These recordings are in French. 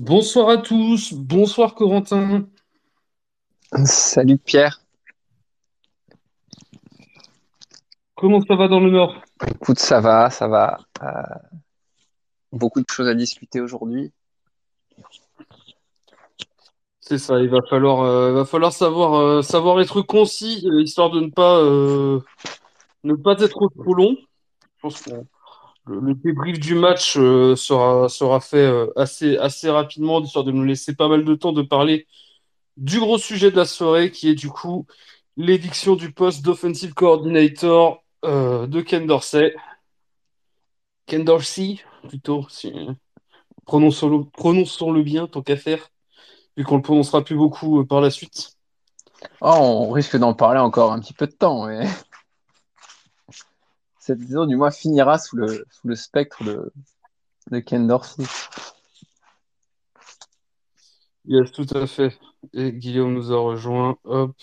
Bonsoir à tous, bonsoir Corentin. Salut Pierre. Comment ça va dans le Nord? Écoute, ça va, ça va. Euh, beaucoup de choses à discuter aujourd'hui. C'est ça, il va falloir, euh, va falloir savoir, euh, savoir être concis, histoire de ne pas, ne pas être trop, long. Je pense que le, le débrief du match euh, sera, sera fait euh, assez, assez rapidement, histoire de nous laisser pas mal de temps de parler du gros sujet de la soirée, qui est du coup l'éviction du poste d'offensive coordinator euh, de Ken Dorsey. Ken Dorsey, plutôt, si, prononçons-le, prononçons-le bien, tant qu'à faire. vu qu'on le prononcera plus beaucoup par la suite. Oh, on risque d'en parler encore un petit peu de temps, mais cette saison du moins finira sous le, sous le spectre de, de Ken. Yes, tout à fait. Et Guillaume nous a rejoint. Hop.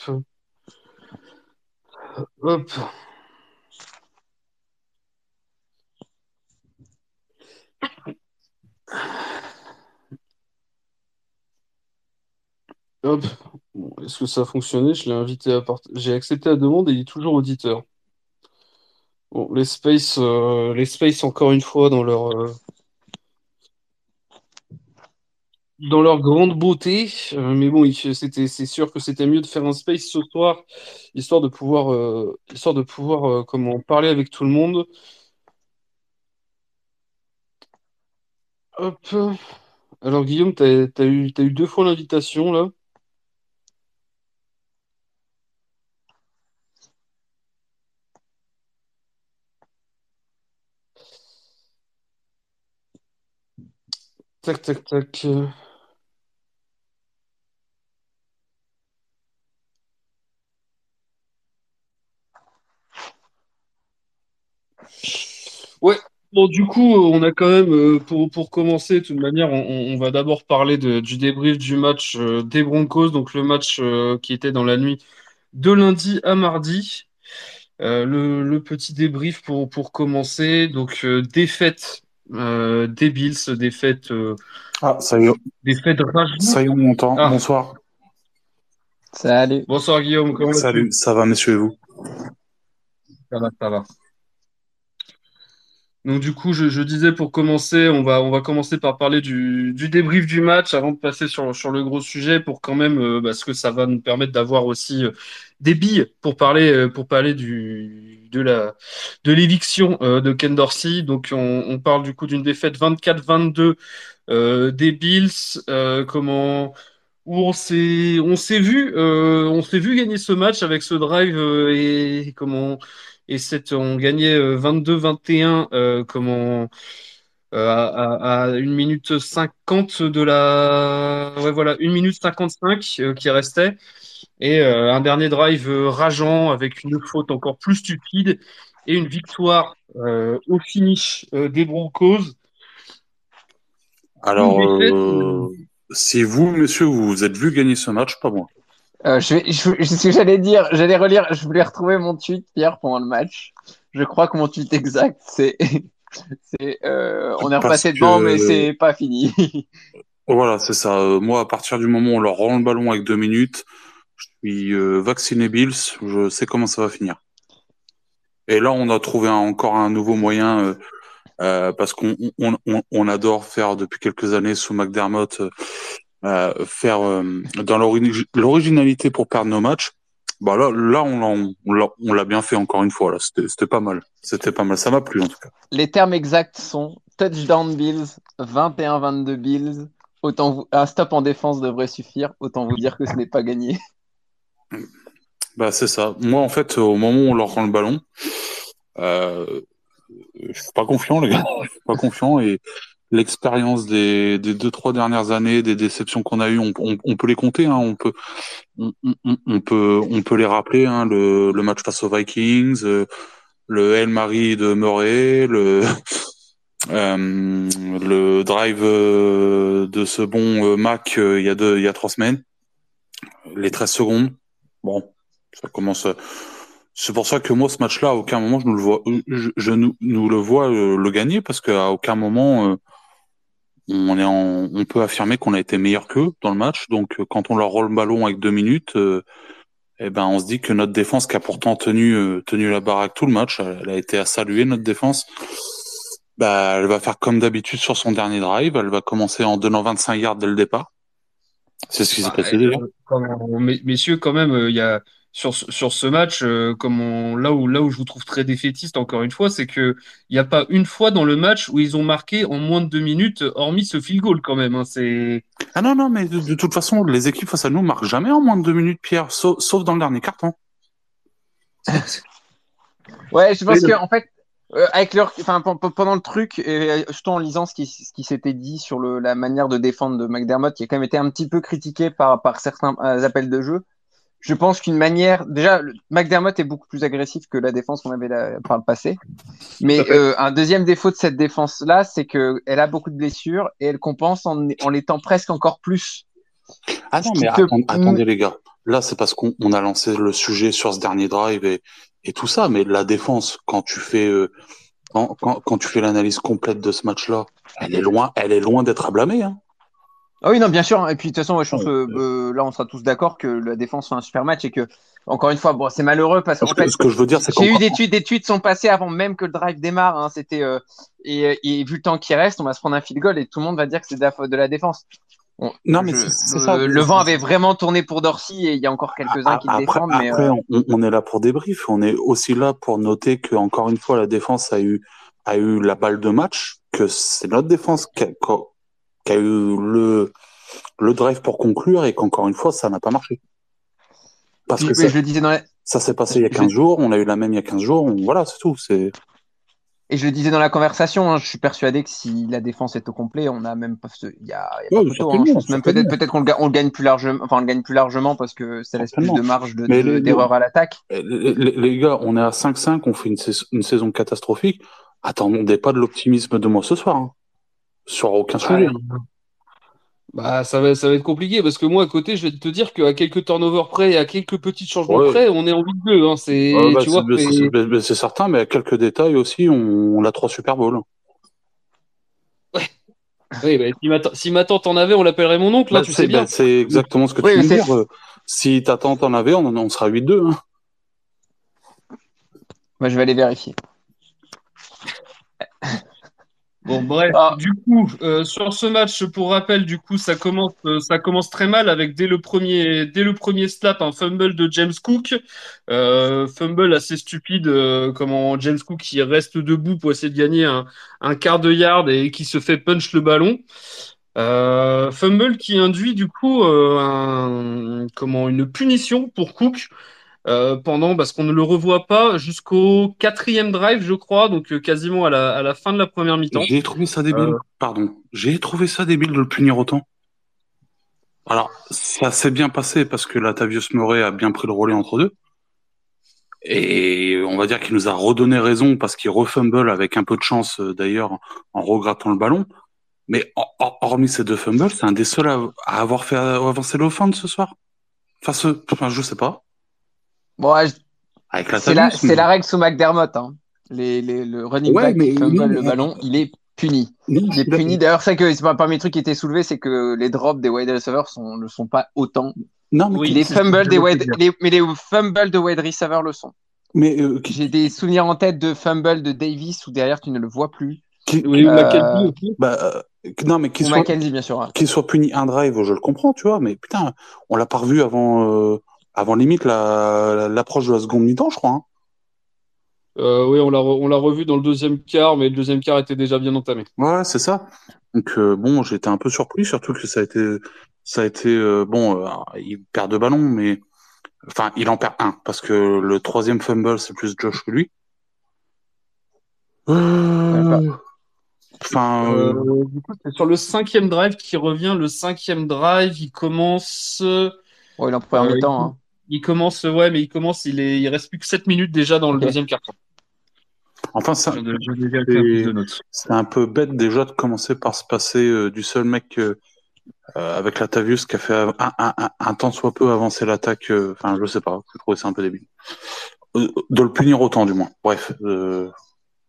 Hop. Hop. Est-ce que ça a fonctionné? Je l'ai invité à part... J'ai accepté la demande et il est toujours auditeur. Bon, les Space, euh, les Space encore une fois dans leur, euh, dans leur grande beauté. Euh, mais bon, c'était, c'est sûr que c'était mieux de faire un Space ce soir, histoire de pouvoir, histoire de pouvoir, comment parler avec tout le monde. Hop. Alors Guillaume, t'as eu, t'as eu deux fois l'invitation là. Tac, tac, tac. Ouais, bon, du coup, on a quand même, euh, pour, pour commencer, de toute manière, on, va d'abord parler de- du débrief du match euh, des Broncos, donc le match euh, qui était dans la nuit de lundi à mardi. Le, le petit débrief pour, pour commencer, donc défaite euh, des Bills, défaite, euh, Ah, ça y est, défaite rageante. ça y est, on m'entend. Ah, Bonsoir. Salut. bonsoir Guillaume, comment? Salut, ça va, messieurs, et vous? Ça va, ça va. Donc du coup, je, je disais pour commencer, on va, on va commencer par parler du, du débrief du match avant de passer sur, sur le gros sujet pour quand même, euh, parce que ça va nous permettre d'avoir aussi euh, des billes pour parler, euh, pour parler du, de la, de l'éviction euh, de Ken Dorsey. Donc on, parle du coup d'une défaite 24-22 euh, des Bills, euh, comment, où on s'est, on s'est vu, on s'est vu gagner ce match avec ce drive et comment et cette, on gagnait euh, 22-21 euh, comment à, à, à 1 minute 50 de la ouais voilà 1 minute 55 euh, qui restait et euh, un dernier drive euh, rageant avec une faute encore plus stupide et une victoire euh, au finish euh, des Broncos. Alors, euh, c'est vous, monsieur, vous vous êtes vu gagner ce match, pas moi? Euh, je je, je- ce que j'allais dire, j'allais relire, je voulais retrouver mon tweet, Pierre, pendant le match. Je crois que mon tweet exact, c'est, c'est, euh, on est repassé devant, mais que, c'est pas fini. voilà, c'est ça. Moi, à partir du moment où on leur rend le ballon avec deux minutes, je suis euh, vacciné Bills, je sais comment ça va finir. Et là, on a trouvé encore un nouveau moyen, euh, euh, parce qu'on on, on, on adore faire depuis quelques années sous McDermott, faire dans l'ori- l'originalité pour perdre nos matchs. Bah là, là, on l'a, bien fait encore une fois. Là, c'était, pas mal. C'était pas mal. Ça m'a plu en tout cas. Les termes exacts sont touchdown Bills, 21-22 Bills. Autant un stop en défense devrait suffire. Autant vous dire que ce n'est pas gagné. Bah c'est ça. Moi, en fait, au moment où on leur rend le ballon, euh, je suis pas confiant, les gars. Je suis pas confiant et l'expérience des, deux trois dernières années, des déceptions qu'on a eues, on, peut les compter. Hein, on peut, on, peut, on peut les rappeler. Hein, le, match face aux Vikings, euh, le El Marie de Murray, le euh, le drive euh, de ce bon Mac il y a deux, il y a trois semaines, les 13 secondes. Bon, ça commence. à- C'est pour ça que moi, ce match-là, à aucun moment, je nous le vois, je, je le vois euh, le gagner parce qu'à aucun moment, euh, on, est on peut affirmer qu'on a été meilleur qu'eux dans le match. Donc, quand on leur roule le ballon avec deux minutes, eh ben, on se dit que notre défense, qui a pourtant tenu, tenu la baraque tout le match, elle a été à saluer, notre défense. Bah, elle va faire comme d'habitude sur son dernier drive. Elle va commencer en donnant 25 yards dès le départ. C'est ce qui s'est bah, passé déjà. messieurs, quand même, il y a sur, sur ce match, euh, comme là, où, là où je vous trouve très défaitiste, encore une fois, c'est qu'il n'y a pas une fois dans le match où ils ont marqué en moins de deux minutes, hormis ce field goal quand même. Hein, c'est... Ah non, non, mais de, toute façon, les équipes face à nous marquent jamais en moins de deux minutes, Pierre, sauf, sauf dans le dernier carton. ouais, je pense qu'en en fait, euh, avec leur, enfin, pendant le truc, et surtout en lisant ce qui, ce qui s'était dit sur le, la manière de défendre de McDermott, qui a quand même été un petit peu critiqué par, par certains euh, appels de jeu, je pense qu'une manière, déjà, McDermott est beaucoup plus agressif que la défense qu'on avait par le passé. Mais euh, un deuxième défaut de cette défense-là, c'est qu'elle a beaucoup de blessures et elle compense en, en étant presque encore plus. Ah non, mais attendez, les gars. Là, c'est parce qu'on a lancé le sujet sur ce dernier drive et, et tout ça. Mais la défense, quand tu fais euh, quand, quand, quand, tu fais l'analyse complète de ce match-là, elle est loin, elle est loin d'être à blâmer. Hein. Ah oui, non, bien sûr. Et puis, de toute façon, je pense que euh, là, on sera tous d'accord que la défense fait un super match et que, encore une fois, bon, c'est malheureux parce que ce que je veux dire, c'est j'ai eu des tweets, des tweets sont passés avant même que le drive démarre. Hein, C'était euh, et, et, vu le temps qui reste, on va se prendre un field goal et tout le monde va dire que c'est de de la défense. Non, mais ça. Le vent avait vraiment tourné pour Dorsey et il y a encore quelques-uns qui le défendent. Mais après, on, on, est là pour débrief. On est aussi là pour noter que, encore une fois, la défense a eu a eu la balle de match, que c'est notre défense qui a, qui a eu le le drive pour conclure et qu'encore une fois, ça n'a pas marché. Parce que ça, je disais dans ça s'est passé il y a 15 jours, on a eu la même il y a 15 jours, voilà, c'est tout. C'est... Et je le disais dans la conversation, hein, je suis persuadé que si la défense est au complet, on a même pas, il y a, y a pas photo, hein, je pense même peut-être, peut-être qu'on le, on le, gagne plus largement, enfin, on le gagne plus largement parce que ça laisse plus de marge de, d'erreur à l'attaque. Les, les, gars, on est à 5-5, on fait une, saison, une saison catastrophique. Attendez pas de l'optimisme de moi ce soir, hein. Sur aucun sujet. Hein. Bah, ça va, ça va être compliqué parce que moi, à côté, je vais te dire qu'à quelques turnovers près et à quelques petits changements près, on est en Ligue 2. Hein, c'est, bah, tu vois, c'est, certain, mais à quelques détails aussi, on, a trois Super Bowls. Ouais. Oui, bah, si, ma tante en avait, on l'appellerait mon oncle, là, bah, tu sais bien. c'est exactement ce que tu veux dire. Si ta tante en avait, on, on sera 8-2. Hein. Moi, je vais aller vérifier. Bon, bref, ah. du coup, euh, sur ce match, pour rappel, du coup, ça commence, euh, ça commence très mal avec dès le premier, dès le premier snap, un fumble de James Cook. Euh, fumble assez stupide, comment James Cook qui reste debout pour essayer de gagner un, un, quart de yard et qui se fait punch le ballon. fumble qui induit du coup un, comment, une punition pour Cook euh, pendant parce qu'on ne le revoit pas jusqu'au quatrième drive, je crois, donc euh, quasiment à la, à la, fin de la première mi-temps. J'ai trouvé ça débile. Euh. Pardon, j'ai trouvé ça débile de le punir autant. Alors, ça s'est bien passé parce que Latavius Murray a bien pris le relais entre deux. Et on va dire qu'il nous a redonné raison parce qu'il refumble avec un peu de chance d'ailleurs en regrattant le ballon. Mais hormis ces deux fumbles, c'est un des seuls à, avoir fait avancer l'offense ce soir. Enfin, ce, enfin, je sais pas. Bon, c'est la, la, règle sous McDermott. Hein. Les, les, le running back qui fumble le ballon, il est puni. il est puni. D'ailleurs, c'est que c'est pas parmi les trucs qui étaient soulevés, c'est que les drops des wide receivers sont, ne sont pas autant. Non, mais les fumbles des wide, mais les fumbles de wide receivers le sont. Mais euh, j'ai des souvenirs en tête de fumble de Davis où derrière tu ne le vois plus. oui, euh... bah, euh, non, mais qu'il soit, bien sûr. Hein. Qu'il soit puni un drive, je le comprends, tu vois, mais putain, on l'a pas revu avant, euh, avant limite l'approche de la seconde mi-temps, je crois. Hein. Euh, oui, on l'a, revu dans le deuxième quart, mais le deuxième quart était déjà bien entamé. Ouais, c'est ça. Donc euh, bon, j'étais un peu surpris, surtout que ça a été, ça a été euh, bon, il perd deux ballons, mais enfin, il en perd un parce que le troisième fumble c'est plus Josh que lui. Enfin, du coup, c'est sur le cinquième drive qui revient. Le cinquième drive, il commence. Ouais, il est en première mi-temps. Il commence, ouais, mais il commence, il, est, il reste plus que 7 minutes déjà dans le deuxième carton. Enfin, c'est un peu bête déjà de commencer par se passer euh, du seul mec euh, euh, avec Latavius qui a fait un, un, un, temps soit peu avancer l'attaque. Enfin, je sais pas, je trouvais ça un peu débile. de le punir autant, du moins. Bref.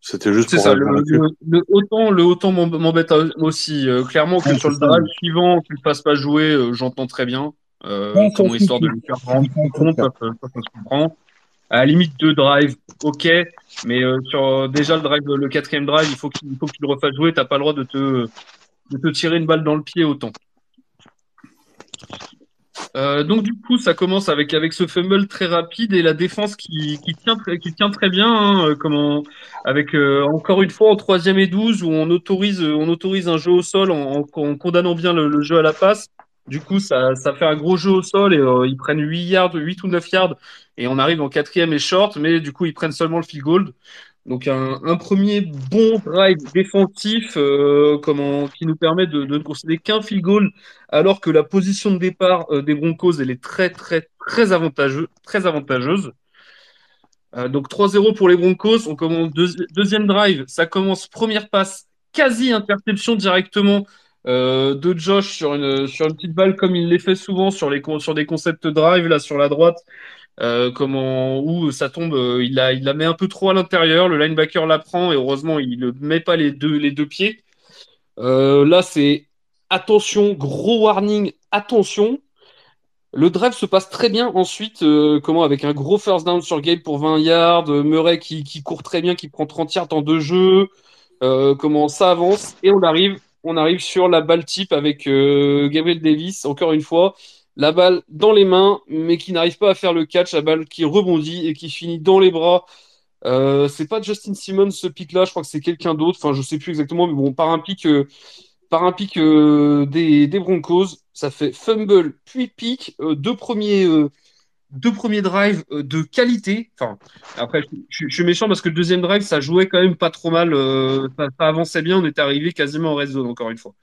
C'était juste C'est pour ça, le, autant, le autant m'em- m'embête aussi. euh, clairement que Ouais, sur le ça. drive suivant, tu le fasses pas jouer, euh, j'entends très bien. Euh, comment histoire de lui faire rendre compte, ça, se comprend. À la limite, deux drives, ok, mais euh, sur déjà le drive, le quatrième drive, il faut qu'il faut refasses jouer, t'as pas le droit de te, de te tirer une balle dans le pied autant. Euh, donc du coup, ça commence avec avec ce fumble très rapide et la défense qui, qui tient très, qui tient très bien, hein, euh, comment avec euh, encore une fois en troisième et 12 où on autorise on autorise un jeu au sol en, en- en condamnant bien le, le jeu à la passe. Du coup, ça, fait un gros jeu au sol et euh, ils prennent 8 yards, 8 ou 9 yards et on arrive en quatrième et short, mais du coup ils prennent seulement le field goal. Donc un, premier bon drive défensif euh, qui nous permet de, ne concéder qu'un field goal alors que la position de départ euh, des Broncos elle est très très très avantageuse. Très avantageuse. Donc 3-0 pour les Broncos. On commence deuxi- deuxième drive, ça commence première passe, quasi interception directement euh, de Josh sur une sur une petite balle comme il l'est fait souvent sur les sur des concepts drive là sur la droite euh, comment où ça tombe, euh, il la, il la met un peu trop à l'intérieur, le linebacker la prend et heureusement il ne met pas les deux, les deux pieds. Là c'est attention, gros warning, attention. Le drive se passe très bien ensuite, comment avec un gros first down sur Gabe pour 20 yards, Murray qui, qui court très bien, qui prend 30 yards en deux jeux, comment ça avance et on arrive, on arrive sur la balle type avec euh, Gabriel Davis encore une fois, la balle dans les mains mais qui n'arrive pas à faire le catch, la balle qui rebondit et qui finit dans les bras. Euh, c'est pas Justin Simmons ce pic là, je crois que c'est quelqu'un d'autre, enfin je sais plus exactement, mais bon par un pic, euh, euh, des, des Broncos, ça fait fumble puis pic, deux premiers. Deux premiers drives euh, de qualité. Enfin, après, je, suis méchant parce que le deuxième drive, ça jouait quand même pas trop mal. euh, ça, ça avançait bien. On était arrivé quasiment en red zone, encore une fois.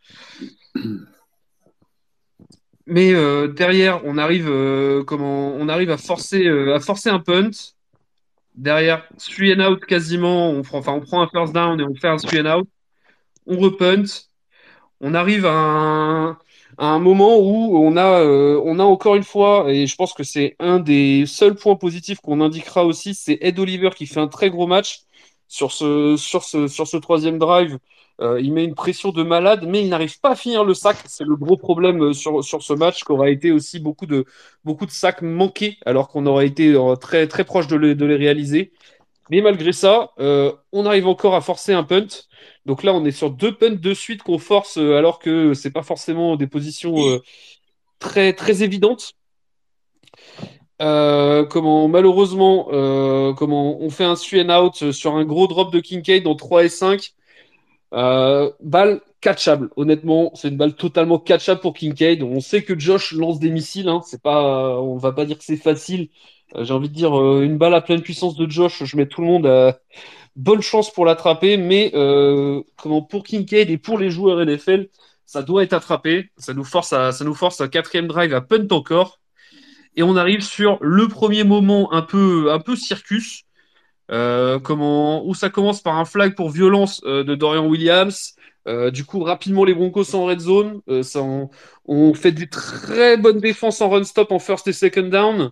Mais euh, derrière, on arrive, on arrive à forcer, à forcer un punt. Derrière, three and out quasiment. On prend, enfin, on prend un first down et on fait un three and out. On repunt. on arrive à un, à un moment où on a, euh, on a encore une fois, et je pense que c'est un des seuls points positifs qu'on indiquera aussi, c'est Ed Oliver qui fait un très gros match sur ce, troisième drive. Euh, il met une pression de malade, mais il n'arrive pas à finir le sac. C'est le gros problème euh, sur, ce match, qu'aura été aussi beaucoup de, beaucoup sacs manqués, alors qu'on aurait été très, très proche de les réaliser. Mais malgré ça, euh, on arrive encore à forcer un punt. Donc là, on est sur deux punts de suite qu'on force, euh, alors que c'est pas forcément des positions euh, très très évidentes. Comment malheureusement, comment on fait un three and out sur un gros drop de Kincaid en 3 et 5. Euh, balle catchable. Honnêtement, c'est une balle totalement catchable pour Kincaid. On sait que Josh lance des missiles. Hein. C'est pas, on va pas dire que c'est facile. Euh, J'ai envie de dire euh, une balle à pleine puissance de Josh. Je mets tout le monde à bonne chance pour l'attraper, mais euh, comment pour Kincaid et pour les joueurs NFL, ça doit être attrapé. Ça nous force à, ça nous force quatrième drive à punt encore. Et on arrive sur le premier moment un peu, un peu circus. Comment, où ça commence par un flag pour violence de Dorian Williams. Du coup, rapidement, les Broncos sont en red zone. Ça, on, on fait des très bonnes défenses en run stop en first et second down.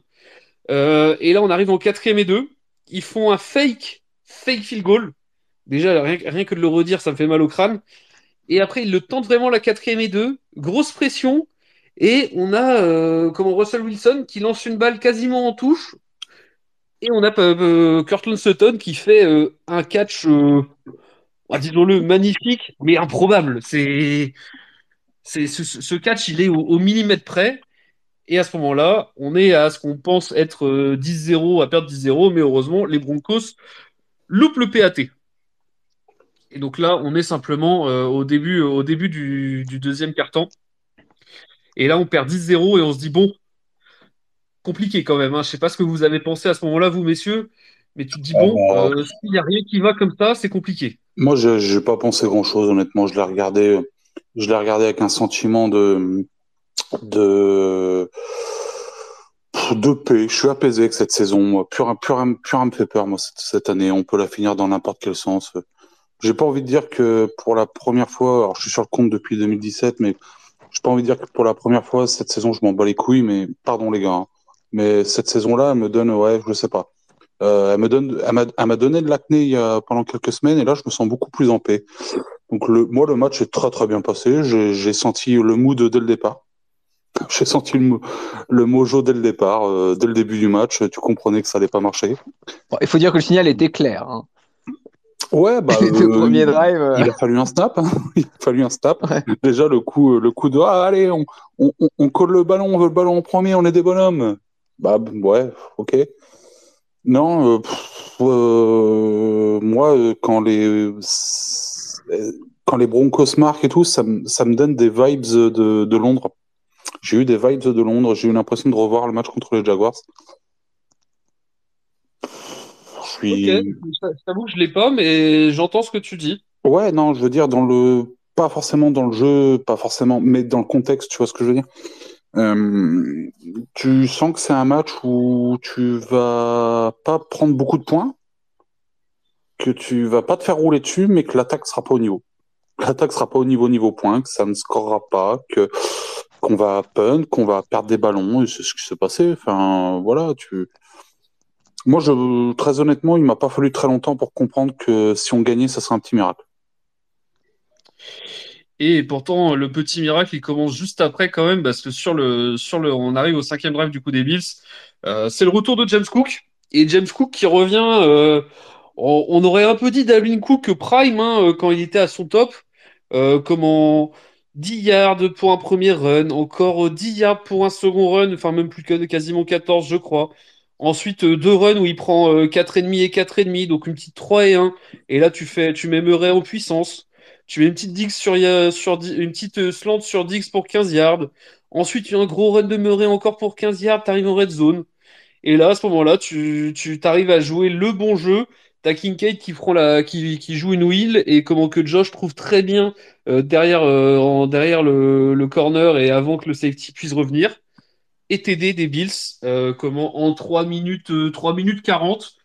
Euh, et là, on arrive en quatrième et deux. Ils font un fake, fake field goal. Déjà, rien, que de le redire, ça me fait mal au crâne. Et après, ils le tentent vraiment la quatrième et deux. Grosse pression. Et on a euh, Russell Wilson qui lance une balle quasiment en touche. Et on a euh, Kurtland Sutton qui fait euh, un catch, euh, ah, disons-le, magnifique, mais improbable. C'est, ce, catch, il est au millimètre près. Et à ce moment-là, on est à ce qu'on pense être euh, 10-0, à perdre 10-0, mais heureusement, les Broncos loupent le PAT. Et donc là, on est simplement euh, au début, au début du, du deuxième quart-temps. Et là, on perd 10-0 et on se dit, bon, compliqué quand même. Hein. Je sais pas ce que vous avez pensé à ce moment-là, vous, messieurs, mais tu te dis, Ah bon, bah, euh, s'il n'y a rien qui va comme ça, c'est compliqué. moi, je j'ai pas pensé grand-chose, honnêtement. Je l'ai regardé, je l'ai regardé avec un sentiment de de paix. Je suis apaisé avec cette saison. Rien- plus rien me fait peur, moi, cette, année. On peut la finir dans n'importe quel sens. J'ai pas envie de dire que pour la première fois, alors je suis sur le compte depuis 2017, mais j'ai pas envie de dire que pour la première fois cette saison, je m'en bats les couilles. Mais pardon les gars, hein. mais cette saison-là elle me donne, ouais, je sais pas. elle me donne, elle m'a donné de l'acné pendant quelques semaines et là je me sens beaucoup plus en paix. Donc le, moi le match est très très bien passé. J'ai senti le mood dès le départ. J'ai senti le, le, mojo dès le départ, dès le début du match. Tu comprenais que ça allait pas marcher. il faut dire que le signal était clair. Hein. Ouais, bah, euh, il a fallu un snap. Hein. il a fallu un snap. Déjà le coup, le coup de ah, allez, on, on, on, colle le ballon, on veut le ballon en premier, on est des bonhommes. Bah ouais, ok. Non, euh, euh, moi quand les quand les Broncos marquent et tout, ça, ça me donne des vibes de, de Londres. J'ai eu des vibes de Londres. J'ai eu l'impression de revoir le match contre les Jaguars. Ok, j'avoue que je l'ai pas, mais j'entends ce que tu dis. Ouais, non, je veux dire, dans le. Pas forcément dans le jeu, pas forcément, mais dans le contexte, tu vois ce que je veux dire. Euh, tu sens que c'est un match où tu vas pas prendre beaucoup de points, que tu vas pas te faire rouler dessus, mais que l'attaque sera pas au niveau. L'attaque sera pas au niveau niveau point, que ça ne scorera pas, que qu'on va punt, qu'on va perdre des ballons, et c'est ce qui s'est passé. Voilà, tu moi, je, très honnêtement, il m'a pas fallu très longtemps pour comprendre que si on gagnait, ça serait un petit miracle. Et pourtant, le petit miracle, il commence juste après quand même, parce que sur le, sur le, on arrive au cinquième drive du coup des Bills. Euh, c'est le retour de James Cook. Et James Cook qui revient, euh, on, aurait un peu dit Dalvin Cook prime hein, euh, quand il était à son top. comment 10 yards pour un premier run, encore 10 yards pour un second run, enfin même plus que quasiment 14 je crois. Ensuite, euh, deux runs où il prend 4,5 euh, et 4,5, donc une petite 3 et 1. Et là, tu fais, tu mets Murray en puissance. Tu mets une petite Dix sur, euh, slant sur Dix pour 15 yards. Ensuite, il y a un gros run de Murray encore pour 15 yards. Tu arrives en red zone. Et là, à ce moment-là, tu, tu arrives à jouer le bon jeu. T'as Kincaid qui, qui, joue une wheel et comment que Josh trouve très bien derrière, derrière le, le, corner et avant que le safety puisse revenir et TD des Bills. Euh, comment en 3 minutes, 3 euh, minutes 40,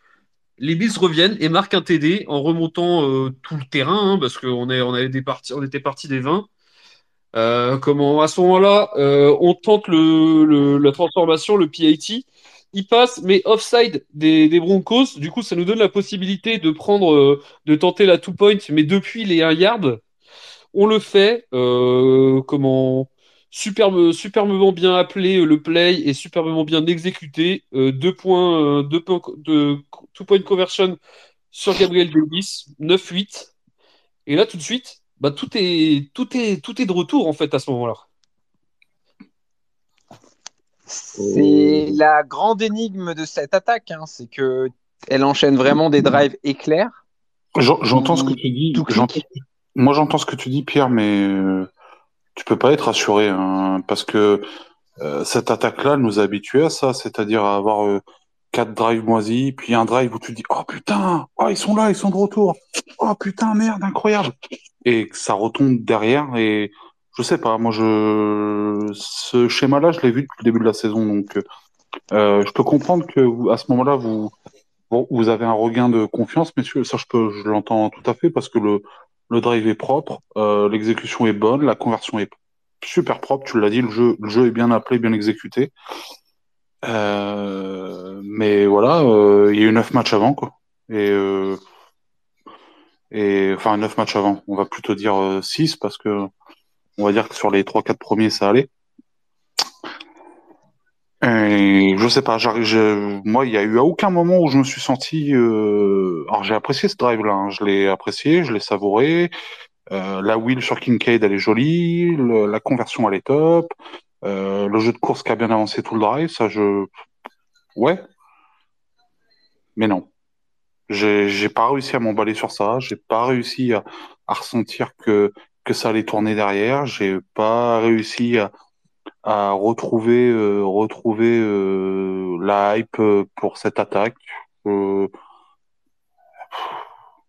les Bills reviennent et marquent un TD en remontant euh, tout le terrain, hein, parce qu'on on était parti des 20. comment à ce moment-là, on tente la transformation, le PAT. Il passe, mais offside des, Broncos. Du coup, ça nous donne la possibilité de prendre, de tenter la two point, mais depuis les 1 yard. On le fait. comment Superbe, superbement bien appelé euh, le play et superbement bien exécuté. Euh, deux points, euh, deux two point conversion sur Gabriel Davis, 9-8. Et là, tout de suite, bah, tout, est, tout, est, tout est de retour en fait à ce moment-là. C'est la grande énigme de cette attaque, hein, c'est que elle enchaîne vraiment des drives éclairs. J'entends ce que tu dis. Moi, j'entends ce que tu dis, Pierre, mais tu peux pas être rassuré hein, parce que euh, cette attaque-là nous a habitués à ça, c'est-à-dire à avoir euh, quatre drives moisis, puis un drive où tu dis oh putain, oh ils sont là, ils sont de retour, oh putain merde incroyable, et ça retombe derrière et je sais pas, moi je ce schéma-là je l'ai vu depuis le début de la saison donc euh, je peux comprendre que à ce moment-là vous vous avez un regain de confiance, messieurs, ça je peux je l'entends tout à fait parce que le le drive est propre, euh, l'exécution est bonne, la conversion est super propre, tu l'as dit, le jeu, le jeu est bien appelé, bien exécuté. Euh, mais voilà, euh, il y a eu neuf matchs avant, quoi. Et, et enfin, neuf matchs avant, on va plutôt dire six, parce que on va dire que sur les trois, quatre premiers, ça allait. Et je sais pas, moi, il y a eu à aucun moment où je me suis senti. Euh... Alors, j'ai apprécié ce drive-là, hein. je l'ai apprécié, je l'ai savouré. Euh, la wheel sur Kincaid, elle est jolie, la conversion, elle est top. Euh, le jeu de course qui a bien avancé tout le drive, ça, je. Ouais. Mais non. J'ai pas réussi à m'emballer sur ça, j'ai pas réussi à ressentir que, que ça allait tourner derrière, j'ai pas réussi à à retrouver euh, retrouver euh, la hype euh, pour cette attaque.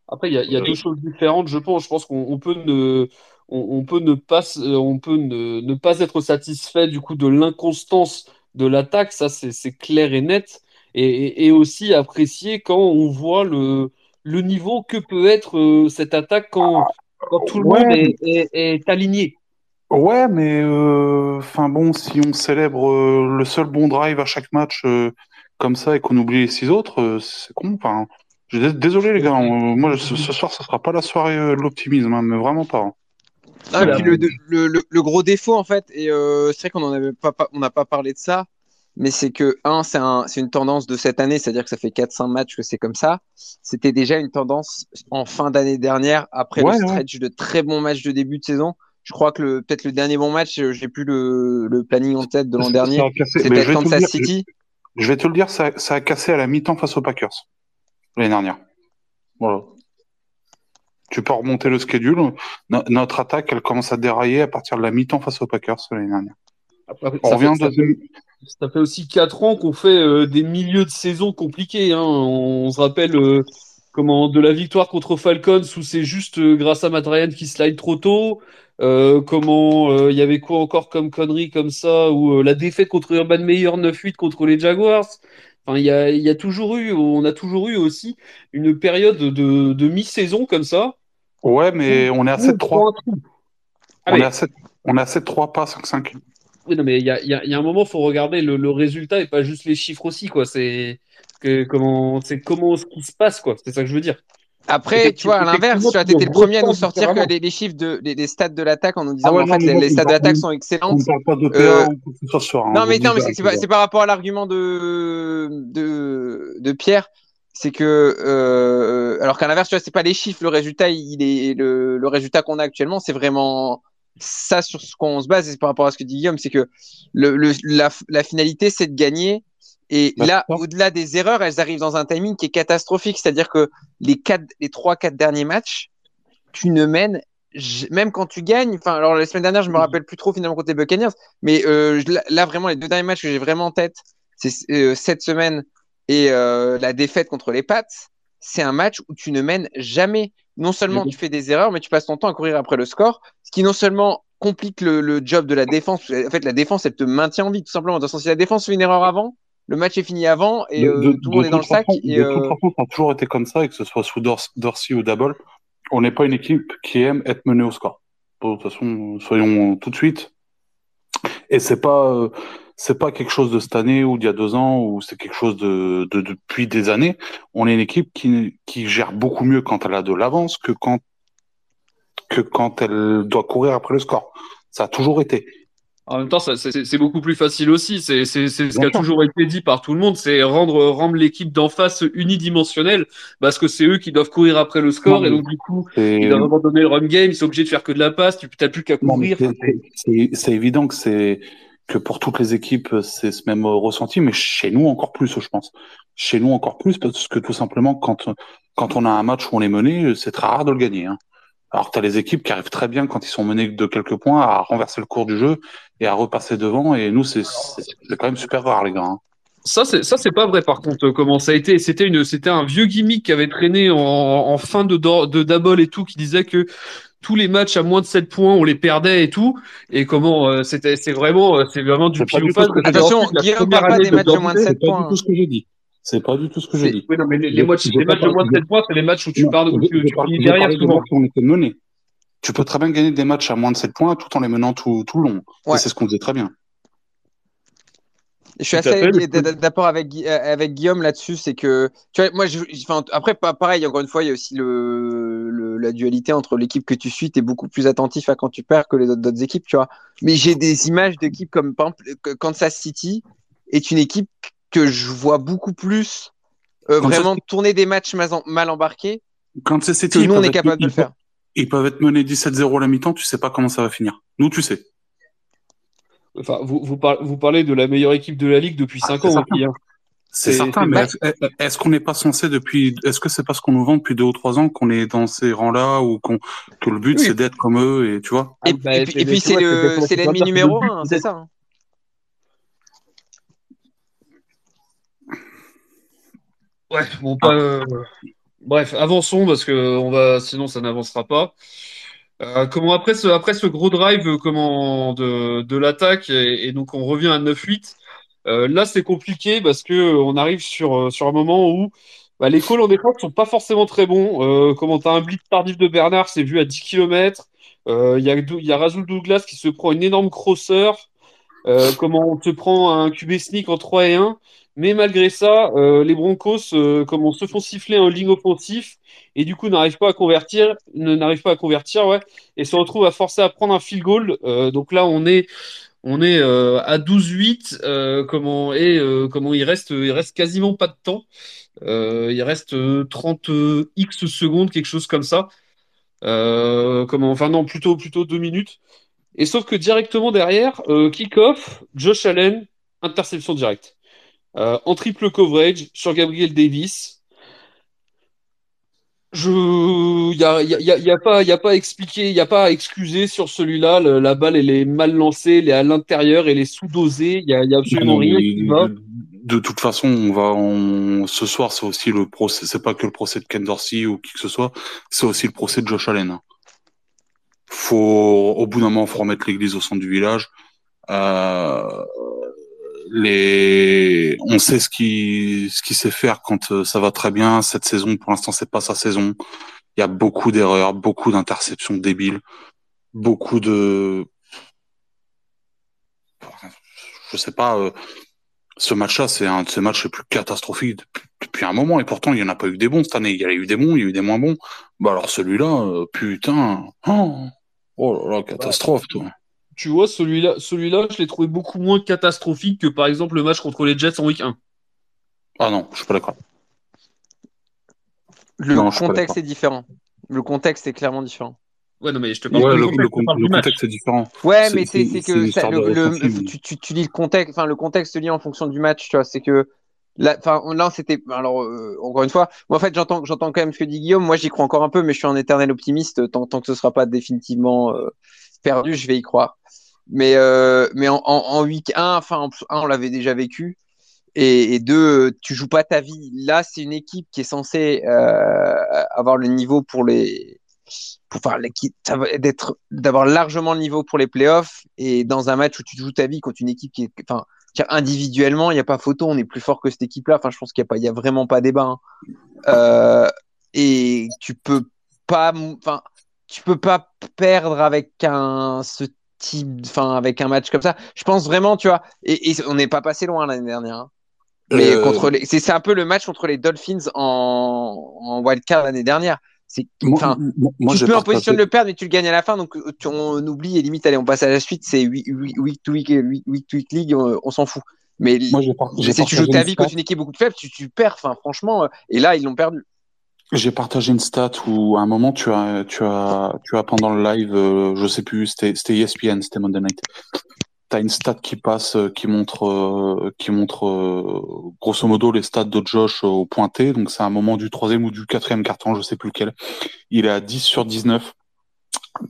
Après, il y a, y a deux choses différentes, je pense. Je pense qu'on peut ne on, peut ne pas on peut ne, ne, pas être satisfait du coup de l'inconstance de l'attaque, ça c'est clair et net, et, et, aussi apprécier quand on voit le, le niveau que peut être cette attaque quand, quand tout le monde est, est, est aligné. Ouais, mais euh, enfin bon, si on célèbre euh, le seul bon drive à chaque match euh, comme ça et qu'on oublie les six autres, c'est con. Enfin, désolé les gars, moi ce, soir ça sera pas la soirée de l'optimisme, hein, mais vraiment pas. Hein. Ah, le, le, le, gros défaut en fait, et c'est vrai qu'on en avait pas, on n'a pas parlé de ça, mais c'est que, un, c'est un, une tendance de cette année, c'est-à-dire que ça fait 4-5 matchs que c'est comme ça. C'était déjà une tendance en fin d'année dernière, après le stretch de très bons matchs de début de saison. Je crois que peut-être le dernier bon match, euh, j'ai plus le, le planning en tête de l'an dernier. C'était Kansas City. Je, vais te le dire, ça, ça a cassé à la mi-temps face aux Packers l'année dernière. Voilà. Tu peux remonter le schedule. notre attaque, elle commence à dérailler à partir de la mi-temps face aux Packers l'année dernière. On revient de ça fait aussi quatre ans qu'on fait euh, des milieux de saison compliqués. Hein. On, se rappelle euh, comment de la victoire contre Falcons où c'est juste euh, grâce à Matt qui slide trop tôt. comment il y avait quoi encore comme connerie comme ça ou la défaite contre Urban Meyer 9-8 contre les Jaguars. Enfin, il y a, y a, toujours eu, on a toujours eu aussi une période de, de mi-saison comme ça. Ouais, mais on est à 7-3. on, est à 7, on est à 7-3, pas 5-5. Oui, non, mais il y a, y a, un moment, il faut regarder le, résultat et pas juste les chiffres aussi, quoi. C'est comment, c'est comment ce qui se passe, quoi. C'est ça que je veux dire. Après, tu vois, à l'inverse, tu as été le premier à nous sortir que les, chiffres de, des, stats de l'attaque en nous disant ah en fait, les, stats de l'attaque sont excellents. Euh, non, mais, non, mais c'est, par rapport à l'argument de, de, de Pierre. C'est que, euh, alors qu'à l'inverse, tu vois, c'est pas les chiffres, le résultat, il est, le, le résultat qu'on a actuellement, c'est vraiment, ça sur ce qu'on se base, et par rapport à ce que dit Guillaume, c'est que le, la, la, finalité, c'est de gagner. Et bah, là, au-delà des erreurs, elles arrivent dans un timing qui est catastrophique. C'est-à-dire que les quatre, les trois, quatre derniers matchs, tu ne mènes même quand tu gagnes. Enfin, alors la semaine dernière, je me rappelle plus trop finalement contre les Buccaneers, mais euh, là vraiment les deux derniers matchs que j'ai vraiment en tête, c'est euh, cette semaine et euh, la défaite contre les Pats. C'est un match où tu ne mènes jamais non seulement tu fais des erreurs, mais tu passes ton temps à courir après le score, ce qui non seulement complique le, job de la défense. En fait, la défense, elle te maintient en vie, tout simplement. si la défense fait une erreur avant, le match est fini avant et euh, tout le monde est dans le sac. et, de toute euh, façon, ça a toujours été comme ça, et que ce soit sous Dorsey ou Double, on n'est pas une équipe qui aime être menée au score. De toute façon, soyons tout de suite. Et c'est pas, euh, c'est pas quelque chose de cette année ou d'il y a deux ans ou c'est quelque chose de, de, depuis des années. On est une équipe qui, qui gère beaucoup mieux quand elle a de l'avance que quand que quand elle doit courir après le score. Ça a toujours été. En même temps, c'est beaucoup plus facile aussi. C'est ce qui a toujours été dit par tout le monde, c'est rendre, rendre l'équipe d'en face unidimensionnelle, parce que c'est eux qui doivent courir après le score, et donc du coup, ils doivent abandonner le run game, ils sont obligés de faire que de la passe, tu n'as plus qu'à courir. C'est évident que c'est que pour toutes les équipes, c'est ce même ressenti, mais chez nous encore plus, je pense. Chez nous encore plus, parce que tout simplement, quand, quand on a un match où on est mené, c'est très rare de le gagner. Hein. Alors, tu as les équipes qui arrivent très bien, quand ils sont menés de quelques points, à renverser le cours du jeu et à repasser devant. Et nous, c'est quand même super rare, les gars. Hein. Ça, c'est ça, c'est pas vrai. Par contre, comment ça a été C'était une, c'était un vieux gimmick qui avait traîné en, en fin de de Dabol et tout, qui disait que tous les matchs à moins de 7 points, on les perdait et tout. Et comment euh, c'était, c'est vraiment, euh, c'est vraiment du pile Attention, Guillaume parle pas des matchs de moins de 7 points. C'est pas du tout ce que j'ai dit. C'est pas du tout ce que j'ai dit. Oui, non, mais les, matchs, les matchs de moins de 7 points, c'est les matchs où tu parles, où tu, tu derrière souvent. On était mené. Tu peux très bien gagner des matchs à moins de 7 points tout en les menant tout, tout le long. Ouais. c'est ce qu'on disait très bien. Je suis assez d'accord avec, euh, avec Guillaume là-dessus, c'est que, tu vois, moi, je, enfin, après, pareil, encore une fois, il y a aussi le, le la dualité entre l'équipe que tu suis, tu es beaucoup plus attentif à quand tu perds que les autres, équipes, tu vois. Mais j'ai des images d'équipes comme, par exemple, Kansas City est une équipe que je vois beaucoup plus euh, vraiment tourner des matchs mal, embarqués. Kansas City, nous, on est capable de le faire. Ils peuvent être menés 17-0 à la mi-temps, tu sais pas comment ça va finir. Nous, tu sais. Enfin, vous, vous, parlez, de la meilleure équipe de la ligue depuis 5 ah, ans hein. C'est certain, mais est-ce qu'on n'est pas censé depuis, est-ce que c'est parce qu'on nous vend depuis deux ou trois ans qu'on est dans ces rangs-là ou qu'on, que le but c'est d'être comme eux et tu vois? Et, bah, puis c'est l'ennemi numéro un, c'est ça. Ouais, bon, pas, euh, bref, avançons parce que on va, sinon ça n'avancera pas. Euh, comment après ce, après ce gros drive euh, comment de, de l'attaque et, donc on revient à 9-8. Euh, là c'est compliqué parce que on arrive sur, sur un moment où bah, les calls en défense sont pas forcément très bons. comment tu as un blitz tardif de Bernard, c'est vu à 10 km. Il y, a, y a Razul Douglas qui se prend une énorme crosseur. Euh, comment on te prend un QB sneak en 3 et 1. Mais malgré ça, euh, les Broncos euh, se font siffler en ligne offensif et du coup n'arrivent pas à convertir, n'arrivent pas à convertir, ouais, et se retrouvent à forcer à prendre un field goal. Euh, donc là, on est on est à 12-8. euh, comment et comment il reste il reste quasiment pas de temps. Il reste euh, 30 euh, x secondes, quelque chose comme ça. Enfin non, plutôt plutôt deux minutes. Et sauf que directement derrière, kick-off, Josh Allen, interception directe. Euh, en triple coverage sur Gabriel Davis. Je, il y a, y a, y a- y a pas, y a pas à expliquer, il y a pas à excuser sur celui-là. Le- la balle, elle est mal lancée, elle est à l'intérieur, elle est sous-dosée. Il y a, absolument rien qui va. De, de toute façon, on va, on, ce soir, c'est aussi le procès, c'est pas que le procès de Ken Dorsey ou qui que ce soit, c'est aussi le procès de Josh Allen. Faut, au bout d'un moment, faut remettre l'église au centre du village. Euh, les, on sait ce qui, ce sait faire quand euh, ça va très bien. Cette saison, pour l'instant, c'est pas sa saison. Il y a beaucoup d'erreurs, beaucoup d'interceptions débiles, beaucoup de, je sais pas, euh, ce match-là, c'est un de ces matchs les plus catastrophiques depuis, depuis un moment. Et pourtant, il y en a pas eu des bons cette année. Il y a eu des bons, il y a eu des moins bons. Bah alors celui-là, euh, putain, oh, oh là là, catastrophe, toi. Tu vois, celui-là, celui-là, je l'ai trouvé beaucoup moins catastrophique que par exemple le match contre les Jets en week 1. Ah non, je suis pas d'accord. Le Non, contexte est différent. Le contexte est clairement différent. Ouais, non, mais je te parle Ouais, le, contexte, le, le est différent. Ouais, C'est- mais c'est c'est- c'est c'est une que ça, le, tu, tu, tu lis le contexte, enfin le contexte lié en fonction du match, tu vois. C'est que là, enfin là c'était, alors euh, encore une fois, moi en fait j'entends j'entends quand même ce que dit Guillaume. Moi j'y crois encore un peu, mais je suis un éternel optimiste. Tant, tant que ce sera pas définitivement euh, perdu, je vais y croire. Mais euh, mais en, en, en week 1, enfin en un, on l'avait déjà vécu. Et, et deux, tu joues pas ta vie. Là, c'est une équipe qui est censée euh, avoir le niveau pour les pour d'être d'avoir largement le niveau pour les playoffs et dans un match où tu joues ta vie contre une équipe qui est enfin individuellement il n'y a pas photo on est plus fort que cette équipe là enfin je pense qu'il y a a vraiment pas débat hein. Euh, et tu peux pas enfin tu peux pas perdre avec un ce type enfin avec un match comme ça je pense vraiment tu vois et, et on n'est pas passé loin l'année dernière hein. mais Euh, contre les c'est c'est un peu le match contre les Dolphins en en wildcard l'année dernière c'est enfin moi, moi, tu peux en position de le perdre, mais tu le gagnes à la fin, donc tu- on oublie et limite, allez, on passe à la suite, c'est week, to week, week, to week league, on, on s'en fout. Mais Moi, si tu joues ta vie contre une équipe beaucoup plus faible, tu, tu perds, enfin, franchement, euh, et là, ils l'ont perdu. J'ai partagé une stat où à un moment tu as tu as tu as pendant le live euh, je sais plus c'était c'était ESPN c'était Monday Night. T'as une stat qui passe euh, qui montre euh, qui montre euh, grosso modo les stats de Josh euh, au pointé donc c'est un moment du troisième ou du quatrième carton je sais plus lequel. Il est à 10 sur 19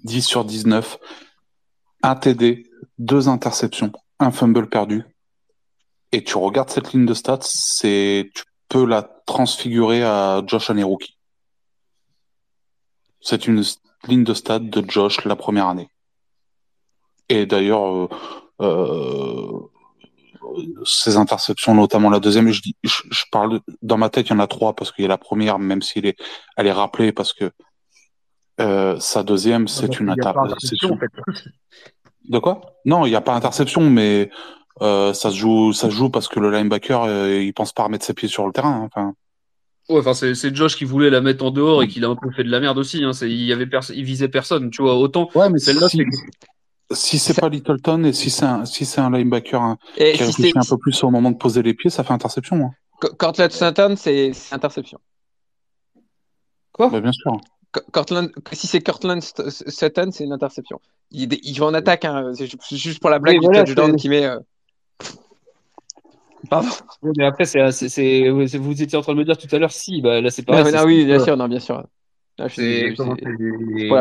10 sur 19 un TD deux interceptions un fumble perdu. Et tu regardes cette ligne de stats c'est tu peux la transfigurer à Josh Aneruki c'est une ligne de stade de Josh la première année. Et d'ailleurs, euh, euh, ces interceptions, notamment la deuxième, je, dis, je, je parle dans ma tête, il y en a trois parce qu'il y a la première, même si elle est, elle est rappelée parce que euh, sa deuxième, c'est une interception. De quoi? Non, il n'y a pas interception, mais ça se joue, ça se joue parce que le linebacker, euh, il pense pas remettre ses pieds sur le terrain. hein. Ouais, enfin, c'est Josh qui voulait la mettre en dehors et qu'il a un peu fait de la merde aussi. Hein. Il y avait il visait personne, tu vois. Autant ouais, mais celle-là, si, c'est si c'est pas Littleton et si c'est un, si c'est un linebacker hein, Et qui si un peu plus au moment de poser les pieds, ça fait interception. Hein. Cortland Sutton, c'est interception. quoi? Bah, bien sûr. Cortland, si c'est Cortland Sutton, c'est une interception. Il, il va en attaque, hein, juste pour la blague du voilà, touchdown c'est- qui met. euh, Pardon. Mais après, c'est, c'est, c'est- ouais, c'est- vous étiez en train de me dire tout à l'heure, si, bah, là, c'est Non, c'est non, oui, bien sûr, non, bien sûr. Là, je suis C'est désolé, comment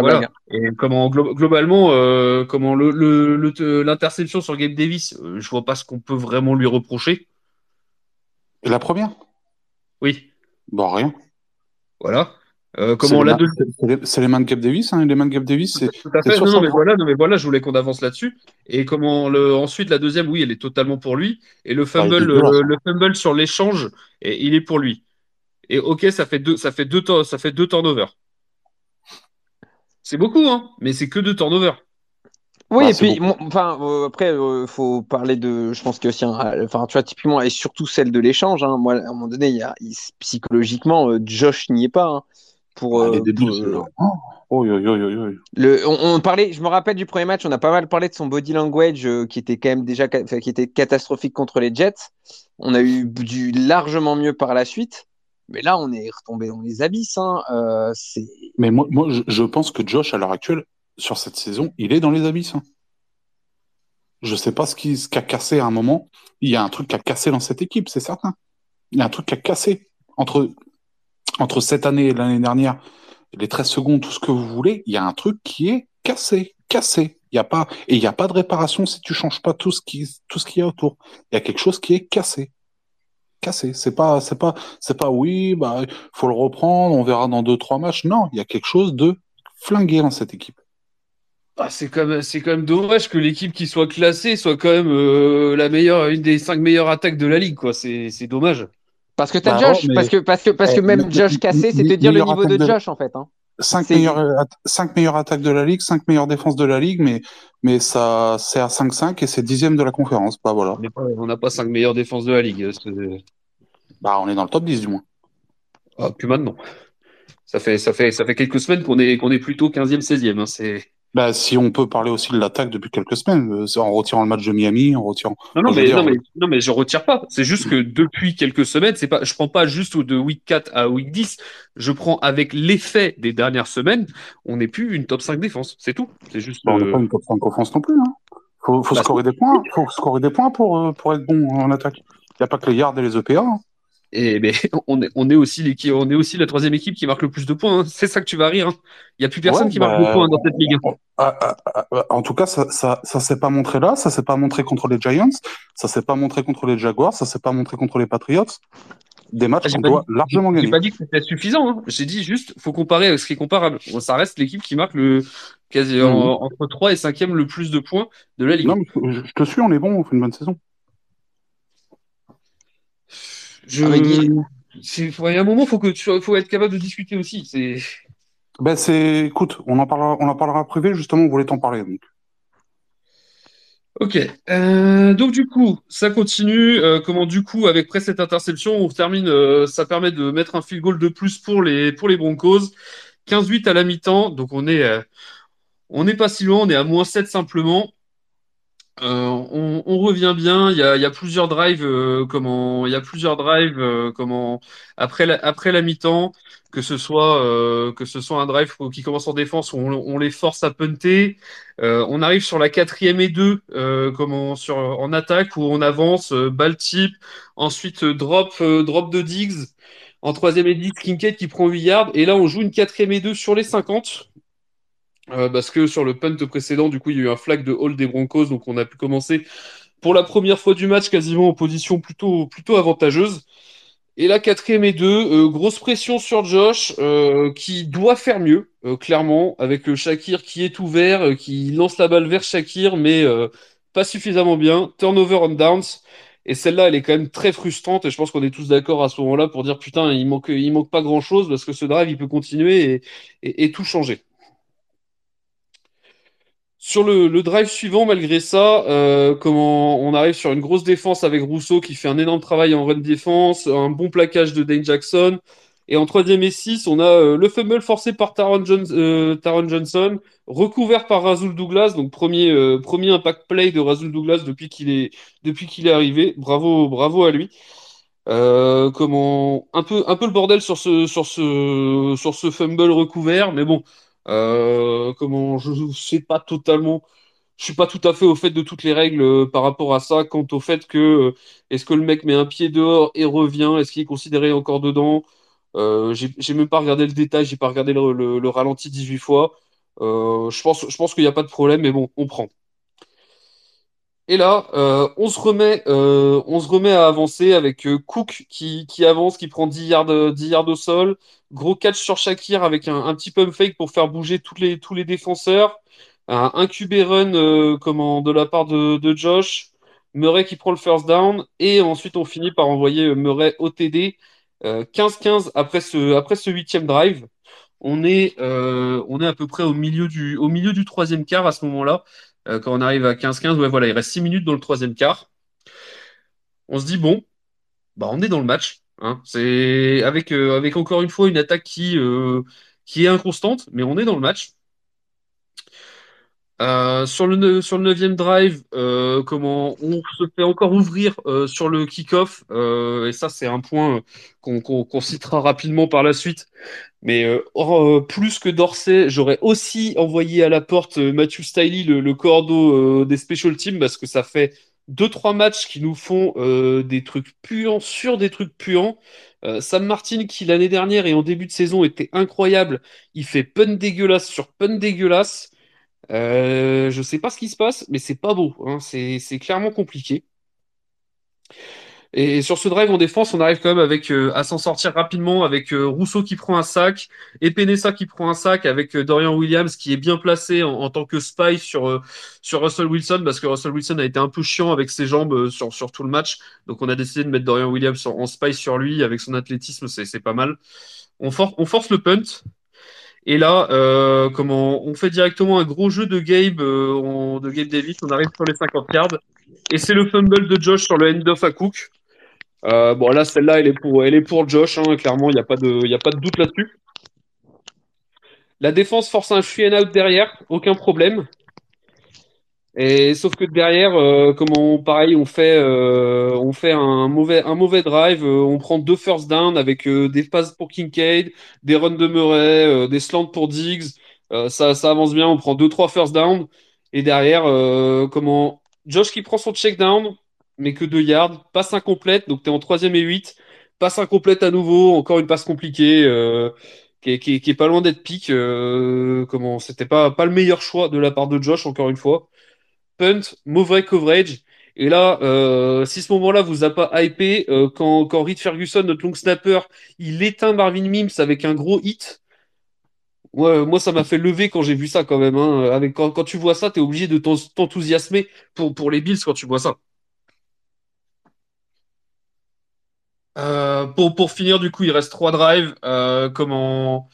voilà. Et glo- globalement, euh, comment le, le, le- l'interception sur Gabe Davis, euh, je vois pas ce qu'on peut vraiment lui reprocher. La première? Oui, Bah rien. voilà. Euh, C'est comment les, la c'est les- mains de Davis. Hein. Les mains de Gabe Davis, c'est Tout à fait. Non, mais voilà, non, mais voilà, je voulais qu'on avance là-dessus. Et comment le, ensuite la deuxième, oui, elle est totalement pour lui. Et le est fumble, euh, le fumble sur l'échange, et il est pour lui. Et ok, ça fait deux, ça fait deux, ça fait deux turnovers. C'est beaucoup, hein, mais c'est que deux turnovers. Oui, et puis, enfin, euh, après, euh, faut parler de, je pense qu'il y a aussi, un- enfin, tu vois, typiquement, et surtout celle de l'échange. hein. Moi, à un moment donné, il y a, il- psychologiquement, euh, Josh n'y est pas. hein. Pour, Ah, Oh, le, on, on parlait, je me rappelle du premier match, on a pas mal parlé de son body language euh, qui était quand même déjà, qui était catastrophique contre les Jets. On a eu du largement mieux par la suite, mais là, on est retombé dans les abysses. Hein. Euh, Mais moi, moi je, pense que Josh, à l'heure actuelle, sur cette saison, il est dans les abysses. hein. Je sais pas ce qui, ce qui a cassé à un moment. Il y a un truc qui a cassé dans cette équipe, c'est certain. Il y a un truc qui a cassé entre, entre cette année et l'année dernière. Les 13 secondes, tout ce que vous voulez, il y a un truc qui est cassé, cassé. Il y a pas, et il n'y a pas de réparation si tu changes pas tout ce qui, tout ce qu'il y a autour. Il y a quelque chose qui est cassé. Cassé. C'est pas, c'est pas, c'est pas oui, bah, faut le reprendre, on verra dans deux, trois matchs. Non, il y a quelque chose de flingué dans cette équipe. Ah, c'est quand même, quand même dommage que l'équipe qui soit classée soit quand même euh, la meilleure, une des cinq meilleures attaques de la ligue, quoi. C'est dommage. Parce que t'as Bah, Josh, mais- parce que parce que parce Eh, que même me- Josh cassé, c'est te dire le niveau de de- Josh en fait. Hein. Cinq C'est- meilleures, at- cinq meilleures attaques de la ligue, cinq meilleures défenses de la ligue, mais, mais ça, c'est à 5-5 et c'est dixième de la conférence. Bah voilà. Pas- on n'a pas cinq meilleures défenses de la ligue. C'est- Bah, on est dans le top 10 du moins. Ah, plus maintenant. Ça fait, ça fait, ça fait quelques semaines qu'on est, qu'on est plutôt 15e, 16e. hein. C'est... Bah, si on peut parler aussi de l'attaque depuis quelques semaines, euh, c'est en retirant le match de Miami, en retirant. Non, non, mais, dire- non, mais, non, mais je retire pas. C'est juste que depuis quelques semaines, c'est pas, je prends pas juste de week 4 à week 10. Je prends avec l'effet des dernières semaines. On n'est plus une top 5 défense. C'est tout. C'est juste. Bah, on n'est euh, pas une top 5 offense non plus. Hein. Faut, faut Bah, scorer des points. Faut scorer des points pour, euh, pour être bon en attaque. Il n'y a pas que les yards et les EPA. hein. Et mais on est, on est aussi l'équipe, on est aussi la troisième équipe qui marque le plus de points. hein. C'est ça que tu vas rire. hein. Il y a plus personne Ouais, qui marque bah, de points dans cette ligue. hein. Ah, ah, ah, En tout cas, ça, ça, ça s'est pas montré là, ça s'est pas montré contre les Giants, ça s'est pas montré contre les Jaguars, ça s'est pas montré contre les Patriots. Des matchs Ah, j'ai qu'on doit dit- largement J'ai gagner. pas dit que c'était suffisant. hein. J'ai dit juste, faut comparer avec ce qui est comparable. Ça reste l'équipe qui marque le quasi Mhm. en- entre 3 et 5e le plus de points de la ligue. Non, mais je, je te suis, on est bon, on fait une bonne saison. Je... Il y a un moment, faut que tu faut être capable de discuter aussi. C'est Ben c'est, écoute, on en parlera, on en parlera privé justement. On voulait t'en parler. Donc. ok. Euh, donc du coup, ça continue. Euh, comment du coup, avec près cette interception, on termine. euh, ça permet de mettre un field goal de plus pour les pour les Broncos. 15-8 à la mi-temps. Donc on est on n'est pas si loin. On est à moins 7 simplement. Euh, on, revient bien. Il y a, plusieurs drives. euh, comment il y a plusieurs drives. euh, comment après la, après la mi-temps. Que ce soit un drive qui commence en défense où on, les force à punter, on arrive sur la quatrième et deux, comment sur en attaque où on avance, balle type, ensuite drop drop de Diggs, en troisième et 10 Kincaid qui prend 8 yards et là on joue une quatrième et deux sur les 50 euh, parce que sur le punt précédent du coup il y a eu un flag de hold des Broncos donc on a pu commencer pour la première fois du match quasiment en position plutôt plutôt avantageuse. Et la quatrième et deux, euh, grosse pression sur Josh, euh, qui doit faire mieux, clairement, avec euh, Shakir qui est ouvert, qui lance la balle vers Shakir, mais pas suffisamment bien. Turnover on downs. Et celle-là, elle est quand même très frustrante, et je pense qu'on est tous d'accord à ce moment-là pour dire putain, il manque, il manque pas grand-chose parce que ce drive, il peut continuer et tout changer. Sur le, le drive suivant, malgré ça, euh, comment on arrive sur une grosse défense avec Rousseau qui fait un énorme travail en run défense, un bon plaquage de Dane Jackson. Et en troisième et six, on a euh, le fumble forcé par Taron, euh, Taron Johnson, recouvert par Razul Douglas, donc premier, euh, premier impact play de Razul Douglas depuis qu'il est, depuis qu'il est arrivé. Bravo, bravo à lui. Euh, comment un peu un peu le bordel sur ce sur ce sur ce fumble recouvert, mais bon, comment je je sais pas totalement, je suis pas tout à fait au fait de toutes les règles euh, par rapport à ça, quant au fait que euh, est-ce que le mec met un pied dehors et revient, est-ce qu'il est considéré encore dedans? Euh, j'ai même pas regardé le détail, j'ai pas regardé le, le- le ralenti 18 fois. Euh, je pense je pense qu'il n'y a pas de problème, mais bon, on prend. Et là, euh, on se remet, euh, on se remet à avancer avec euh, Cook qui, avance, qui prend 10 yards, 10 yards au sol. Gros catch sur Shakir avec un, petit pump fake pour faire bouger les, tous les défenseurs. Un, un QB run de la part de, de Josh. Murray qui prend le first down. Et ensuite, on finit par envoyer Murray au TD. Euh, 15-15 après ce, après ce huitième drive. On est, on est à peu près au milieu du, au milieu du troisième quart à ce moment-là. Quand on arrive à 15-15, ouais, voilà, il reste 6 minutes dans le troisième quart. On se dit, bon, bah, on est dans le match. Hein. C'est avec, avec encore une fois une attaque qui, qui est inconstante, mais on est dans le match. Euh, sur le sur drive, euh, comment on se fait encore ouvrir euh, sur le kick-off et ça c'est un point qu'on citera rapidement par la suite. Mais plus que Dorsey, j'aurais aussi envoyé à la porte Matthew Stiley, le, le cordeau des special teams, parce que ça fait deux trois matchs qui nous font des trucs puants sur des trucs puants. Sam Martin, qui l'année dernière et en début de saison était incroyable, il fait pun dégueulasse sur pun dégueulasse. Euh, je sais pas ce qui se passe, mais c'est pas beau. Hein. C'est clairement compliqué. Et sur ce drive en défense, on arrive quand même avec euh, à s'en sortir rapidement avec euh, Rousseau qui prend un sac, et Penessa qui prend un sac avec Dorian Williams qui est bien placé en, tant que spy sur sur Russell Wilson parce que Russell Wilson a été un peu chiant avec ses jambes sur sur tout le match. Donc on a décidé de mettre Dorian Williams en, spy sur lui avec son athlétisme, c'est pas mal. On force le punt. Et là, euh, comment on fait directement un gros jeu de Gabe, euh, de Gabe Davis. On arrive sur les 50 yards. Et c'est le fumble de Josh sur le end-off à Cook. Euh, bon, là, celle-là, elle est pour, elle est pour Josh. Hein, clairement, il n'y a pas de, il a pas de doute là-dessus. La défense force un free and out derrière, aucun problème. Et sauf que derrière, euh, comment pareil, on fait, euh, on fait un mauvais, un mauvais drive. Euh, on prend deux first down avec des passes pour Kincaid, des runs de Murray, des slants pour Diggs. ça, ça avance bien. On prend deux trois first down. Et derrière, comment Josh qui prend son check down, mais que deux yards, passe incomplète. Donc t'es en troisième et 8 passe incomplète à nouveau. Encore une passe compliquée. Qui est, pas loin d'être pique. comment c'était pas pas le meilleur choix de la part de Josh encore une fois punt, mauvais coverage. Et là, euh, si ce moment-là vous a pas hypé, euh, quand, quand Reed Ferguson, notre long snapper, il éteint Marvin Mims avec un gros hit, moi ça m'a fait lever quand j'ai vu ça quand même. Hein. Avec, quand, quand tu vois ça, tu es obligé de t'enthousiasmer pour, pour les Bills quand tu vois ça. Euh, pour, pour finir, du coup, il reste trois drives. comment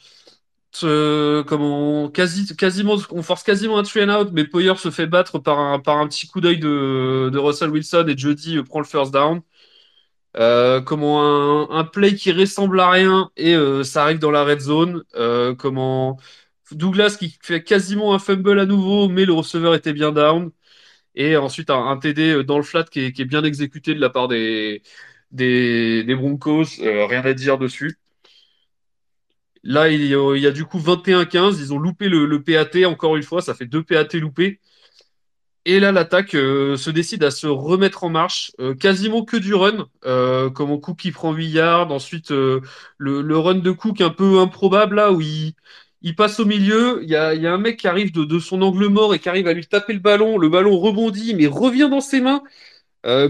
euh, quasiment, on force quasiment un three and out, mais Poyer se fait battre par un, petit coup d'œil de, Russell Wilson et Jody prend le first down. Euh, comment un, play qui ressemble à rien et euh, ça arrive dans la red zone. comment Douglas qui fait quasiment un fumble à nouveau, mais le receveur était bien down. Et ensuite un, TD dans le flat qui est, bien exécuté de la part des, des Broncos. rien à dire dessus. Là, il y, a, du coup 21-15. Ils ont loupé le, PAT encore une fois. Ça fait deux PAT loupés. Et là, l'attaque euh, se décide à se remettre en marche. Euh, quasiment que du run. Euh, comme Cook qui prend 8 yards. Ensuite, le, run de Cook un peu improbable là où il, passe au milieu. Il y a, un mec qui arrive de, son angle mort et qui arrive à lui taper le ballon. Le ballon rebondit mais revient dans ses mains.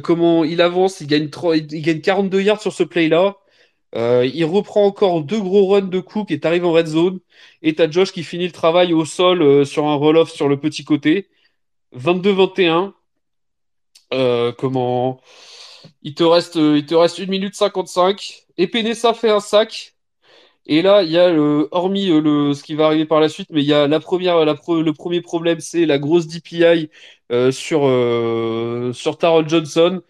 comment il avance, il gagne, 3, il gagne 42 yards sur ce play-là. Euh, il reprend encore deux gros runs de Cook et t'arrives en red zone. Et t'as Josh qui finit le travail au sol euh, sur un roll-off sur le petit côté. 22-21. Euh, comment? Il te reste il te reste 1 minute 55 et Penessa fait un sac et là il y a le, hormis le ce qui va arriver par la suite mais il y a la première le premier problème c'est la grosse DPI sur sur Tarol Johnson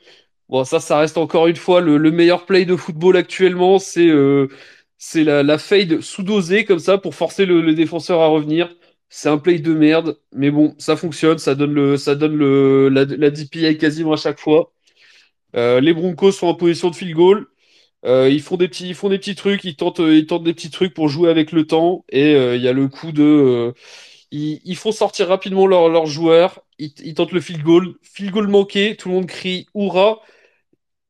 Bon, ça, ça reste encore une fois le, meilleur play de football actuellement. C'est euh, la fade sous-dosée comme ça pour forcer le, défenseur à revenir. C'est un play de merde, mais bon, ça fonctionne. Ça donne le ça donne le la, la DPI quasiment à chaque fois. Euh, les Broncos sont en position de field goal. Euh, ils font des petits ils font des petits trucs. Ils tentent ils tentent des petits trucs pour jouer avec le temps. Et il y a le coup de ils, ils, font sortir rapidement leurs leur joueurs. Ils, ils tentent le field goal. Field goal manqué. Tout le monde crie hurrah.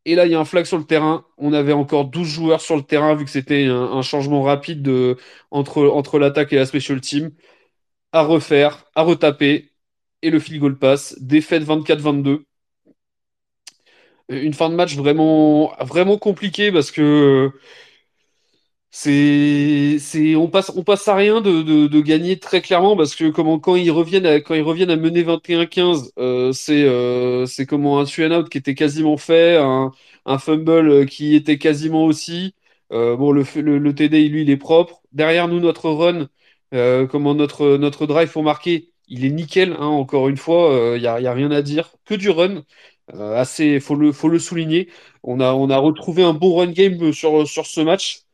Et là, il y a un flag sur le terrain. On avait encore 12 joueurs sur le terrain, vu que c'était un, changement rapide de, entre, entre l'attaque et la special team. À refaire, à retaper. Et le field goal passe. Défaite 24-22. Une fin de match vraiment, vraiment compliquée parce que c'est, on passe, on passe à rien de, gagner très clairement parce que quand ils reviennent à, mener 21-15, euh, c'est, euh, c'est comment un two out qui était quasiment fait, un, fumble qui était quasiment aussi. Euh, bon, le, TD, lui, il est propre. Derrière nous, notre run, euh, comment notre, drive pour marquer, il est nickel, hein, encore une fois, il n'y a, a, rien à dire. Que du run, assez, faut le, souligner. On a, retrouvé un bon run game sur ce match.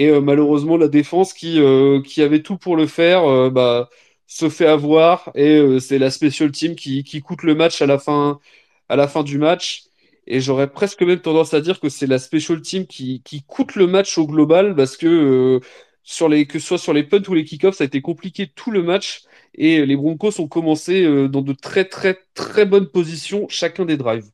Et malheureusement, la défense qui, qui avait tout pour le faire, bah, se fait avoir. Et c'est la special team qui, coûte le match à la fin, du match. Et j'aurais presque même tendance à dire que c'est la special team qui, coûte le match au global parce que, euh, sur les, que ce soit sur les punts ou les kick-offs, ça a été compliqué tout le match. Et les Broncos ont commencé euh, dans de très très très bonnes positions chacun des drives.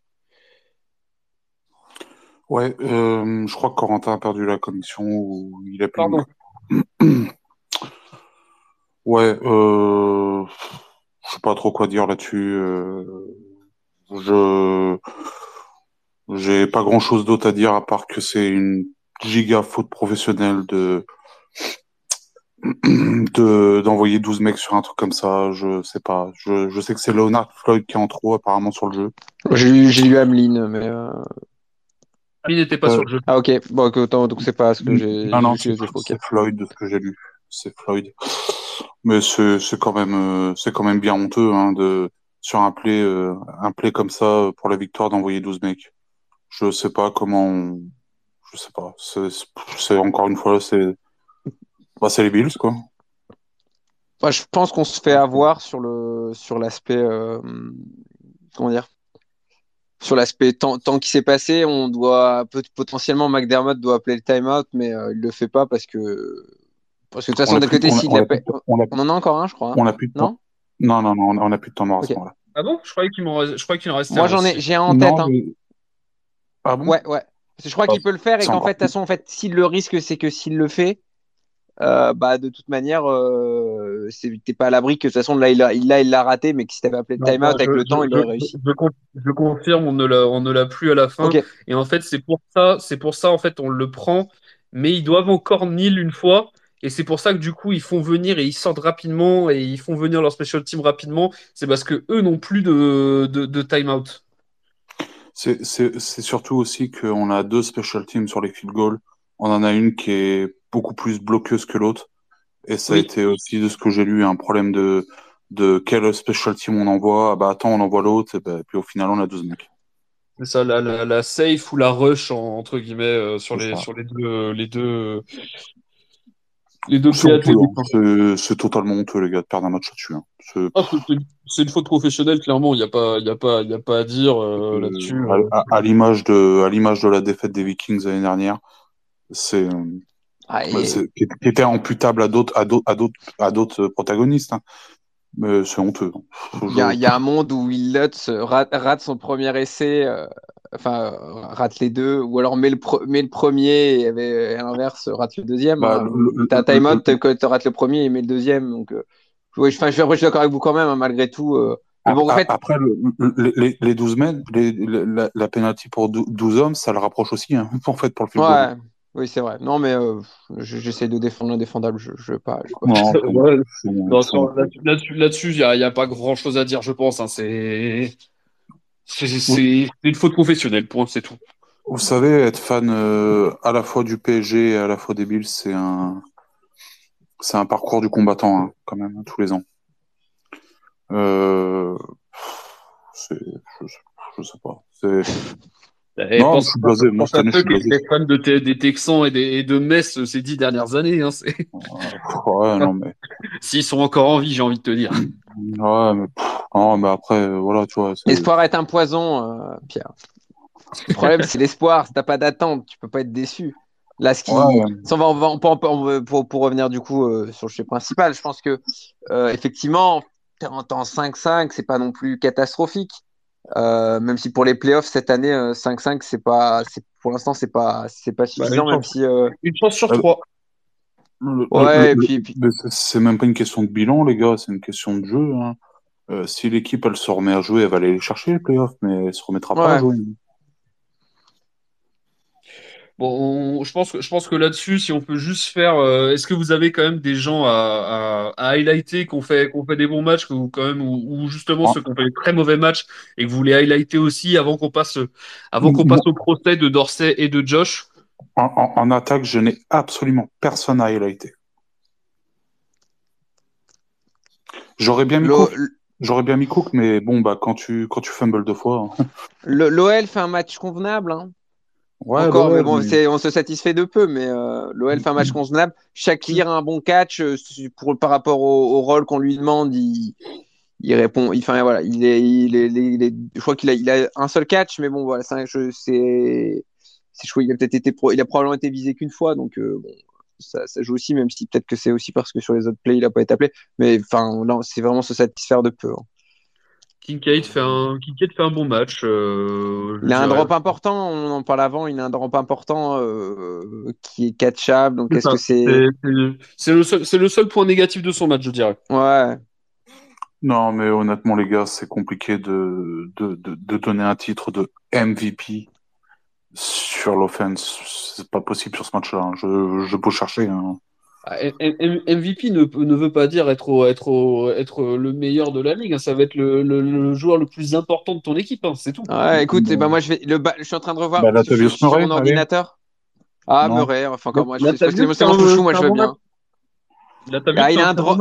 Ouais, euh, je crois que Corentin a perdu la connexion ou il a plus. Pardon. ouais, euh, je sais pas trop quoi dire là-dessus. je j'ai pas grand chose d'autre à dire à part que c'est une giga faute professionnelle de de d'envoyer 12 mecs sur un truc comme ça, je sais pas. Je, je sais que c'est Leonard Floyd qui est en trop apparemment sur le jeu. J'ai eu Ameline, mais. Euh... Ameline n'était pas Euh, sur le jeu. Ah, ok. Bon, donc c'est pas ce que j'ai. Non, non, c'est Floyd de ce que j'ai lu. C'est Floyd. Mais c'est c'est quand même euh, c'est quand même bien honteux hein, de sur un play euh, un play comme ça pour la victoire d'envoyer 12 mecs. Je sais pas comment on... je sais pas. C'est encore une fois c'est bah, c'est les Bills quoi. Moi, je pense qu'on se fait avoir sur le sur l'aspect euh, comment dire sur l'aspect temps, temps qui s'est passé. On doit peut- potentiellement McDermott doit appeler le timeout, mais euh, il le fait pas parce que parce que de toute façon On a d'un côté on on a on a- on en a encore un, je crois. hein. On a plus de temps. Non Non, non, on a- on a plus de temps mort à ce moment-là. Ah bon? Je croyais qu'il m'en reste- je croyais qu'il en restait Moi j'en ai j'ai un en tête. Non, hein. mais- Ah bon? Ouais ouais. Parce que je crois qu'il peut le faire et qu'en fait de toute façon en fait s'il le risque c'est que s'il le fait euh, bah de toute manière euh, t'es pas à l'abri que de toute façon là il l'a il il raté mais que si t'avais appelé timeout avec je- le temps je- il aurait réussi. Je, con- je confirme, on ne l'a, plus à la fin. Et en fait, c'est pour ça, c'est pour ça, en fait, on le prend. Mais ils doivent encore nil une fois. Et c'est pour ça que du coup, ils font venir et ils sortent rapidement et ils font venir leur special team rapidement. C'est parce que eux n'ont plus de, de, de time-out. C'est surtout aussi qu'on a deux special teams sur les field goals. On en a une qui est beaucoup plus bloqueuse que l'autre. Et ça a été aussi, de ce que j'ai lu, un problème de, de quel special team on envoie. Ah bah attends, on envoie l'autre. Et bah, puis au final, on a 12 mecs. C'est ça, la, la, la safe ou la rush, en- entre guillemets, euh, sur les, ça. sur les deux, les deux, les deux C'est totalement honteux, les gars, de perdre un match là-dessus. hein. C'est- Ah, une faute professionnelle, clairement. Il n'y a pas, y a pas, il y a pas à dire euh, Euh, là-dessus. à, à- à l'image de, à l'image de la défaite des Vikings l'année dernière, c'est, euh, Ah, et- bah, c'est- qui était imputable à d'autres, à d'autres, à d'autres, à d'autres protagonistes. hein. Mais c'est honteux. Il y a, Je- il y a un monde où Will Lutz rate, rate son premier essai, euh, enfin euh, rate les deux, ou alors met le, pre- met le premier et avait, à l'inverse rate le deuxième. Bah, hein. T'as un time-out, tu rates le premier et met le deuxième. Donc, euh, oui, je, suis d'accord avec vous quand même, hein, malgré tout. euh. Mais bon, en A- fait, Après, le- le- les, les 12 mètres, les- la, la penalty pour dou- 12 hommes, ça le rapproche aussi, hein, en fait, pour le goal. ouais, oui, c'est vrai. Non, mais euh, je- j'essaie de défendre l'indéfendable. Je, je veux pas. je veux pas- Non, Ouais, là- Là-dessus, il n'y a, il y a pas grand-chose à dire, je pense. hein. C'est, une faute professionnelle, point, c'est tout. Vous savez, être fan euh, à la fois du PSG et à la fois des Bills, c'est un, c'est un parcours du combattant, hein, quand même, tous les ans. Euh, c'est, je, je sais pas. Et Non, pense, je suis blasé. Moi, pense cette année, je suis blasé. étaient fans de des Texans et des, et de Metz ces dix dernières années. Hein, ouais, non, mais, S'ils sont encore en vie, j'ai envie de te dire. ouais, mais, non, mais après, euh, voilà, tu vois. L'espoir est un poison, euh, Pierre. Le problème, c'est l'espoir. Si t'as pas d'attente, tu peux pas être déçu. Là, ce qui, Ouais. On va, on va- on peut- pour, pour revenir du coup euh, sur le sujet principal, je pense que euh, effectivement, t'es en temps 5-5, c'est pas non plus catastrophique. Euh, même si pour les playoffs cette année, euh, 5-5, c'est pas, c'est pour l'instant, c'est pas, c'est pas suffisant, une même chance. si. euh, Une chance sur Euh, trois. Le- Ouais, le- et puis- c'est- même pas une question de bilan, les gars, c'est une question de jeu. hein. Euh, si l'équipe elle se remet à jouer, elle va aller les chercher les playoffs, mais elle se remettra pas à jouer. Bon, on- je pense que je pense que là-dessus, si on peut juste faire, euh, est-ce que vous avez quand même des gens à, à, à highlighter qu'on fait qu'on fait des bons matchs ou quand même ou, justement Ah. ceux qui ont fait des très mauvais matchs et que vous voulez highlighter aussi avant qu'on passe avant qu'on passe au procès de Dorsey et de Josh? En, en- en attaque, je n'ai absolument personne à highlighter. J'aurais bien mis Cook. J'aurais bien mis Cook, mais bon, bah, quand tu, quand tu fumbles deux fois. Hein. L'OL fait un match convenable. Hein. Ouais, Encore, mais bon, on se satisfait de peu, mais euh, l'OL fait un match mm. convenable. Shakir a un bon catch euh, pour, par rapport au, rôle qu'on lui demande. Il, il répond. Il, enfin, voilà, il est, il est, je crois qu'il a, il a un seul catch, mais bon, voilà, c'est, c'est, il a peut-être été, il a probablement été visé qu'une fois, donc euh, bon, ça, ça, joue aussi, même si peut-être que c'est aussi parce que sur les autres plays, il n'a pas été appelé. Mais enfin, c'est vraiment se satisfaire de peu. Hein. Kincaid fait un, Kincaid fait un bon match. Euh, il a un drop important, on en parle avant, il a un drop important euh, qui est catchable. Donc est-ce que c'est. C'est le, seul, le seul point négatif de son match, je dirais. Ouais. Non, mais honnêtement, les gars, c'est compliqué de, de, de, de, donner un titre de MVP sur l'offense, c'est pas possible sur ce match-là. Hein. Je, je peux chercher. Hein. Ah, MVP ne, ne, veut pas dire être, être, être le meilleur de la ligue. Hein. Ça va être le, le, joueur le plus important de ton équipe. C'est tout. Ouais, écoute, bah, moi je, vais, le, je suis en train de revoir bah, sur, sur, mon ordinateur. Ah, Murray, enfin, comme moi, c'est mon chouchou, moi je veux bien. ah, il a un drop.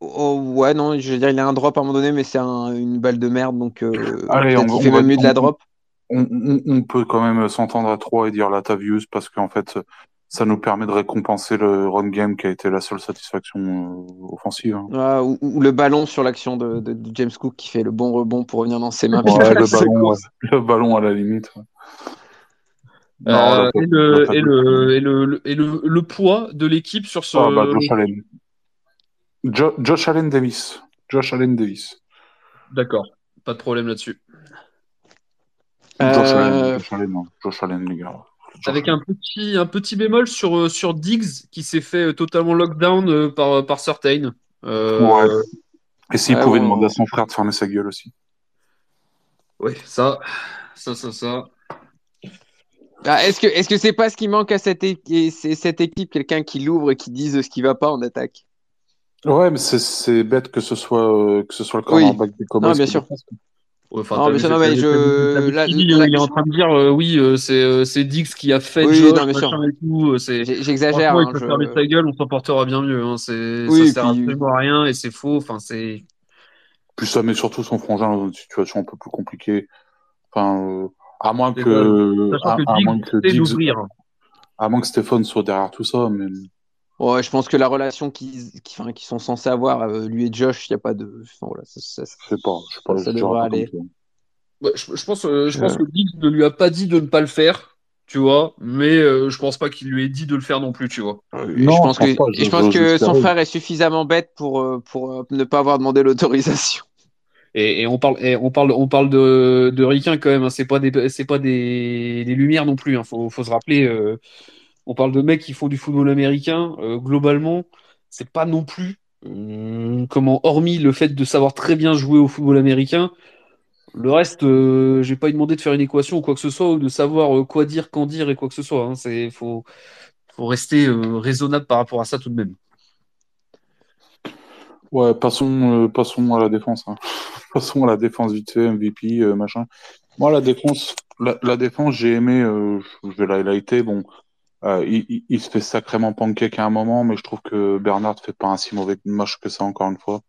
Oh, ouais, non, je veux dire, il a un drop à un moment donné, mais c'est un, une balle de merde, donc euh, Allez, on, il fait même mieux de la drop on, peut quand même s'entendre à trois et dire Latavius parce qu'en fait, ça nous permet de récompenser le run game qui a été la seule satisfaction euh, offensive. Hein. ou, le ballon sur l'action de, James Cook qui fait le bon rebond pour revenir dans ses mains. le, ballon, à la limite. Euh, et, le, et, le, poids de l'équipe sur ce. Ah, bah, Josh Allen. Josh Allen Davis. Josh Allen Davis. D'accord, pas de problème là-dessus. Josh Allen, euh, Josh Allen, les gars. Avec un petit, un petit bémol sur, euh, sur Diggs qui s'est fait euh, totalement lockdown par, par Certain. Ouais. Et s'il pouvait demander à son frère de fermer sa gueule aussi. Oui, ça, ça, ça, ça. Ah, est-ce que est-ce que c'est pas ce qui manque à cette, cette équipe, quelqu'un qui l'ouvre et qui dise ce qui va pas en attaque? Ouais, mais c'est bête que ce soit que ce soit le cornerback oui. des Cowboys. Non, bien sûr. Enfin, non, mais ça, non, mais je. Là, il, est en train de dire, euh, oui, euh, euh, c'est Dix qui a fait oui, Josh, non, bien sûr. J'exagère. Hein, il peut je... sa gueule, on s'en portera bien mieux. Hein. Oui, ça sert absolument à rien et c'est faux. Enfin, c'est. Puis ça met surtout son frangin dans une situation un peu plus compliquée. Enfin, à moins que. À, à, moins que Diggs, à moins que Stéphane soit derrière tout ça, mais. Ouais, je pense que la relation qu'ils qui, sont censés avoir, euh, lui et Josh, il n'y a pas de. Enfin, voilà, ça, ça, je sais pas, je sais pas, ça, devrait aller. je, pense, euh, je pense que Diggs ne lui a pas dit de ne pas le faire, tu vois, mais euh, je pense pas qu'il lui ait dit de le faire non plus, tu vois. non, je pense que, je, pense que son frère est suffisamment bête pour, pour ne pas avoir demandé l'autorisation. Et, et, on parle, et on parle, on parle de, de Riquin quand même. Hein. C'est pas des, c'est pas des, des, lumières non plus. Hein. Faut, faut se rappeler. Euh, on parle de mecs qui font du football américain. Euh, globalement, c'est pas non plus euh, comment, hormis le fait de savoir très bien jouer au football américain. Le reste, euh, j'ai pas demandé de faire une équation ou quoi que ce soit, ou de savoir quoi dire, quand dire et quoi que ce soit. Hein. C'est faut, rester raisonnable par rapport à ça tout de même. Ouais, passons, à la défense. Hein. passons à la défense vite fait, MVP, machin. Moi, la défense, la, j'ai aimé. je vais la. Bon, euh, il, se fait sacrément pancake à un moment, mais je trouve que Bernard fait pas un si mauvais match que ça encore une fois.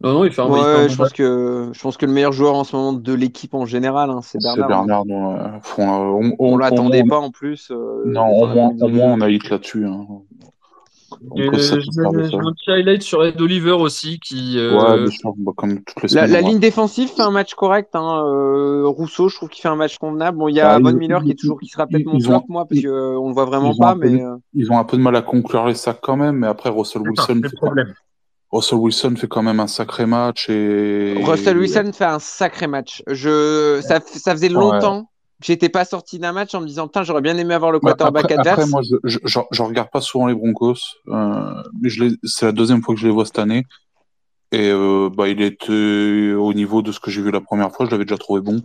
Non, non, il fait un ouais, je pense que je pense que le meilleur joueur en ce moment de l'équipe en général, hein, c'est Bernard. C'est Bernard. Hein. on, on, l'attendait pas en plus. Euh, non, au moins, au moins on a hit là-dessus. Hein. J'ai un petit highlight sur Ed Oliver aussi qui. Euh, ouais, bah, comme toutes les La, ligne défensive fait un match correct. Hein. Euh, Rousseau, je trouve qu'il fait un match convenable. Bon, il y a Von Miller qui est toujours qui sera peut-être mon flop moi parce qu'on euh, le voit vraiment pas, mais. Ils ont un peu de mal à conclure les sacs quand même, mais après Russell Wilson. Fait Russell Wilson fait quand même un sacré match et. Russell Wilson fait un sacré match. Je ça, ça faisait longtemps j'étais pas sorti d'un match en me disant putain j'aurais bien aimé avoir le bah, quarterback après, adverse. Après moi je, je, je, regarde pas souvent les Broncos, euh, mais c'est la deuxième fois que je les vois cette année et euh, bah il était au niveau de ce que j'ai vu la première fois, je l'avais déjà trouvé bon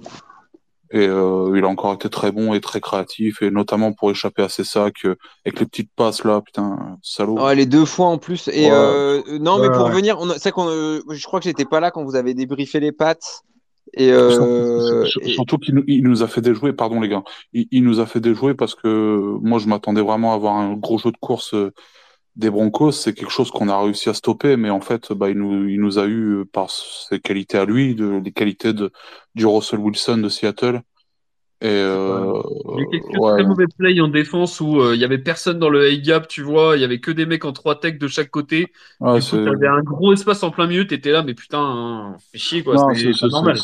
et euh, il a encore été très bon et très créatif et notamment pour échapper à ses sacs euh, avec les petites passes là putain salaud. Ouais, les deux fois en plus et euh, non mais pour revenir, c'est qu'on je crois que j'étais pas là quand vous avez débriefé les pattes. Et euh... Surtout qu'il il nous a fait déjouer, pardon les gars, il, il, nous a fait déjouer parce que moi je m'attendais vraiment à avoir un gros jeu de course euh, des Broncos, c'est quelque chose qu'on a réussi à stopper, mais en fait, bah, il nous, il nous a eu par ses qualités à lui, de, les qualités de, du Russell Wilson de Seattle. Et euh, il y a quelques très mauvais plays en défense où euh, il y avait personne dans le A-gap, tu vois, il y avait que des mecs en trois techs de chaque côté. Ouais, du coup, t'avais un gros espace en plein milieu, t'étais là, mais putain, hein, fais chier quoi, c'est normal.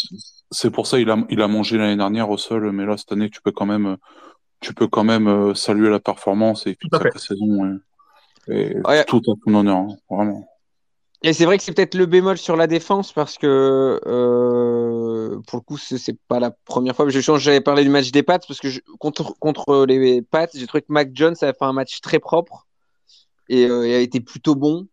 C'est pour ça il a, il a mangé l'année dernière au sol, mais là cette année tu peux quand même, tu peux quand même euh, saluer la performance et toute sa saison. Et, tout à ton honneur, hein, vraiment. Et c'est vrai que c'est peut-être le bémol sur la défense parce que euh, pour le coup, c'est pas la première fois. J'avais parlé du match des Pats parce que contre, contre les Pats, j'ai trouvé que Mac Jones a fait un match très propre et, euh, a été plutôt bon.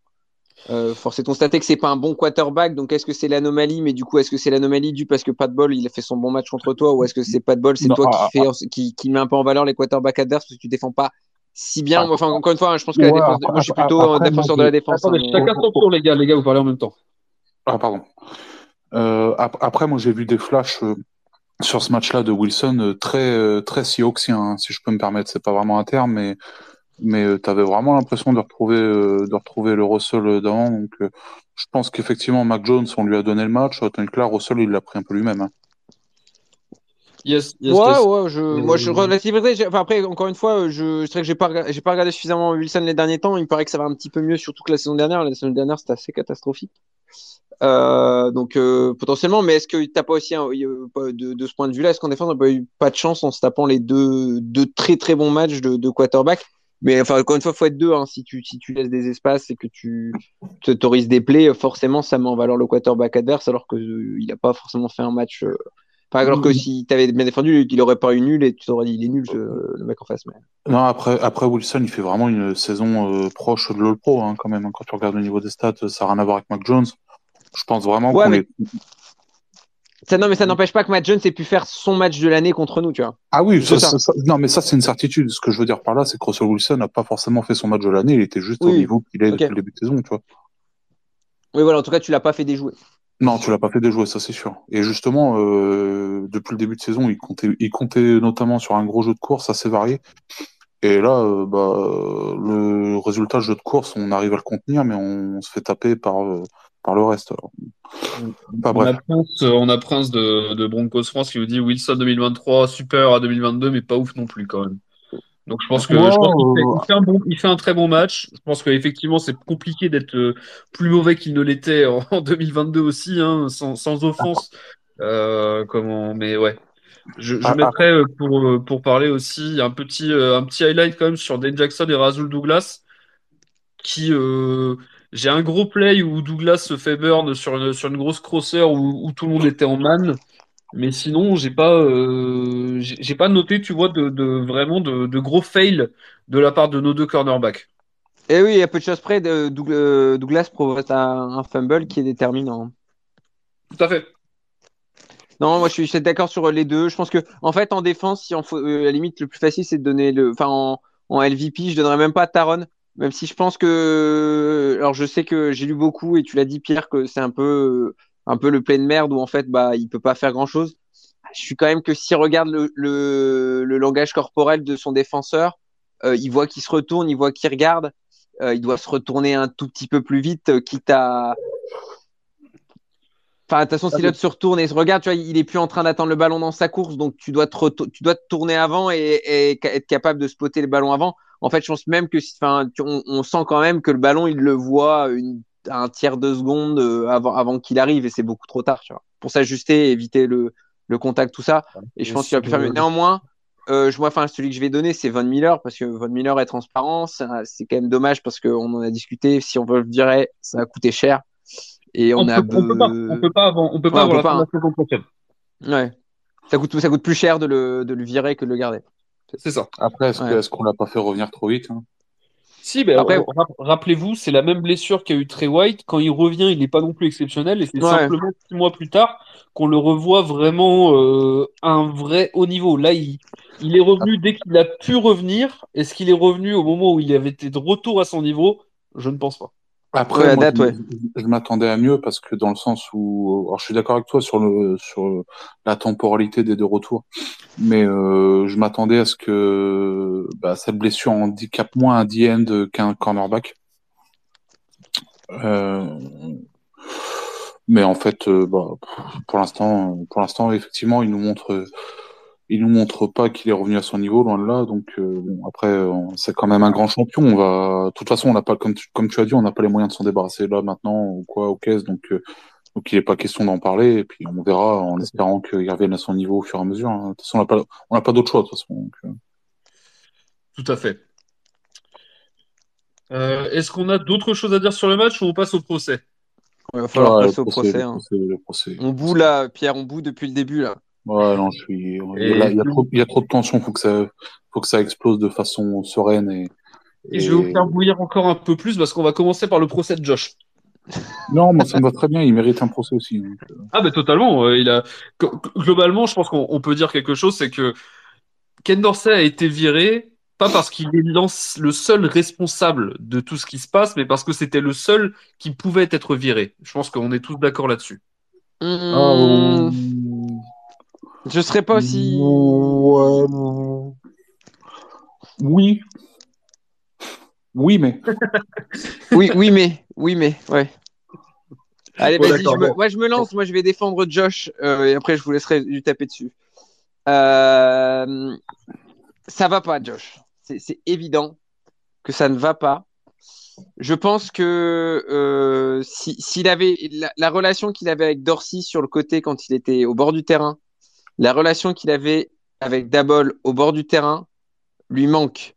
Euh, force est de constater que c'est pas un bon quarterback, donc est-ce que c'est l'anomalie? Mais du coup, est-ce que c'est l'anomalie due parce que Pat Ball il a fait son bon match contre toi, ou est-ce que c'est Pat Ball, c'est toi qui, ah, fait, qui, qui met un peu en valeur les quarterbacks adverses parce que tu défends pas si bien. Enfin, encore une fois, hein, je pense que la défense, moi, je suis plutôt un défenseur de la défense. Attendez, hein, chacun son tour, les gars. Les gars, vous parlez en même temps. Ah, pardon. Euh, après, moi, j'ai vu des flashs euh, sur ce match-là de Wilson euh, très, très Seahawksien, hein, si je peux me permettre. C'est pas vraiment un terme, mais, mais tu avais vraiment l'impression de retrouver, de retrouver le Russell d'avant. Donc, je pense qu'effectivement, Mac Jones, on lui a donné le match. Tandis que là, Russell, il l'a pris un peu lui-même. Hein. Yes, yes, ouais, ouais, je, moi je relativiserai. Enfin, après, encore une fois, je, c'est vrai que j'ai pas, j'ai pas regardé suffisamment Wilson les derniers temps. Il me paraît que ça va un petit peu mieux, surtout que la saison dernière. La saison dernière, c'était assez catastrophique. Euh, donc euh, potentiellement, mais est-ce que t'as pas aussi un, de, de, ce point de vue-là, est-ce qu'en défense on n'a pas eu pas de chance en se tapant les deux, deux très très bons matchs de, de quarterback? Mais enfin, encore une fois, faut être deux. Hein. Si tu si tu laisses des espaces et que tu t'autorises des plays, forcément, ça met en valeur le quarterback adverse, alors que euh, il a pas forcément fait un match. Euh, alors que si tu avais bien défendu, il aurait pas eu nul et tu t'aurais dit il est nul le mec en face. Mais... Non, après, après Wilson, il fait vraiment une saison euh, proche de l'All Pro hein, quand même. Quand tu regardes le niveau des stats, ça n'a rien à voir avec Mac Jones. Je pense vraiment qu'on est. Ça, non, mais ça n'empêche pas que Mac Jones ait pu faire son match de l'année contre nous, tu vois. Ah oui, ça, non, mais ça, c'est une certitude. Ce que je veux dire par là, c'est que Russell Wilson n'a pas forcément fait son match de l'année. Il était juste au niveau qu'il est depuis le début de saison, tu vois. Oui, voilà, en tout cas, tu l'as pas fait déjouer. Non, tu l'as pas fait déjouer, ça c'est sûr. Et justement, euh, depuis le début de saison, il comptait, il comptait notamment sur un gros jeu de course assez varié. Et là, euh, bah, le résultat jeu de course, on arrive à le contenir, mais on, se fait taper par, euh, par le reste. on, a Prince, on, a Prince, de, de Broncos France qui nous dit Wilson 2023, super à 2022, mais pas ouf non plus quand même. Donc je pense que je pense qu'il fait, un bon, il fait un très bon match. Je pense qu'effectivement c'est compliqué d'être euh, plus mauvais qu'il ne l'était en, 2022 aussi, hein, sans, sans offense. Euh, comment Mais ouais, je, je ah, mettrais euh, pour euh, pour parler aussi un petit un petit highlight quand même sur Dane Jackson et Razul Douglas, qui j'ai un gros play où Douglas se fait burn sur une, sur une grosse crosser où, où tout le monde était en man. Mais sinon, j'ai pas, euh, j'ai pas noté, tu vois, de, de vraiment de, de, gros fails de la part de nos deux cornerbacks. Et eh oui, il y a peu de choses près. De Douglas provoque un, fumble qui est déterminant. Tout à fait. Non, moi je suis, d'accord sur les deux. Je pense que en fait en défense, si on faut, euh, la limite le plus facile c'est de donner le, enfin en, en, LVP, je donnerais même pas à Taron, même si je pense que, alors je sais que j'ai lu beaucoup et tu l'as dit Pierre que c'est un peu un peu le plein de merde où en fait bah il peut pas faire grand chose. Je suis quand même que s'il regarde le, le, le, langage corporel de son défenseur, euh, il voit qu'il se retourne, il voit qu'il regarde, euh, il doit se retourner un tout petit peu plus vite, euh, quitte à. Enfin, de toute façon, si l'autre se retourne et se regarde, tu vois, il est plus en train d'attendre le ballon dans sa course, donc tu dois te, tu dois te tourner avant et, être capable de spotter le ballon avant. En fait, je pense même que, enfin, on, on, sent quand même que le ballon, il le voit une un tiers de seconde euh, avant, avant qu'il arrive et c'est beaucoup trop tard, tu vois. Pour s'ajuster, éviter le, le contact, tout ça. Et je pense qu'il va plus faire mieux. Néanmoins, euh, je, moi, enfin, celui que je vais donner, c'est Von Miller, parce que Von Miller est transparent. C'est quand même dommage parce qu'on en a discuté. Si on veut le virer, ça va coûter cher. Et on, on a. Peut, on peut pas, on peut pas avant, on peut pas avoir la pas, Ouais. Ça coûte, ça coûte plus cher de le, de le virer que de le garder. C'est ça. Après, est-ce qu'on l'a pas fait revenir trop vite hein? Si, ben, Après, rappelez-vous, c'est la même blessure qu'a eu Trey White. Quand il revient, il n'est pas non plus exceptionnel. Et c'est simplement six mois plus tard qu'on le revoit vraiment euh, un vrai haut niveau. Là, il, il est revenu dès qu'il a pu revenir. Est-ce qu'il est revenu au moment où il avait été de retour à son niveau? Je ne pense pas. Après, je, m'attendais à mieux parce que dans le sens où, alors je suis d'accord avec toi sur le sur la temporalité des deux retours, mais euh, je m'attendais à ce que bah, cette blessure handicape moins un D-end qu'un cornerback. mais en fait, bah, pour l'instant, pour l'instant, effectivement, il nous montre il nous montre pas qu'il est revenu à son niveau, loin de là. Donc euh, bon, après, euh, c'est quand même un grand champion. On va, de toute façon, on n'a pas, comme tu, comme tu as dit, on n'a pas les moyens de s'en débarrasser là maintenant ou quoi au caisse. Donc euh, donc il n'est pas question d'en parler. Et puis on verra en espérant qu'il revienne à son niveau au fur et à mesure. Hein. De toute façon, on n'a pas, on n'a pas d'autre choix de toute façon. Tout à fait. Est-ce qu'on a d'autres choses à dire sur le match ou on passe au procès? Il va falloir passer au procès. Hein. On bout là, Pierre, on bout depuis le début là. Ouais, non, je suis. Il y, a, il, y a trop, il y, a trop, de tension. Faut que ça, faut que ça explose de façon sereine et. Et, je vais vous faire bouillir encore un peu plus parce qu'on va commencer par le procès de Josh. Non, moi ça me va très bien. Il mérite un procès aussi. Euh. Ah, ben totalement. Euh, il a globalement, je pense qu'on peut dire quelque chose, c'est que Ken Dorsey a été viré pas parce qu'il est le seul responsable de tout ce qui se passe, mais parce que c'était le seul qui pouvait être viré. Je pense qu'on est tous d'accord là-dessus. Mmh. Je serais pas aussi. Oui. Oui, mais. oui, oui, mais. Oui, mais. Ouais. Allez, vas-y, je, me... je me lance. Moi, je vais défendre Josh euh, et après, je vous laisserai lui taper dessus. Euh... Ça va pas, Josh. C'est évident que ça ne va pas. Je pense que euh, s'il avait la, la relation qu'il avait avec Dorsey sur le côté quand il était au bord du terrain, la relation qu'il avait avec Dabol au bord du terrain lui manque.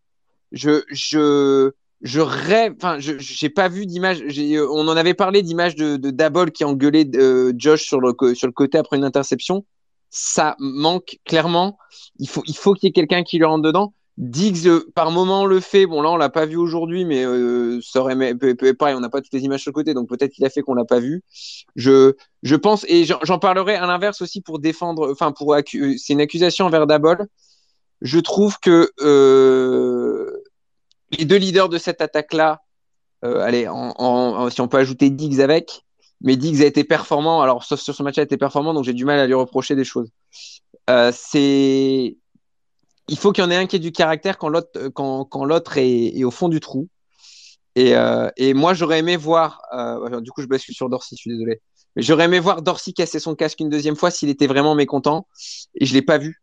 Je, je, je rêve, enfin, je j'ai pas vu d'image. On en avait parlé d'image de, de Dabol qui engueulait euh, Josh sur le, sur le côté après une interception. Ça manque clairement. Il faut, il faut qu'il y ait quelqu'un qui lui rentre dedans. Diggs, euh, par moment, le fait. Bon, là, on l'a pas vu aujourd'hui, mais euh, ça aurait, pareil, on n'a pas toutes les images sur le côté, donc peut-être qu'il a fait qu'on l'a pas vu. Je, je pense, et j'en parlerai à l'inverse aussi pour défendre, enfin, pour c'est une accusation envers Dabol. Je trouve que euh, les deux leaders de cette attaque-là, euh, allez, si on peut ajouter Diggs avec, mais Diggs a été performant, alors sauf sur ce match, a été performant, donc j'ai du mal à lui reprocher des choses. Euh, c'est il faut qu'il y en ait un qui ait du caractère quand l'autre euh, est, au fond du trou. Et, euh, moi, j'aurais aimé voir. Euh, du coup, je bascule sur Dorsey, je suis désolé. Mais j'aurais aimé voir Dorsey casser son casque une deuxième fois s'il était vraiment mécontent. Et je l'ai pas vu.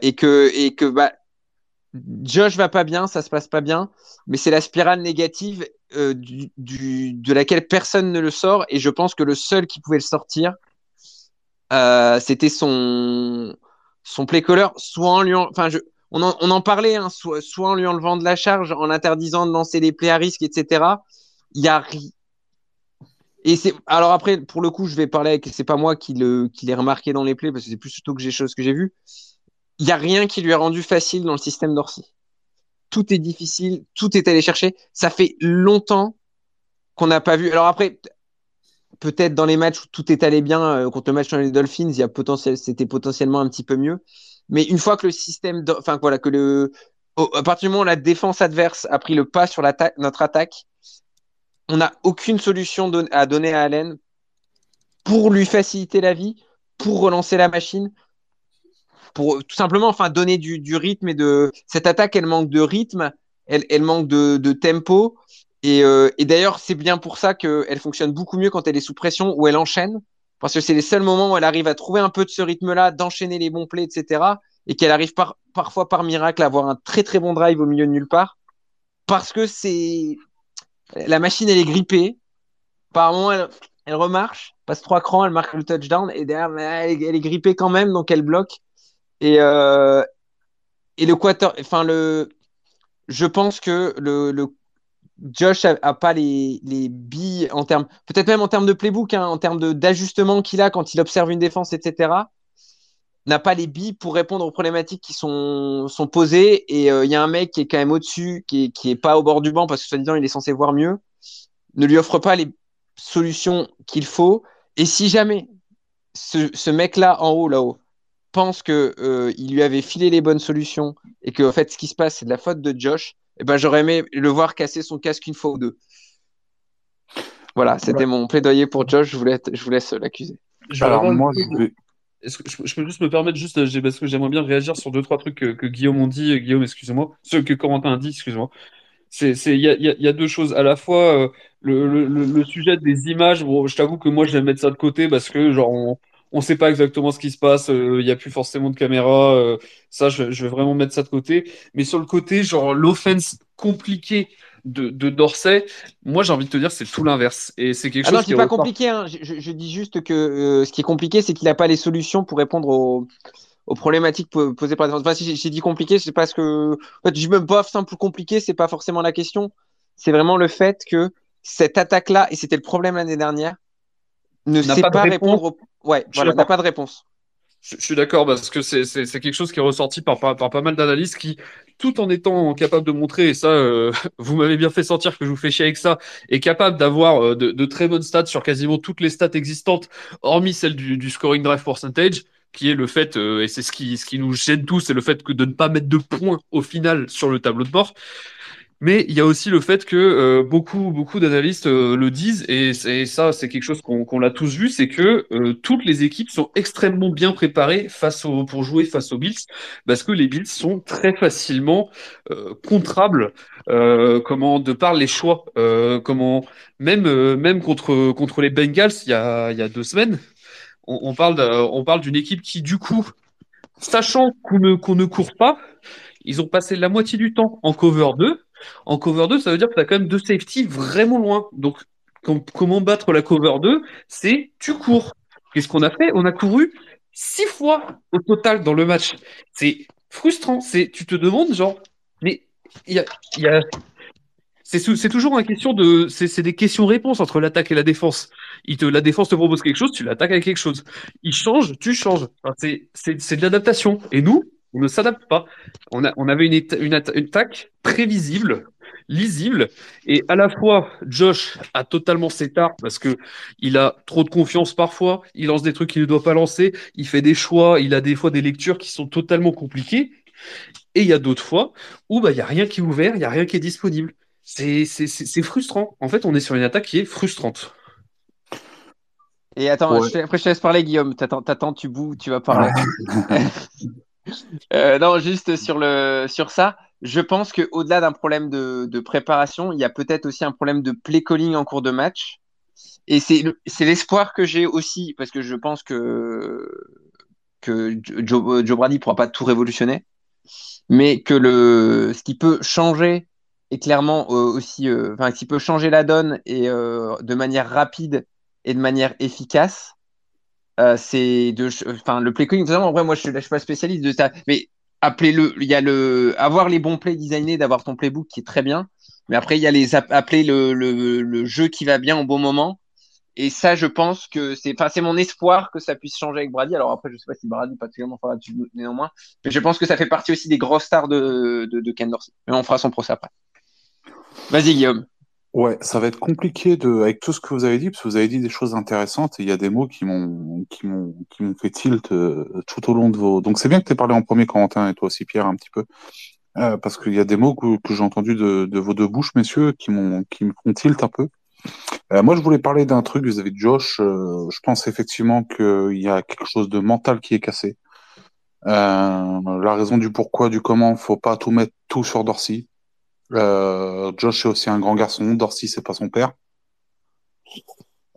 Et que et que bah, Josh va pas bien, ça se passe pas bien. Mais c'est la spirale négative de laquelle personne ne le sort. Et je pense que le seul qui pouvait le sortir, c'était son son play caller, soit en lui, enfin, je, on en, on en parlait, hein, soit, soit en lui enlevant de la charge, en interdisant de lancer des plays à risque, etc. Il y a et c'est alors après pour le coup je vais parler avec c'est pas moi qui le qui l'ai remarqué dans les plays parce que c'est plus surtout que j'ai choses que j'ai vues. Il y a rien qui lui a rendu facile dans le système d'Orsi. Tout est difficile, tout est allé chercher. Ça fait longtemps qu'on n'a pas vu. Alors après peut-être dans les matchs où tout est allé bien euh, contre le match dans les Dolphins, il y a potentiel, c'était potentiellement un petit peu mieux. Mais une fois que le système, enfin voilà, que le, à partir du moment où la défense adverse a pris le pas sur notre attaque, on n'a aucune solution à donner à Allen pour lui faciliter la vie, pour relancer la machine, pour tout simplement, enfin donner du, rythme et de cette attaque, elle manque de rythme, elle, manque de tempo et, euh, et d'ailleurs, c'est bien pour ça qu'elle fonctionne beaucoup mieux quand elle est sous pression ou elle enchaîne, parce que c'est les seuls moments où elle arrive à trouver un peu de ce rythme-là, d'enchaîner les bons plays, etc. Et qu'elle arrive par, parfois par miracle à avoir un très très bon drive au milieu de nulle part, parce que c'est la machine, elle est grippée. Par moment, elle, remarche, passe trois crans, elle marque le touchdown, et derrière, elle, est grippée quand même, donc elle bloque. Et, euh, et le quarter, enfin le, je pense que le Josh a, pas les, les billes en termes, peut-être même en termes de playbook, hein, en termes d'ajustement qu'il a quand il observe une défense, etc. N'a pas les billes pour répondre aux problématiques qui sont, posées. Et il euh, y a un mec qui est quand même au-dessus, qui est, qui est pas au bord du banc parce que soi-disant il est censé voir mieux, ne lui offre pas les solutions qu'il faut. Et si jamais ce, ce mec-là en haut, là-haut, pense que euh, il lui avait filé les bonnes solutions et que en fait ce qui se passe c'est de la faute de Josh, eh ben, j'aurais aimé le voir casser son casque une fois ou deux. Voilà, c'était mon plaidoyer pour Josh. Je vous laisse, je vous laisse l'accuser. Alors, moi, je Est-ce que je, peux juste me permettre juste parce que j'aimerais bien réagir sur deux trois trucs que, Guillaume a dit, Guillaume, excusez-moi, ce que Corentin a dit, excusez-moi. c'est, c'est, il y a, y a- y a deux choses. À la fois, euh, le, le, le le sujet des images, bon, je t'avoue que moi, je vais mettre ça de côté parce que, genre, on, on sait pas exactement ce qui se passe. euh, Il y a plus forcément de caméra. euh, ça, je, je vais vraiment mettre ça de côté. Mais sur le côté, genre, l'offense compliquée de, de Dorsey, moi, j'ai envie de te dire, c'est tout l'inverse. Et c'est quelque Ah non, chose je qui dis pas compliqué, hein. Je, je- je dis juste que euh, ce qui est compliqué, c'est qu'il n'a pas les solutions pour répondre aux, aux problématiques po- posées par les Enfin, si j'ai dit compliqué, c'est parce que. En fait, je même pas simple compliqué, c'est pas forcément la question. C'est vraiment le fait que cette attaque-là, et c'était le problème l'année dernière, ne sait pas répondre. Ouais, voilà, n'a pas de réponse. Je, je suis d'accord parce que c'est quelque chose qui est ressorti par, par, par pas mal d'analystes qui, tout en étant capable de montrer, et ça, euh, vous m'avez bien fait sentir que je vous fais chier avec ça, est capable d'avoir euh, de, de très bonnes stats sur quasiment toutes les stats existantes, hormis celle du, du scoring drive percentage, qui est le fait, euh, et c'est ce qui, ce qui nous gêne tous, c'est le fait que de ne pas mettre de points au final sur le tableau de bord. Mais il y a aussi le fait que euh, beaucoup, beaucoup d'analystes euh, le disent, et, c'est- ça, c'est quelque chose qu'on qu'on l'a tous vu, c'est que euh, toutes les équipes sont extrêmement bien préparées face au, pour jouer face aux Bills, parce que les Bills sont très facilement euh, contrables, euh, comment, de par les choix, euh, comment, même, même contre, contre les Bengals il y a, il y a deux semaines, on, on parle on parle d'une équipe qui, du coup, sachant qu'on ne, qu'on ne court pas, ils ont passé la moitié du temps en cover 2. En cover 2, ça veut dire que tu as quand même deux safety vraiment loin. Donc, com- comment battre la cover 2 C'est tu cours. Qu'est-ce qu'on a fait On a couru six fois au total dans le match. C'est frustrant. C'est, tu te demandes, genre, mais il y a, y a, c'est toujours une question de. C'est des questions-réponses entre l'attaque et la défense. Il te, la défense te propose quelque chose, tu l'attaques avec quelque chose. Il change, tu changes. Enfin, c'est de l'adaptation. Et nous, on ne s'adapte pas. On, a, on avait une, éta- une, atta- une attaque prévisible, lisible, et à la fois, Josh a totalement ses tares parce que il a trop de confiance parfois, il lance des trucs qu'il ne doit pas lancer, il fait des choix, il a des fois des lectures qui sont totalement compliquées, et il y a d'autres fois où bah, il n'y a rien qui est ouvert, il n'y a rien qui est disponible. C'est c'est- c'est- c'est frustrant. En fait, on est sur une attaque qui est frustrante. Et attends, Ouais. je te- après je te laisse parler, Guillaume. T'attends, t'attends, tu boues, tu vas parler. Euh, non, juste sur ça, je pense que au-delà d'un problème de, préparation, il y a peut-être aussi un problème de play calling en cours de match. Et c'est le- c'est l'espoir que j'ai aussi, parce que je pense que Joe, Brady pourra pas tout révolutionner, mais que ce qui peut changer est clairement euh, aussi, euh, enfin, ce qui peut changer la donne et euh, de manière rapide et de manière efficace euh, c'est de, enfin, le play calling. En vrai, moi, je, je suis pas spécialiste de ça, mais appelez-le. Il y a le, avoir les bons plays designés, d'avoir ton playbook qui est très bien. Mais après, il y a les appeler le, le, le jeu qui va bien au bon moment. Et ça, je pense que c'est, enfin, c'est mon espoir que ça puisse changer avec Brady. Alors après, je sais pas si Brady particulièrement fera là-dessus néanmoins, mais je pense que ça fait partie aussi des grosses stars de, de, de. Mais on fera son procès après. Vas-y, Guillaume. Ouais, ça va être compliqué de, avec tout ce que vous avez dit, parce que vous avez dit des choses intéressantes et il y a des mots qui m'ont, qui m'ont, qui m'ont fait tilt euh, tout au long de vos. Donc c'est bien que tu aies parlé en premier, Corentin, et toi aussi, Pierre, un petit peu, euh, parce qu'il y a des mots que, que j'ai entendus de, de vos deux bouches, messieurs, qui m'ont, qui me font tilt un peu. Euh, moi, je voulais parler d'un truc vis-à-vis de Josh. Euh, je pense effectivement qu'il y a quelque chose de mental qui est cassé. Euh, la raison du pourquoi, du comment, faut pas tout mettre tout sur Dorsey. Euh, Josh est aussi un grand garçon. Dorsey, c'est pas son père.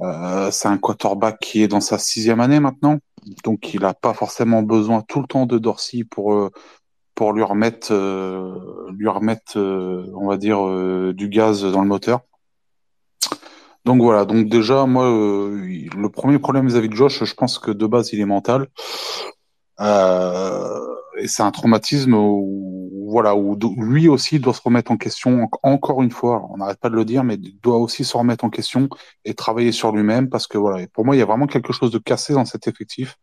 Euh, c'est un quarterback qui est dans sa sixième année maintenant, donc il n'a pas forcément besoin tout le temps de Dorsey pour euh, pour lui remettre lui remettre on va dire du gaz dans le moteur. Donc voilà, donc déjà moi le premier problème vis-à-vis de Josh, je pense que de base il est mental. Et c'est un traumatisme où, voilà, où lui aussi doit se remettre en question encore une fois. On n'arrête pas de le dire, mais doit aussi se remettre en question et travailler sur lui-même parce que voilà, pour moi, il y a vraiment quelque chose de cassé dans cet effectif,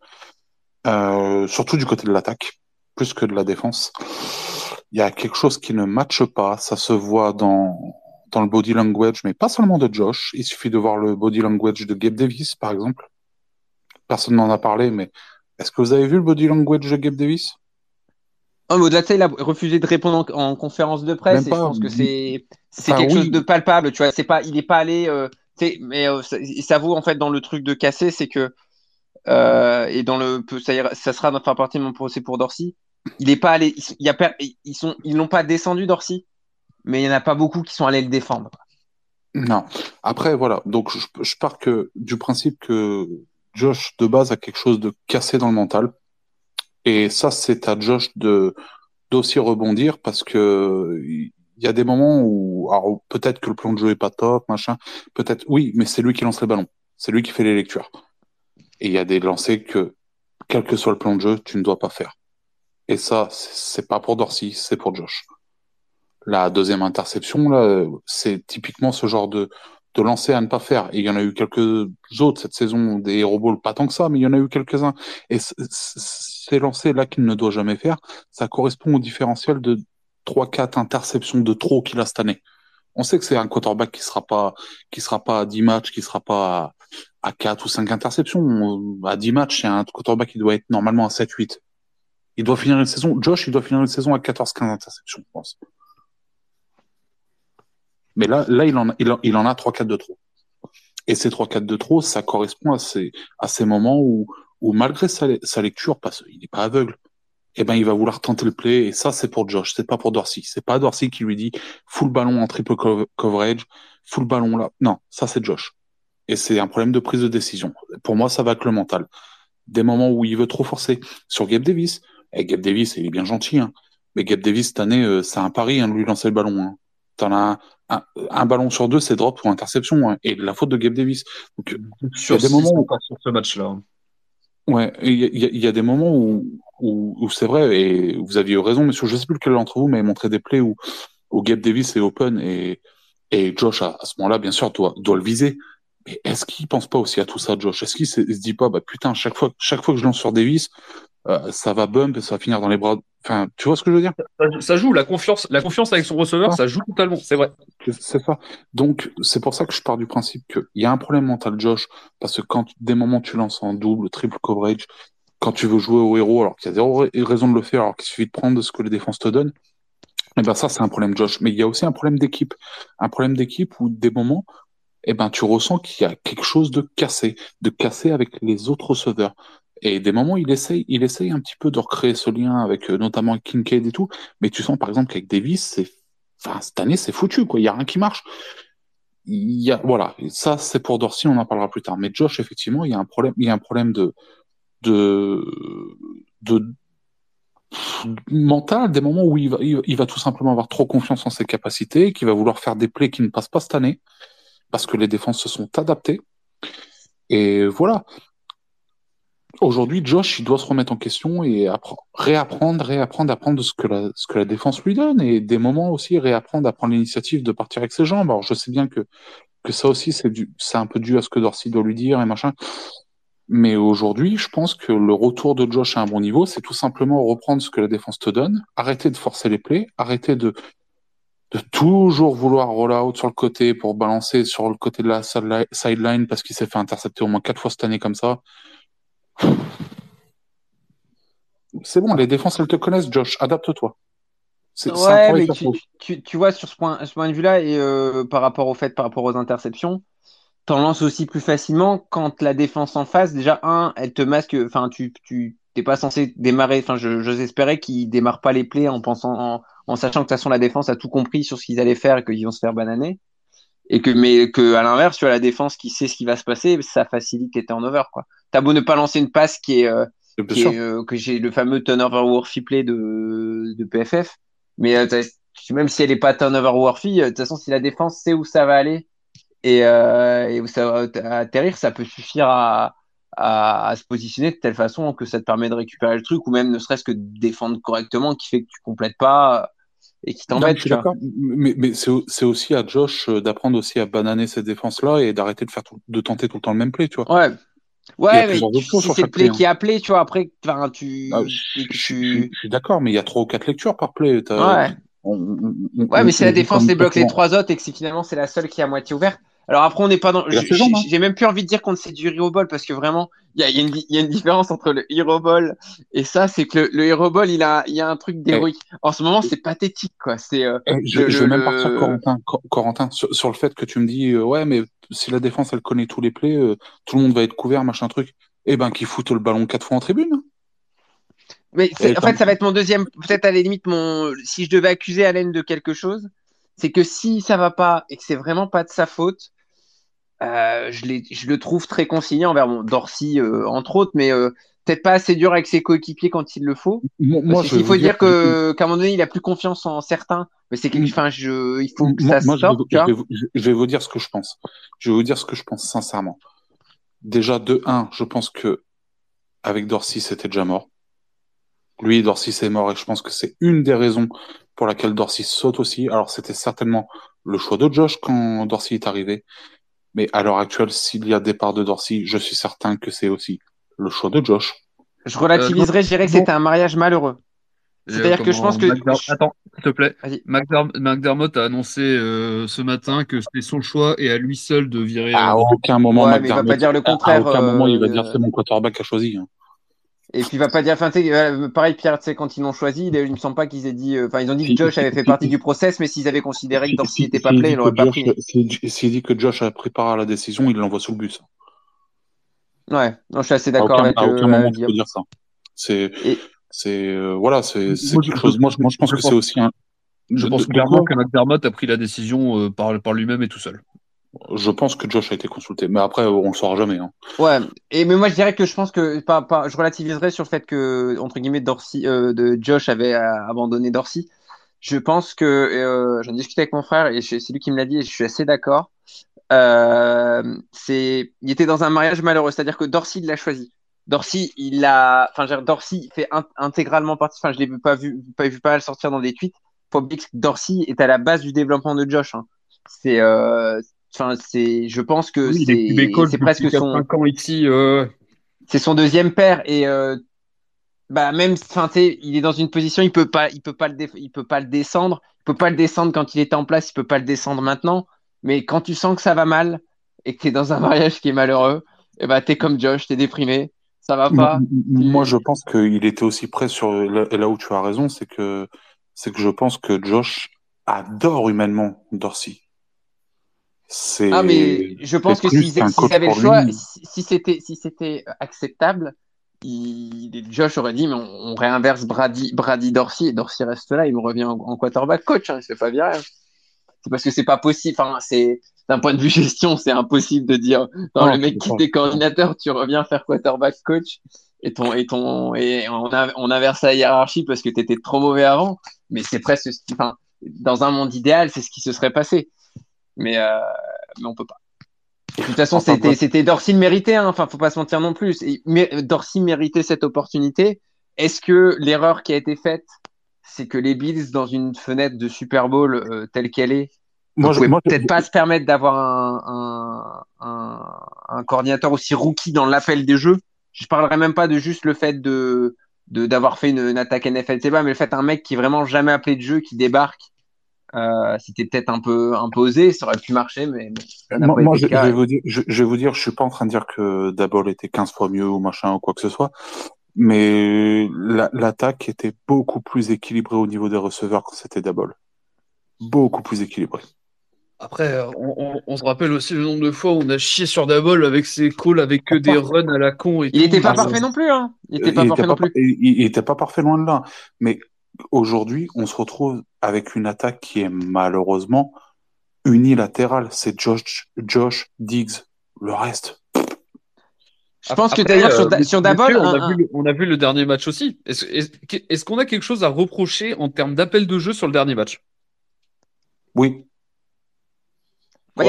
euh, surtout du côté de l'attaque, plus que de la défense. Il y a quelque chose qui ne matche pas. Ça se voit dans dans le body language, mais pas seulement de Josh. Il suffit de voir le body language de Gabe Davis, par exemple. Personne n'en a parlé, mais est-ce que vous avez vu le body language de Gabe Davis? Oh, mais au-delà de ça, il a refusé de répondre en, en conférence de presse. Même et je pense que c'est c'est Enfin, quelque oui. chose de palpable. Tu vois, c'est pas, il n'est pas allé. Euh, mais euh, ça, ça vaut en fait dans le truc de casser, c'est que euh, et dans le ça, ira- ça sera faire partie de mon procès pour Dorsey. Il est pas allé. Il y a ils sont ils n'ont pas descendu Dorsey, mais il n'y en a pas beaucoup qui sont allés le défendre. Non. Après, voilà. Donc, je, je pars que du principe que Josh, de base, a quelque chose de cassé dans le mental. Et ça, c'est à Josh de d'aussi rebondir parce que il y a des moments où, alors peut-être que le plan de jeu est pas top, machin. Peut-être, oui, mais c'est lui qui lance les ballons. C'est lui qui fait les lectures. Et il y a des lancers que, quel que soit le plan de jeu, tu ne dois pas faire. Et ça, c'est pas pour Dorsey, c'est pour Josh. La deuxième interception, là, c'est typiquement ce genre de, de lancer à ne pas faire. Et il y en a eu quelques autres cette saison, des Hero pas tant que ça, mais il y en a eu quelques-uns. Et ces lancers-là qu'il ne doit jamais faire, ça correspond au différentiel de 3-4 interceptions de trop qu'il a cette année. On sait que c'est un quarterback qui sera pas, qui sera pas à 10 matchs, qui sera pas à, 4 ou 5 interceptions. À 10 matchs, a un quarterback qui doit être normalement à 7-8. Il doit finir une saison, Josh, il doit finir une saison à 14-15 interceptions, je pense. Mais là, là il, en a, il, en, a 3-4 de trop. Et ces 3-4 de trop, ça correspond à ces, à ces moments où, où malgré sa, lecture, parce qu'il n'est pas aveugle, eh ben, il va vouloir tenter le play. Et ça, c'est pour Josh. C'est pas pour Dorsey. C'est pas Dorsey qui lui dit full ballon en triple coverage, full ballon là. Non, ça, c'est Josh. Et c'est un problème de prise de décision. Pour moi, ça va avec le mental. Des moments où il veut trop forcer. Sur Gabe Davis, et eh, Gabe Davis, il est bien gentil, hein. Mais Gabe Davis, cette année, euh, c'est un pari, hein, de lui lancer le ballon. Hein. T'en as un, ballon sur deux, c'est drop pour interception, hein, et la faute de Gabe Davis. Donc, sur il y a des moments où, sur ce match-là. Ouais, il y, y, a des moments où, où, où c'est vrai, et vous aviez eu raison, monsieur, je sais plus lequel d'entre vous m'avait montré des plays où, où Gabe Davis est open et, et Josh, à, ce moment-là, bien sûr, doit, doit le viser. Mais est-ce qu'il pense pas aussi à tout ça, Josh? Est-ce qu'il se, se dit pas, bah putain, chaque fois, chaque fois que je lance sur Davis, euh, ça va bump et ça va finir dans les bras. Enfin, tu vois ce que je veux dire? Ça, joue la confiance, la confiance avec son receveur, ça joue totalement, c'est vrai. C'est ça. Donc c'est pour ça que je pars du principe qu'il y a un problème mental, Josh, parce que quand des moments tu lances en double, triple coverage, quand tu veux jouer au héros, alors qu'il y a zéro raison de le faire, alors qu'il suffit de prendre ce que les défenses te donnent, et eh ben ça c'est un problème, Josh. Mais il y a aussi un problème d'équipe, un problème d'équipe où des moments eh ben, tu ressens qu'il y a quelque chose de cassé, de cassé avec les autres receveurs. Et des moments, il essaye, il essaye un petit peu de recréer ce lien avec euh, notamment Kincaid et tout. Mais tu sens par exemple qu'avec Davis, cette année, c'est foutu. Il y a rien qui marche. Voilà. ça, c'est pour Dorsey, on en parlera plus tard. Mais Josh, effectivement, il y a un problème, y a un problème de, mental, des moments où il va, il va tout simplement avoir trop confiance en ses capacités, qu'il va vouloir faire des plays qui ne passent pas cette année, parce que les défenses se sont adaptées. Et voilà. Aujourd'hui, Josh, il doit se remettre en question et réapprendre, réapprendre, apprendre ce que la, ce que la défense lui donne et des moments aussi réapprendre à l'initiative de partir avec ses jambes. Alors, je sais bien que, ça aussi, c'est un peu dû à ce que Dorsey doit lui dire et machin. Mais aujourd'hui, je pense que le retour de Josh à un bon niveau, c'est tout simplement reprendre ce que la défense te donne, arrêter de forcer les plays, arrêter de toujours vouloir roll out sur le côté pour balancer sur le côté de la sideline parce qu'il s'est fait intercepter au moins quatre fois cette année comme ça. C'est bon, les défenses, elles te connaissent, Josh. Adapte-toi. Ouais, mais tu, tu, vois, sur ce point, ce point de vue-là, et euh, par rapport au fait, par rapport aux interceptions, t'en lances aussi plus facilement quand la défense en face, déjà, un, elle te masque, enfin, tu, tu t'es pas censé démarrer, enfin, je, j'espérais qu'ils démarrent pas les plays en pensant, en, sachant que de toute façon, la défense a tout compris sur ce qu'ils allaient faire et qu'ils vont se faire bananer. Et que, mais que, à l'inverse, tu as la défense qui sait ce qui va se passer, ça facilite les turnovers, quoi. T'as beau ne pas lancer une passe qui est, euh, euh, que j'ai le fameux turnover worthy play de, de PFF, mais euh, même si elle est pas turnover worthy, de toute façon, si la défense sait où ça va aller et, et où ça va atterrir, ça peut suffire à, à, se positionner de telle façon que ça te permet de récupérer le truc ou même ne serait-ce que de défendre correctement qui fait que tu complètes pas et qui t'embête. Mais, mais c'est aussi à Josh d'apprendre aussi à bananer cette défense-là et d'arrêter de faire de tenter tout le temps le même play, tu vois. Ouais, Ouais, mais si c'est le play qui est appelé, tu vois, après, tu. Ah, je, suis d'accord, mais il y a trois ou quatre lectures par play. Ouais. ouais, mais c'est la défense qui bloque les trois autres et que finalement c'est la seule qui est à moitié ouverte. Alors après, on n'est pas dans. J'ai même plus envie de dire qu'on c'est du hero ball parce que vraiment, il y a, y, y a, une différence entre le hero ball et ça, c'est que le, le hero ball, il a, il y a un truc eh. d'héroïque. En ce moment, c'est pathétique, quoi. C'est. Euh, eh, je, je, vais même partir, Corentin, Corentin sur, sur, le fait que tu me dis, euh, ouais, mais si la défense, elle connaît tous les plays, euh, tout le monde va être couvert, machin truc. Eh ben, qu'il foute le ballon quatre fois en tribune. Mais en fait, ça va être mon deuxième. Peut-être à la limite, mon. Si je devais accuser Allen de quelque chose, c'est que si ça va pas et que c'est vraiment pas de sa faute, euh, je, je, le trouve très conciliant envers Dorsey, euh, entre autres, mais euh, peut-être pas assez dur avec ses coéquipiers quand il le faut. Moi, il faut dire, qu'à un moment donné, il a plus confiance en certains, mais c'est quelque, enfin, je, il faut que ça moi, sorte. Je vais, je vais, vous dire ce que je pense. Je vais vous dire ce que je pense sincèrement. Déjà de 1, je pense que avec Dorsey, c'était déjà mort. Lui, Dorsey, c'est mort, et je pense que c'est une des raisons pour laquelle Dorsey saute aussi. Alors, c'était certainement le choix de Josh quand Dorsey est arrivé. Mais à l'heure actuelle, s'il y a départ de Dorsey, je suis certain que c'est aussi le choix de Josh. Je relativiserai, je dirais que c'était un mariage malheureux. C'est-à-dire que je pense que. Attends, s'il te plaît. McDermott a annoncé euh, ce matin que c'était son choix et à lui seul de virer. À euh, aucun moment, ouais, il va pas dire le contraire. À aucun moment, il va euh, dire c'est mon quarterback a choisi. Hein. Et puis il va pas dire, enfin, pareil, Pierre, tu sais, quand ils l'ont choisi, il me semble pas qu'ils aient dit, enfin, ils ont dit que Josh avait fait partie du process, mais s'ils avaient considéré que Dorsey n'était pas play, ils l'auraient pas pris. S'il dit que Josh a pris part à la décision, il l'envoie sous le bus. Ouais, non, je suis assez d'accord avec. À aucun moment, tu peux dire ça. C'est, c'est, euh, voilà, c'est quelque chose. Moi, je pense que c'est aussi un. Je pense clairement que McDermott a pris la décision euh, par, par lui-même et tout seul. Je pense que Josh a été consulté, mais après on le saura jamais. Hein. Ouais, et mais moi je dirais que je pense que je relativiserais sur le fait que entre guillemets Dorsey, euh, de Josh avait abandonné Dorsey. Je pense que euh, j'en discutais avec mon frère et c'est lui qui me l'a dit et je suis assez d'accord. Euh, c'est, il était dans un mariage malheureux, c'est-à-dire que Dorsey l'a choisi. Dorsey, il a, enfin, Dorsey fait intégralement partie. Enfin, je l'ai pas vu, pas vu pas le sortir dans des tweets. Que Dorsey est à la base du développement de Josh. Hein. C'est, euh, enfin, c'est, je pense que c'est presque son. ici. C'est son deuxième père et euh, bah même, enfin, il est dans une position, il peut pas, il peut pas le, il peut pas le descendre, il peut pas le descendre quand il est en place, il peut pas le descendre maintenant. Mais quand tu sens que ça va mal et que tu es dans un mariage qui est malheureux, et eh bah, tu es comme Josh, tu es déprimé, ça va pas. Moi, je pense qu'il était aussi prêt sur. Là où tu as raison, c'est que, c'est que je pense que Josh adore humainement Dorsey. Ah, mais je pense que s'ils si, avaient le choix, si, c'était si c'était acceptable, il, Josh aurait dit mais on, réinverse Brady, Brady Dorsey et Dorsey reste là, il me revient en, quarterback coach, hein, il se fait pas virer c'est parce que c'est pas possible. Enfin, c'est d'un point de vue gestion, c'est impossible de dire dans le mec qui est coordinateur, tu reviens faire quarterback coach et ton et ton et on, a, on inverse la hiérarchie parce que tu étais trop mauvais avant. Mais c'est presque, enfin, dans un monde idéal, c'est ce qui se serait passé. Mais euh, mais on peut pas. de toute façon, c'était c'était le méritait. Hein. Enfin, faut pas se mentir non plus. Mais Dorsey méritait cette opportunité. Est-ce que l'erreur qui a été faite c'est que les Bills, dans une fenêtre de Super Bowl euh, telle qu'elle est, moi, ne peut-être pas se permettre d'avoir un, un, coordinateur aussi rookie dans l'appel des jeux? Je parlerai même pas de juste le fait de d'avoir fait une, attaque NFL mais le fait un mec qui vraiment jamais appelé de jeu qui débarque. Euh, c'était peut-être un peu un peu osé, ça aurait pu marcher, mais moi, je, vais vous dire, je, vais vous dire, je suis pas en train de dire que Dabol était 15 fois mieux ou machin ou quoi que ce soit mais l'attaque était beaucoup plus équilibrée au niveau des receveurs quand c'était Dabol. Beaucoup plus équilibrée. Après, on, se rappelle aussi le nombre de fois où on a chié sur Dabol avec ses calls avec que des runs à la con. il n'était pas parfait non plus. Hein. Il n'était pas parfait non plus. Il n'était pas parfait loin de là. Mais aujourd'hui, on se retrouve avec une attaque qui est malheureusement unilatérale. C'est Josh, Josh Diggs. Le reste, je pense que d'ailleurs, sur, euh, sur Dabol. On, a vu le dernier match aussi. Est-ce qu'on a quelque chose à reprocher en termes d'appel de jeu sur le dernier match? Oui. J'en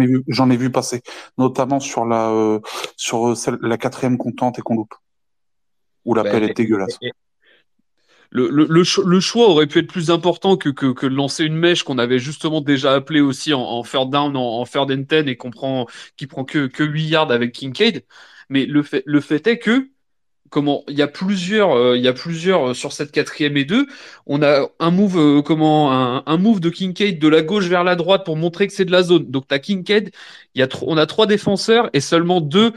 ai, vu, ai, vu passer, notamment sur la, euh, sur la quatrième contente et qu'on loupe, où l'appel ben, est dégueulasse le, le, le, choix aurait pu être plus important que, que, que lancer une mèche qu'on avait justement déjà appelé aussi en, en third down, en, en third and et qu'on prend, qui prend que, que 8 yards avec Kincaid. Mais le fait, le fait est que comment il y a plusieurs euh, il y a plusieurs euh, sur cette quatrième et deux. On a un move euh, comment un, move de Kincaid de la gauche vers la droite pour montrer que c'est de la zone. Donc tu as Kincaid il on a trois défenseurs et seulement deux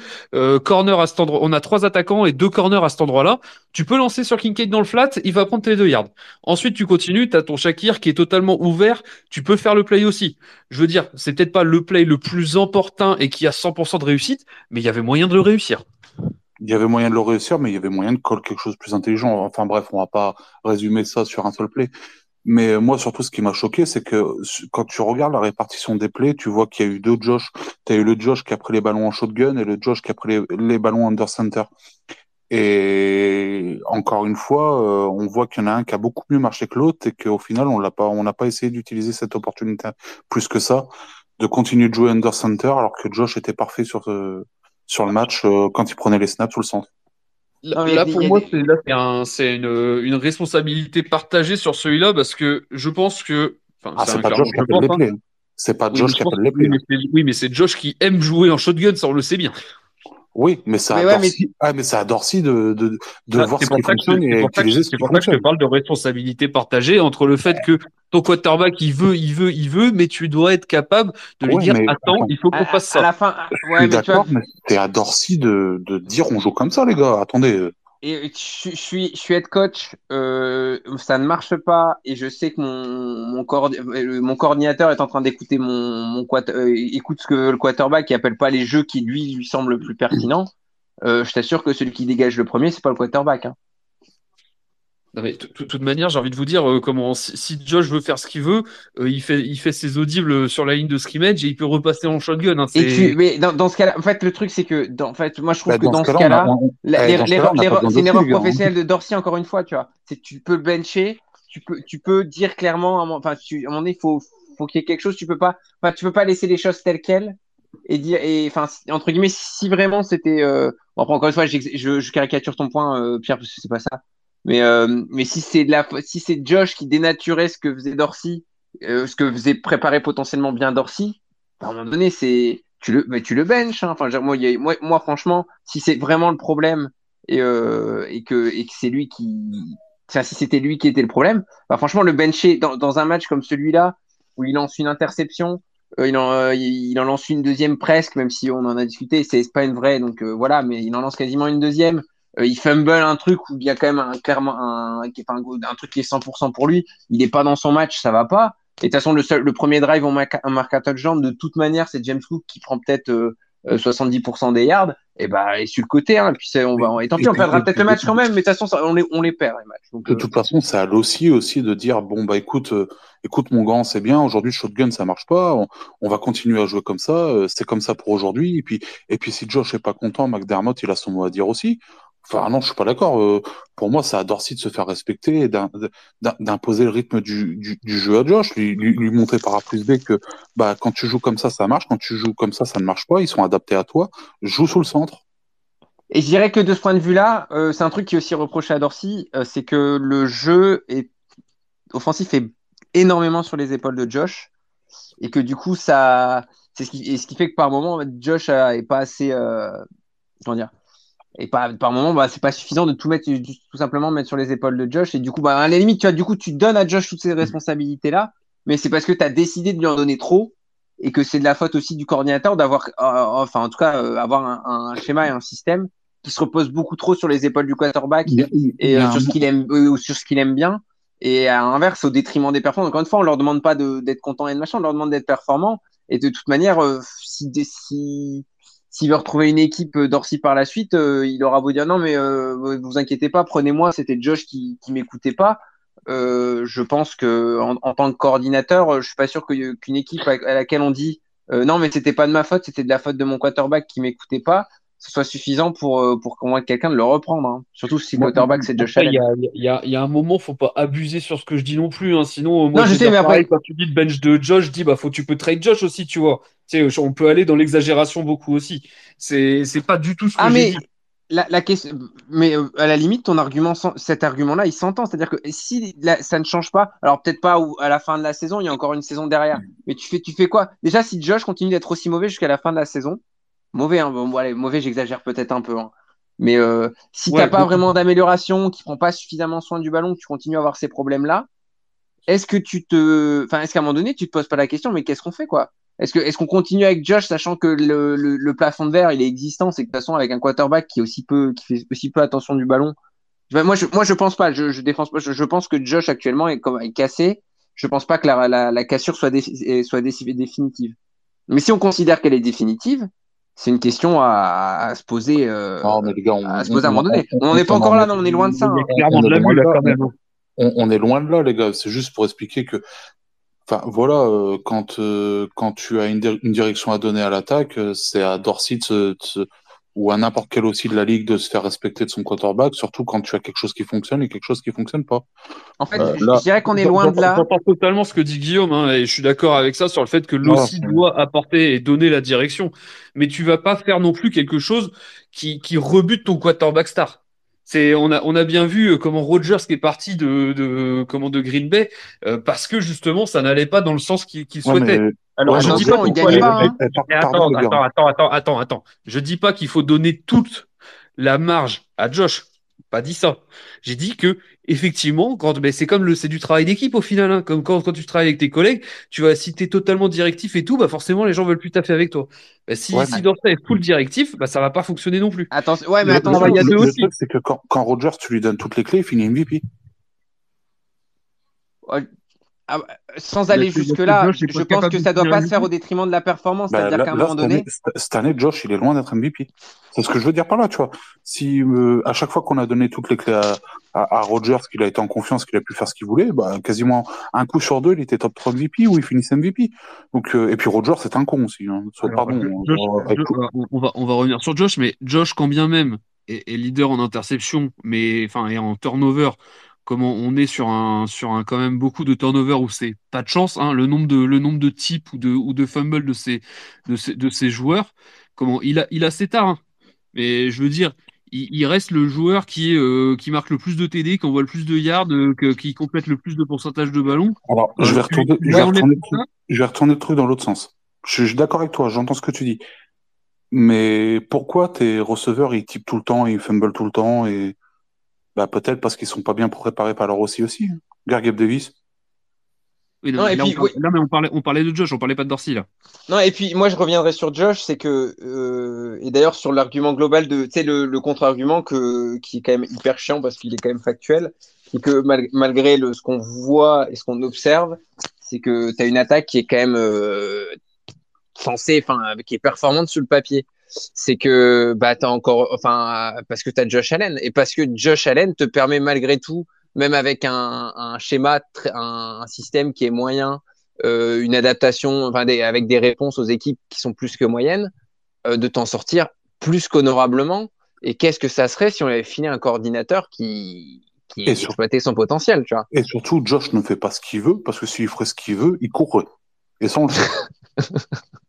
corners à cet endroit on a trois attaquants et deux corners à cet endroit là tu peux lancer sur Kincaid dans le flat il va prendre tes deux yards. Ensuite tu continues tu as ton Shakir qui est totalement ouvert tu peux faire le play aussi. Je veux dire c'est peut-être pas le play le plus important et qui a 100% de réussite mais il y avait moyen de le réussir il y avait moyen de le réussir, mais il y avait moyen de coller quelque chose de plus intelligent. Enfin bref, on va pas résumer ça sur un seul play. Mais moi, surtout, ce qui m'a choqué, c'est que quand tu regardes la répartition des plays, tu vois qu'il y a eu deux Josh. Tu as eu le Josh qui a pris les ballons en shotgun et le Josh qui a pris les, ballons under center. Et encore une fois, euh, on voit qu'il y en a un qui a beaucoup mieux marché que l'autre et qu'au final, on pas, on n'a pas essayé d'utiliser cette opportunité plus que ça, de continuer de jouer under center alors que Josh était parfait sur euh, sur le match euh, quand il prenait les snaps sous le centre. Là, pour moi, c'est une, une, responsabilité partagée sur celui-là parce que je pense que. Ah, c'est pas, Josh qui appelle les plays. C'est pas Josh qui appelle les plays. Oui, mais c'est Josh qui aime jouer en shotgun, ça on le sait bien. Oui, mais ça mais ah, mais ça a Dorcy de, de, de ah, voir ce qui fonctionne et utiliser ce qui fonctionne. C'est pour ça que je parle de responsabilité partagée entre le fait que ton quarterback, il veut, il veut, il veut, mais tu dois être capable de lui dire, attends, il faut qu'on fasse ça. À la fin, ouais, d'accord, mais c'est à Dorcy de, de dire, on joue comme ça, les gars. Attendez. Et je, suis, je suis head coach, euh, ça ne marche pas, et je sais que mon, mon, euh, mon coordinateur est en train d'écouter mon, mon euh, écoute ce que le quarterback qui appelle pas les jeux qui lui lui semblent le plus pertinents. Euh, je t'assure que celui qui dégage le premier, c'est pas le quarterback. Hein de toute manière, j'ai envie de vous dire, euh, comment si, Josh veut faire ce qu'il veut, euh, il, fait, il fait ses audibles sur la ligne de scrimmage et il peut repasser en shotgun. Hein, et mais dans, ce cas-là, en fait, le truc, c'est que, dans, en fait, moi, je trouve bah, que dans, ce cas-là, c'est une erreur hein. professionnelle de Dorsey, encore une fois, tu vois. C'est tu peux le bencher, tu peux, tu peux dire clairement, enfin, à un moment donné, il faut, faut qu'il y ait quelque chose, tu peux pas, enfin, tu peux pas laisser les choses telles quelles et dire, et enfin, entre guillemets, si vraiment c'était, euh, bon, après, encore une fois, je, je, caricature ton point, Pierre, parce que c'est pas ça. Mais, euh, mais si c'est la, si c'est Josh qui dénaturait ce que faisait Dorsey, euh, ce que faisait préparer potentiellement bien Dorsey, à un moment donné, c'est tu le, mais tu le benches. Hein. Enfin, moi, a, moi, moi, franchement, si c'est vraiment le problème et, euh, et que, et que c'est lui qui, enfin, si c'était lui qui était le problème, bah, franchement, le bencher dans, dans un match comme celui-là où il lance une interception, euh, il, en, euh, il en lance une deuxième presque, même si on en a discuté, c'est pas une vraie, donc euh, voilà, mais il en lance quasiment une deuxième. Euh, il fumble un truc où il y a quand même un, clairement un, un, un truc qui est 100% pour lui. Il n'est pas dans son match, ça va pas. Et de toute façon, le, seul, le premier drive, on marque, un marque un touchdown. De toute manière, c'est James Cook qui prend peut-être 70% euh, euh, des yards. Et bah, et sur le côté, hein, puis on va, et tant pis, on perdra peut-être le match quand même, mais de toute façon, on les, on les perd, les matchs. Donc, de toute façon, ça a aussi, aussi de dire, bon, bah, écoute, écoute, mon grand, c'est bien, aujourd'hui, shotgun, ça marche pas, on, va continuer à jouer comme ça, c'est comme ça pour aujourd'hui. Et puis, et puis, si Josh est pas content, McDermott, il a son mot à dire aussi. Enfin, non, je suis pas d'accord. Euh, pour moi, c'est à Dorsey de se faire respecter et d'imposer le rythme du, jeu à Josh, lui, montrer par A plus B que bah, quand tu joues comme ça, ça marche. Quand tu joues comme ça, ça ne marche pas. Ils sont adaptés à toi. Joue sous le centre. Et je dirais que de ce point de vue-là, euh, c'est un truc qui est aussi reproché à Dorsey, euh, c'est que le jeu est offensif est énormément sur les épaules de Josh et que du coup, ça, c'est ce qui, fait que par moment, Josh est pas assez, comment dire, et par, par moment, bah, c'est pas suffisant de tout mettre, tout simplement mettre sur les épaules de Josh. Et du coup, bah, à la limite, tu vois, du coup, tu donnes à Josh toutes ces responsabilités-là, mais c'est parce que tu as décidé de lui en donner trop et que c'est de la faute aussi du coordinateur d'avoir, euh, enfin, en tout cas, euh, avoir un, un, schéma et un système qui se repose beaucoup trop sur les épaules du quarterback et euh, sur ce qu'il aime, ou sur ce qu'il aime bien. Et à l'inverse, au détriment des performances. Encore une fois, on leur demande pas d'être content et de machin, on leur demande d'être performant. Et de toute manière, si, si, s'il veut retrouver une équipe euh, d'Orsi par la suite, euh, il aura beau dire non, mais euh, vous inquiétez pas, prenez-moi. C'était Josh qui, qui m'écoutait pas. je pense que en, tant que coordinateur, je suis pas sûr qu'une équipe à, laquelle on dit non, mais c'était pas de ma faute, c'était de la faute de mon quarterback qui m'écoutait pas, ce soit suffisant pour, pour convaincre quelqu'un de le reprendre. Hein. Surtout si quarterback c'est Josh Allen. Il y a, y, y a, un moment, faut pas abuser sur ce que je dis non plus. Hein. Sinon, moi, non, je sais, mais après, quand tu dis le bench de Josh, je dis bah faut tu peux trade Josh aussi, tu vois. Tu sais, on peut aller dans l'exagération beaucoup aussi. C'est pas du tout ce que ah, mais... La, la, question, mais euh, à la limite, ton argument, cet argument-là, il s'entend. C'est-à-dire que si ça ne change pas, alors peut-être pas à la fin de la saison, il y a encore une saison derrière. Mais tu fais, tu fais quoi? Déjà, si Josh continue d'être aussi mauvais jusqu'à la fin de la saison, mauvais, hein, bon, allez, mauvais, j'exagère peut-être un peu. Hein. Mais euh, si tu t'as pas vraiment d'amélioration, qui prend pas suffisamment soin du ballon, que tu continues à avoir ces problèmes-là, est-ce que tu te, enfin, est-ce qu'à un moment donné, tu te poses pas la question, mais qu'est-ce qu'on fait, quoi? Est-ce que est-ce qu'on continue avec Josh, sachant que le, le, plafond de verre il est existant, c'est que de toute façon avec un quarterback qui est aussi peu qui fait aussi peu attention du ballon. Moi je moi je pense pas, je je défense pas, je, pense que Josh actuellement est comme est cassé. Je pense pas que la la, la cassure soit soit définitive. Mais si on considère qu'elle est définitive, c'est une question à, à se poser euh, à se poser à un moment donné. On n'en est pas encore là, non, on est loin de ça. On, est loin de là, les gars. C'est juste pour expliquer que, enfin, voilà, euh, quand euh, quand tu as une, direction à donner à l'attaque, euh, c'est à Dorsey ou à n'importe quel aussi de la ligue de se faire respecter de son quarterback, surtout quand tu as quelque chose qui fonctionne et quelque chose qui fonctionne pas. En fait, je dirais qu'on est loin de là. J'entends totalement ce que dit Guillaume, hein, et je suis d'accord avec ça sur le fait que l'OSI doit apporter et donner la direction. Mais tu vas pas faire non plus quelque chose qui, qui rebute ton quarterback star. C'est on a on a bien vu euh, comment Rogers qui est parti de de comment de Green Bay euh, parce que justement ça n'allait pas dans le sens qu'il souhaitait. Alors je dis pas qu'il faut hein. attends, attends, attends, attends, attends, attends. Je dis pas qu'il faut donner toute la marge à Josh. Pas dit ça. J'ai dit que effectivement, quand mais c'est comme le c'est du travail d'équipe au final. Hein. Comme quand, quand tu travailles avec tes collègues, tu vas si t'es totalement directif et tout, bah forcément les gens veulent plus taffer avec toi. Bah, si si dans ça est full directif, bah ça va pas fonctionner non plus. Attends, ouais, mais attends, il y a deux aussi. C'est que quand, quand Rogers, tu lui donnes toutes les clés, il finit MVP. Ah, sans aller jusque-là, je pense que ça doit pas se faire au détriment de la performance. Bah, C'est-à-dire qu'à un moment donné. cette année, Josh, il est loin d'être MVP. C'est ce que je veux dire par là, tu vois. Si euh, à chaque fois qu'on a donné toutes les clés à, à, Rogers, qu'il a été en confiance, qu'il a pu faire ce qu'il voulait, bah, quasiment un coup sur deux, il était top 3 MVP ou il finissait MVP. Donc, euh, et puis Rogers, c'est un con aussi. Hein. pardon, on, va, on va revenir sur Josh, mais Josh, quand bien même est, est leader en interception, mais enfin, et en turnover comment on est sur un sur un quand même beaucoup de turnover où c'est pas de chance hein, le nombre de le nombre de types ou de ou de fumbles de ces de ces, de ces joueurs comment il a il a ses tard hein. mais je veux dire il, reste le joueur qui est euh, qui marque le plus de TD qui envoie le plus de yards euh, qui complète le plus de pourcentage de ballons. Alors je vais retourner je vais retourner, je vais retourner le truc dans l'autre sens. Je, je suis d'accord avec toi j'entends ce que tu dis. Mais pourquoi tes receveurs ils typent tout le temps ils fumble tout le temps et bah, peut-être parce qu'ils sont pas bien préparés par leur aussi aussi. Hein. Gargeb Davis. non, mais on parlait, on parlait de Josh, on parlait pas de Dorsey là. Non, et puis moi je reviendrai sur Josh, c'est que euh, et d'ailleurs sur l'argument global de, tu sais le, le contre-argument que qui est quand même hyper chiant parce qu'il est quand même factuel, c'est que malgré le ce qu'on voit et ce qu'on observe, c'est que tu as une attaque qui est quand même euh, censée, enfin qui est performante sur le papier c'est que bah t'as encore enfin parce que tu as Josh Allen. Et parce que Josh Allen te permet malgré tout même avec un, un schéma un, système qui est moyen euh, une adaptation enfin des, avec des réponses aux équipes qui sont plus que moyennes euh, de t'en sortir plus qu'honorablement. Et qu'est-ce que ça serait si on avait fini un coordinateur qui qui exploitait son potentiel tu vois? Et surtout Josh ne fait pas ce qu'il veut parce que s'il ferait ce qu'il veut il courrait. Et ça on le sait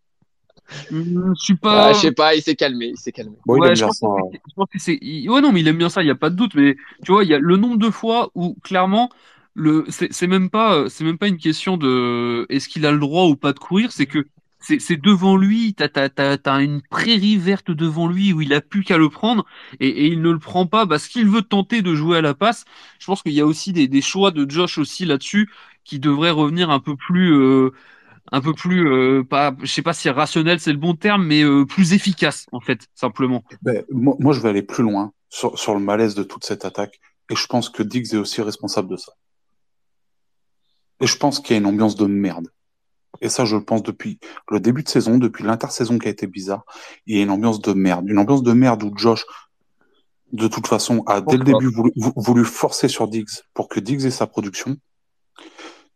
je suis pas. Ah, je sais pas, il s'est calmé, il s'est calmé. ouais, je, pense que c'est. Ouais, non, mais il aime bien ça, il y a pas de doute. Mais tu vois, il y a le nombre de fois où clairement, le, c'est même pas, c'est même pas une question de est-ce qu'il a le droit ou pas de courir, c'est que c'est devant lui, t'as as, une prairie verte devant lui où il a plus qu'à le prendre et, et, il ne le prend pas parce qu'il veut tenter de jouer à la passe. Je pense qu'il y a aussi des, des, choix de Josh aussi là-dessus qui devraient revenir un peu plus. Euh, un peu plus, euh, pas, je sais pas si rationnel c'est le bon terme, mais euh, plus efficace en fait, simplement. Ben, moi, moi, je vais aller plus loin sur, sur le malaise de toute cette attaque, et je pense que Diggs est aussi responsable de ça. Et je pense qu'il y a une ambiance de merde. Et ça, je le pense depuis le début de saison, depuis l'intersaison qui a été bizarre. Il y a une ambiance de merde. Une ambiance de merde où Josh, de toute façon, a dès le début voulu, voulu forcer sur Diggs pour que Diggs ait sa production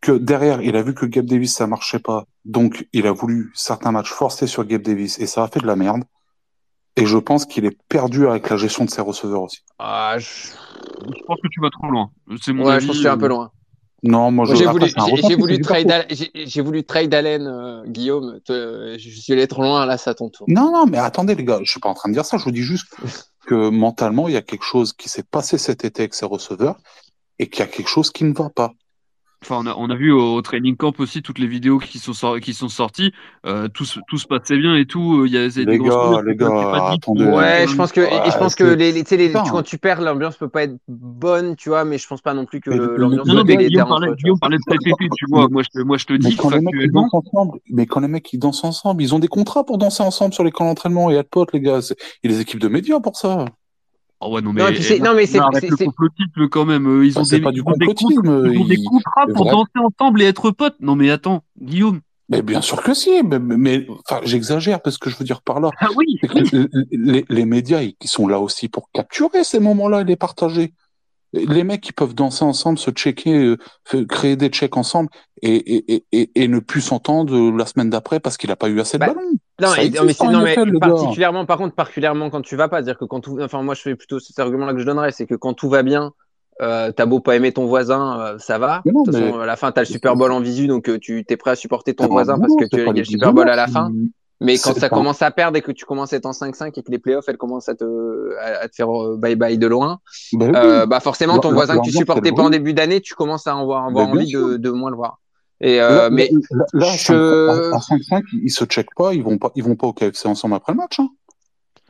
que derrière, il a vu que Gabe Davis, ça marchait pas. Donc, il a voulu certains matchs forcer sur Gabe Davis et ça a fait de la merde. Et je pense qu'il est perdu avec la gestion de ses receveurs aussi. Ah, je... pense que tu vas trop loin. C'est mon ouais, je pense que tu es un peu loin. Non, moi, j'ai voulu, j'ai voulu trade, j'ai voulu trade Allen, euh, Guillaume. je suis allé trop loin là, ça ton tour. Non, non, mais attendez les gars, je suis pas en train de dire ça. Je vous dis juste que mentalement, il y a quelque chose qui s'est passé cet été avec ses receveurs et qu'il y a quelque chose qui ne va pas. Enfin, on a, on a vu au, training camp aussi toutes les vidéos qui sont, qui sont sorties. Euh, tout, tout se passait bien et tout. Il y a les des gars, les gars, attendez. Ouais, je pense que, je pense que les, les, les, quand tu perds, l'ambiance peut pas être bonne, tu vois, mais je pense pas non plus que l'ambiance soit délétère. Guillaume parlait de PPP, tu vois. Moi, je, moi, je te dis quand les mecs ils dansent ensemble, mais quand les mecs ils dansent ensemble, ils ont des contrats pour danser ensemble sur les camps d'entraînement et à potes, les gars. Il y a des équipes de médias pour ça. Oh ouais, non, mais, non, mais c'est le complotisme quand même. Euh, ils ont, des, pas du complotisme, ils ont des contrats pour danser ensemble et être potes. Non, mais attends, Guillaume. Mais bien sûr que si, mais, mais enfin, j'exagère parce que je veux dire par là. Ah oui. Les, les, médias, ils sont là aussi pour capturer ces moments-là et les partager. Les mecs qui peuvent danser ensemble, se checker, euh, créer des checks ensemble et, et, et, et ne plus s'entendre la semaine d'après parce qu'il n'a pas eu assez de Bah, ballons. Non, mais, non, particulièrement, par contre, particulièrement quand tu vas pas, c'est-à-dire que quand tout, enfin, moi, je fais plutôt cet argument-là que je donnerais, c'est que quand tout va bien, euh, t'as beau pas aimer ton voisin, euh, ça va. Non, de toute façon, mais- à la fin, t'as le Super Bowl en visu, donc euh, tu t'es prêt à supporter ton voisin parce que tu il y pas a des le Super Bowl à la fin. Mais quand ça pas- commence à perdre et que tu commences à être en 5-5 et que les playoffs, elles commencent à te, à, à te faire euh, bye-bye de loin, Bah oui. euh, bah forcément, ton voisin que tu supportais pas en début d'année, tu commences à avoir, avoir bien envie de, de moins le voir. Et euh, Là, mais là, je- 5 à 5-5, ils se checkent pas, ils vont pas, ils vont pas au KFC ensemble après le match. Hein.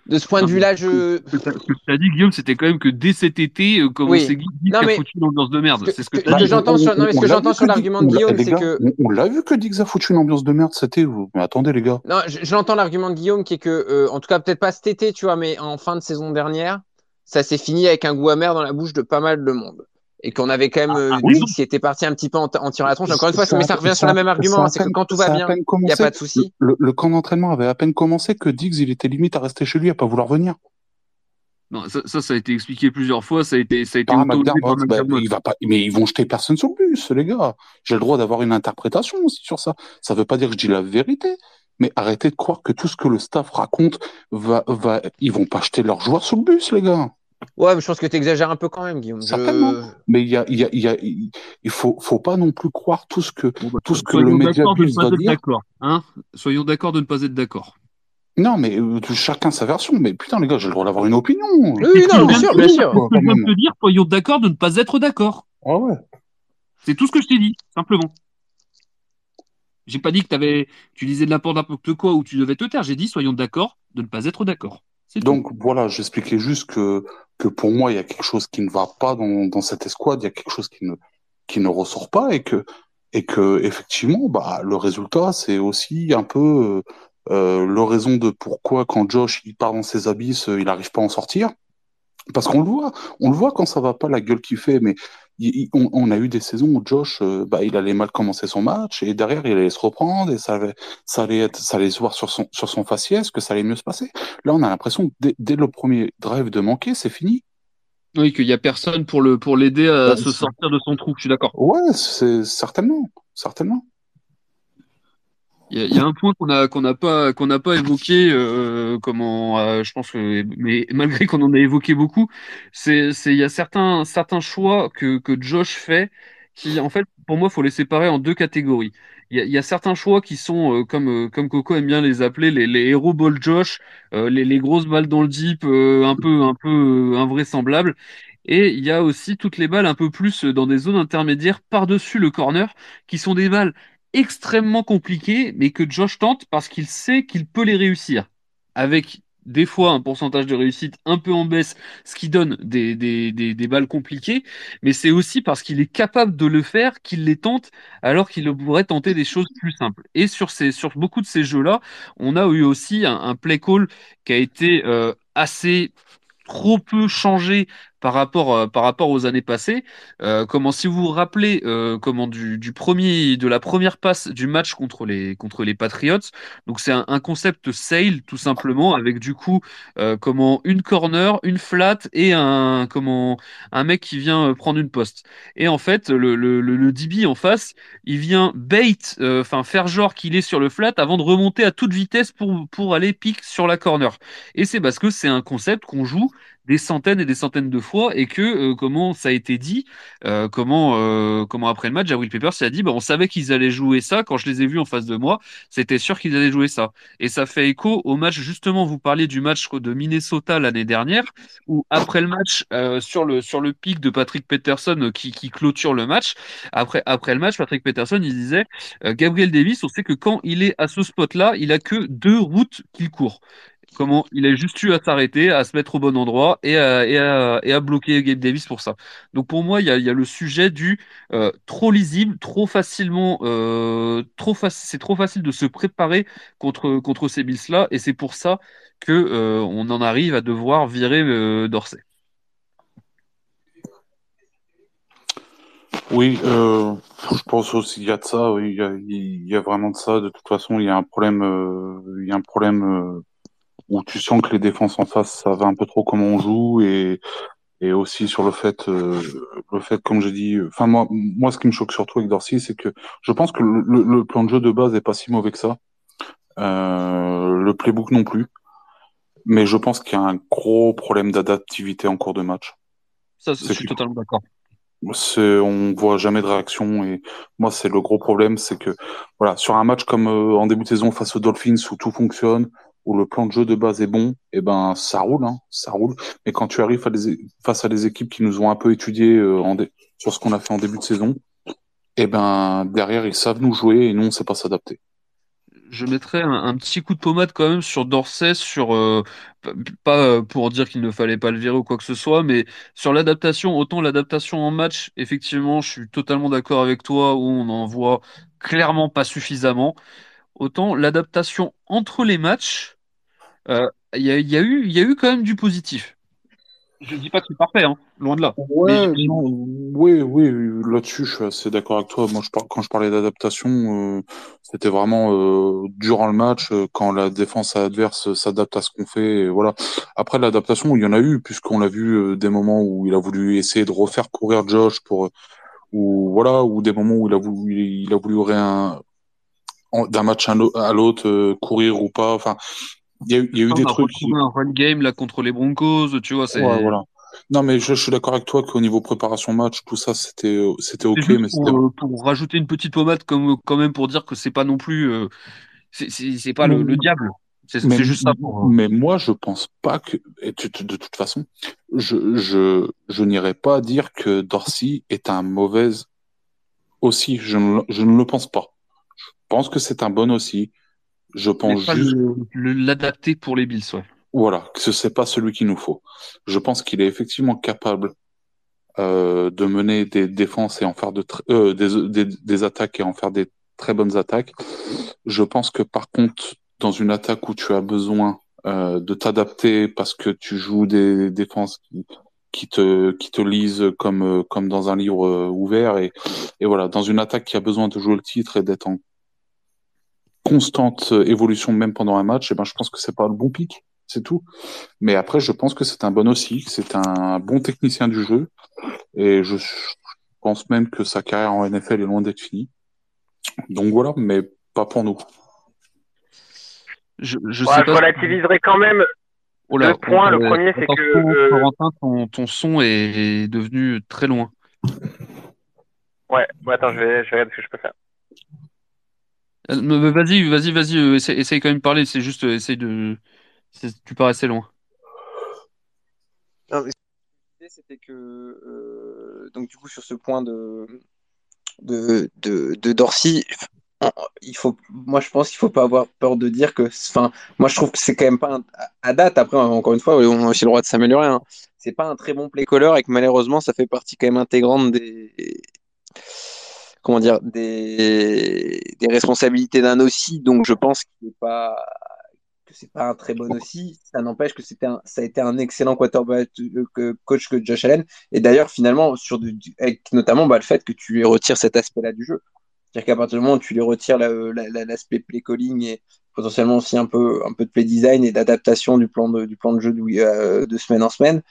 De ce point de vue-là, je, Ce que tu as dit, Guillaume, c'était quand même que dès cet été, euh, comment Oui. c'est Guy Non, qui a mais- foutu une ambiance de merde. ce que- C'est ce que que dit. j'entends sur- non, mais ce que j'entends sur l'argument de on Guillaume, c'est que- on, on l'a vu que Dix a foutu une ambiance de merde cet été. vous. Mais attendez les gars. Non, je, je l'entends l'argument de Guillaume qui est que, euh, en tout cas peut-être pas cet été, tu vois, mais en fin de saison dernière, ça s'est fini avec un goût amer dans la bouche de pas mal de monde. Et qu'on avait quand même euh, ah, Dix oui. qui était parti un petit peu en, en tirant la tronche. Encore une fois, mais ça revient sur le même argument, c'est que quand tout va bien, il n'y a pas de souci. Le, le camp d'entraînement avait à peine commencé que Diggs, il était limite à rester chez lui, à pas vouloir venir. Non, ça, ça, ça a été expliqué plusieurs fois. Ça a été, ça a été McDermott, bah, McDermott. il va pas, mais ils vont jeter personne sur le bus, les gars. J'ai le droit d'avoir une interprétation aussi sur ça. Ça veut pas dire que je dis la vérité. Mais arrêtez de croire que tout ce que le staff raconte va, va, ils vont pas jeter leurs joueurs sur le bus, les gars. Ouais, mais je pense que tu exagères un peu quand même, Guillaume. Je- Certainement. Mais il y a, il y a, il y a, il faut, faut pas non plus croire tout ce que, Bon, bah, tout ce que soyons le média d'accord de ne buzz pas va être dire. d'accord. Hein soyons d'accord de ne pas être d'accord. Non, mais euh, chacun sa version. Mais putain, les gars, j'ai le droit d'avoir une opinion. Oui, non, bien sûr, bien sûr. Quoi, je même. te dire, soyons d'accord de ne pas être d'accord. Ah ouais. C'est tout ce que je t'ai dit, simplement. J'ai pas dit que t'avais, tu disais de n'importe quoi ou tu devais te taire. J'ai dit soyons d'accord de ne pas être d'accord. Donc voilà, j'expliquais juste que, que pour moi, il y a quelque chose qui ne va pas dans, dans cette escouade, il y a quelque chose qui ne, qui ne ressort pas et que, et que effectivement, bah, le résultat, c'est aussi un peu euh, le raison de pourquoi quand Josh il part dans ses abysses, euh, il n'arrive pas à en sortir. Parce qu'on le voit, on le voit quand ça va pas, la gueule qu'il fait, mais il- on, on a eu des saisons où Josh, euh, bah, il allait mal commencer son match et derrière il allait se reprendre et ça allait, ça allait être, ça allait se voir sur son, sur son faciès que ça allait mieux se passer. Là, on a l'impression que dès, dès le premier drive de manquer, c'est fini. Oui, qu'il y a personne pour le pour l'aider à Bah, se sortir de son trou. Je suis d'accord. Ouais, c'est certainement, certainement. Il y, y a un point qu'on a qu'on n'a pas qu'on n'a pas évoqué, euh, comment euh, je pense que mais malgré qu'on en a évoqué beaucoup, c'est c'est il y a certains certains choix que que Josh fait qui en fait pour moi faut les séparer en deux catégories. Il y a, y a certains choix qui sont euh, comme euh, comme Coco aime bien les appeler les les héros ball Josh, euh, les les grosses balles dans le deep euh, un peu un peu invraisemblables. Et il y a aussi toutes les balles un peu plus dans des zones intermédiaires par-dessus le corner, qui sont des balles extrêmement compliquées, mais que Josh tente parce qu'il sait qu'il peut les réussir. Avec des fois un pourcentage de réussite un peu en baisse, ce qui donne des, balles compliquées, mais c'est aussi parce qu'il est capable de le faire qu'il les tente alors qu'il pourrait tenter des choses plus simples. Et sur, ces, beaucoup de ces jeux-là, on a eu aussi un, un play call qui a été euh, assez trop peu changé par rapport, euh, par rapport aux années passées. Euh, comment, si vous vous rappelez, euh, comment du, du premier, de la première passe du match contre les, contre les Patriots, donc c'est un, concept sail tout simplement avec du coup comment une corner, une flat et un comment un mec qui vient prendre une poste. Et en fait, le, le, le, DB en face, il vient bait, enfin faire genre qu'il est sur le flat avant de remonter à toute vitesse pour, pour aller pique sur la corner. Et c'est parce que c'est un concept qu'on joue des centaines et des centaines de fois et que euh, comment ça a été dit euh, comment euh, comment après le match Jabril Peppers a dit bah, on savait qu'ils allaient jouer ça. Quand je les ai vus en face de moi c'était sûr qu'ils allaient jouer ça. Et ça fait écho au match justement vous parliez du match de Minnesota l'année dernière où après le match sur le pic de Patrick Peterson qui, clôture le match après après le match Patrick Peterson il disait Gabriel Davis on sait que quand il est à ce spot là il a que deux routes qu'il court comment il a juste eu à s'arrêter, à se mettre au bon endroit et à, bloquer Gabe Davis pour ça. Donc pour moi, il y a, le sujet du euh, trop lisible, trop facilement, euh, c'est trop facile de se préparer contre ces Bills là, et c'est pour ça que euh, on en arrive à devoir virer euh, Dorsey. Oui, je pense aussi il y a de ça. Il y a, il y a vraiment de ça. De toute façon, il y a un problème. il y a un problème. Euh, où tu sens que les défenses en face savent un peu trop comment on joue et, et aussi sur le fait, le fait, comme j'ai dit, enfin moi, moi, ce qui me choque surtout avec Dorsey, c'est que je pense que le, le, plan de jeu de base est pas si mauvais que ça. le playbook non plus. Mais je pense qu'il y a un gros problème d'adaptivité en cours de match. Ça, je suis totalement d'accord. On voit jamais de réaction et moi c'est le gros problème, c'est que voilà sur un match comme euh, en début de saison face aux Dolphins où tout fonctionne, où le plan de jeu de base est bon, et eh ben ça roule, hein, ça roule. Mais quand tu arrives face à des équipes qui nous ont un peu étudié euh, sur ce qu'on a fait en début de saison, et eh ben derrière ils savent nous jouer et nous on sait pas s'adapter je mettrais un, petit coup de pommade quand même sur Dorsey, sur euh, pas euh, pour dire qu'il ne fallait pas le virer ou quoi que ce soit, mais sur l'adaptation, autant l'adaptation en match, effectivement, je suis totalement d'accord avec toi, où on en voit clairement pas suffisamment. Autant l'adaptation entre les matchs, euh, il y, a, eu, y a eu quand même du positif. Je dis pas que c'est parfait, hein, loin de là. Ouais, oui, oui, là-dessus, je suis assez d'accord avec toi. Moi, je quand je parlais d'adaptation, euh, c'était vraiment euh, durant le match, euh, quand la défense adverse s'adapte à ce qu'on fait. Et voilà. Après, l'adaptation, il y en a eu, puisqu'on l'a vu des moments où il a voulu essayer de refaire courir Josh pour, ou voilà, ou des moments où il a voulu, il a voulu rien d'un match à l'autre, courir ou pas. Enfin, il y a, eu des trucs. un run game là contre les Broncos, tu vois. C'est... Ouais, voilà. Non, mais je, suis d'accord avec toi qu'au niveau préparation match, tout ça, c'était, c'était ok. Mais pour, euh, pour, rajouter une petite pommade, comme, quand même, pour dire que c'est pas non plus. Euh, c'est, pas le, diable. C'est, juste ça pour. Euh, mais moi, je pense pas que. Et de toute façon, je, je, je n'irai pas dire que Dorsey est un mauvais aussi. Je ne, je ne le pense pas. Je pense que c'est un bon aussi. Je pense juste. L'adapter pour les Bills, ouais. Voilà, que ce n'est pas celui qu'il nous faut. Je pense qu'il est effectivement capable euh, de mener des défenses et en faire de euh, des, des, des, attaques et en faire des très bonnes attaques. Je pense que par contre, dans une attaque où tu as besoin euh, de t'adapter parce que tu joues des défenses qui, qui te qui te lisent comme comme dans un livre ouvert et et voilà dans une attaque qui a besoin de jouer le titre et d'être en constante évolution même pendant un match, et eh ben je pense que c'est pas le bon pic, c'est tout. Mais après, je pense que c'est un bon aussi, c'est un bon technicien du jeu, et je pense même que sa carrière en NFL est loin d'être finie. Donc voilà, mais pas pour nous. Je, je, relativiserai quand même oh deux points. Le premier, c'est que. ton, son est, devenu très loin. Ouais, attends, je vais, je vais regarder ce que je peux faire. Euh, vas-y, vas-y, vas-y, euh, essaye, quand même de parler, c'est juste, euh, essaye de. Tu paraissais loin. Non, c'était que. donc, du coup, sur ce point de. de, de, de Dorsey, il faut, moi je pense qu'il faut pas avoir peur de dire que, enfin, moi je trouve que c'est quand même pas à date. Après, encore une fois, on a aussi le droit de s'améliorer. Hein. C'est pas un très bon play caller et que malheureusement ça fait partie quand même intégrante des, comment dire des, responsabilités d'un aussi. Donc je pense qu'il n'est pas que c'est pas un très bon aussi. Ça n'empêche que c'était ça a été un excellent quarterback euh, coach que Josh Allen. Et d'ailleurs finalement sur avec notamment bah, le fait que tu lui retires cet aspect-là du jeu. C'est-à-dire qu'à partir du moment où tu lui retires l'aspect play calling et potentiellement aussi un peu, un peu de play design et d'adaptation du plan de, du plan de jeu de, euh, de semaine en semaine,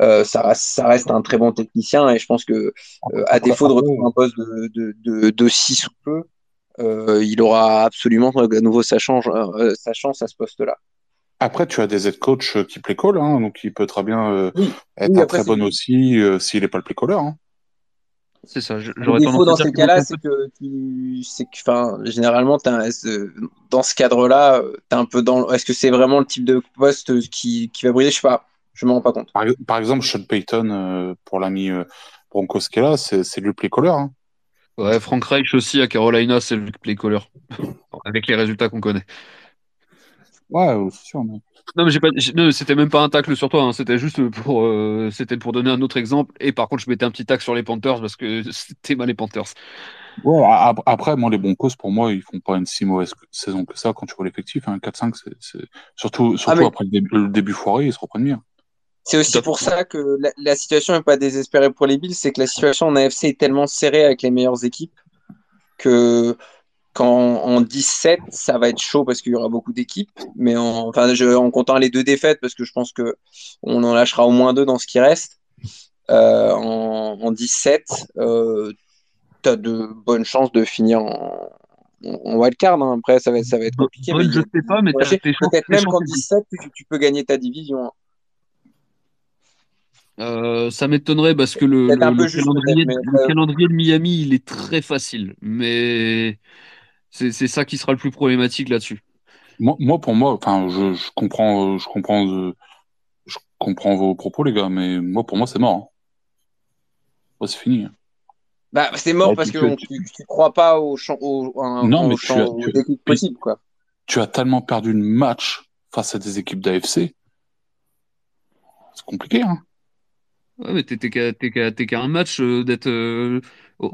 euh, ça, reste, ça reste un très bon technicien et je pense que euh, à défaut de retrouver un poste de, de, de, 6 ou peu, il aura absolument à nouveau sa chance, sa chance à ce poste-là. Après, tu as des head coach qui play call, hein, donc il peut très bien être très bon aussi s'il n'est pas le play caller. Hein. C'est ça. Le défaut dans ces cas-là, c'est que, tu, c'est que, enfin, généralement, dans ce cadre-là, tu un peu dans. Est-ce que c'est vraiment le type de poste qui, qui va briller Je sais pas. Je me rends pas compte. Par, exemple, Sean Payton, euh, pour l'ami euh, Broncos qui est là, c'est le play caller. Hein. Ouais, Frank Reich aussi à Carolina, c'est le play caller. Avec les résultats qu'on connaît. Ouais, c'est sûr. Mais... Non, mais j'ai pas, c'était même pas un tacle sur toi, hein. c'était juste pour, euh, c'était pour donner un autre exemple. Et par contre, je mettais un petit tacle sur les Panthers parce que c'était mal les Panthers. Ouais, après, moi, les Broncos, pour moi, ils font pas une si mauvaise saison que ça quand tu vois l'effectif. Hein. 4-5, c'est, surtout, ah, surtout après le début, foiré, ils se reprennent bien. C'est aussi pour ça que la, situation n'est pas désespérée pour les Bills, c'est que la situation en AFC est tellement serrée avec les meilleures équipes que en 17, ça va être chaud parce qu'il y aura beaucoup d'équipes. Mais en, enfin, je, en comptant les deux défaites, parce que je pense que on en lâchera au moins deux dans ce qui reste. en, en, 17, tu as de bonnes chances de finir en, en wildcard. Hein. Après, ça va, être, ça va être compliqué. mais je sais pas, mais peut-être même qu'en 17, tu, tu, peux gagner ta division. Hein. Euh, ça m'étonnerait parce que le, calendrier, de Miami, il est très facile. Mais c'est ça qui sera le plus problématique là-dessus. Moi, moi, pour moi, enfin, je, je, comprends, je comprends, je comprends vos propos, les gars, mais moi, pour moi, c'est mort. Hein. c'est fini. Hein. Bah, c'est mort parce que tu, tu, crois pas au champ, au, non, mais tu as, possible, quoi. Tu as tellement perdu le match face à des équipes d'AFC. C'est compliqué, hein. Ouais, mais t'es qu'à un match euh, d'être. Euh,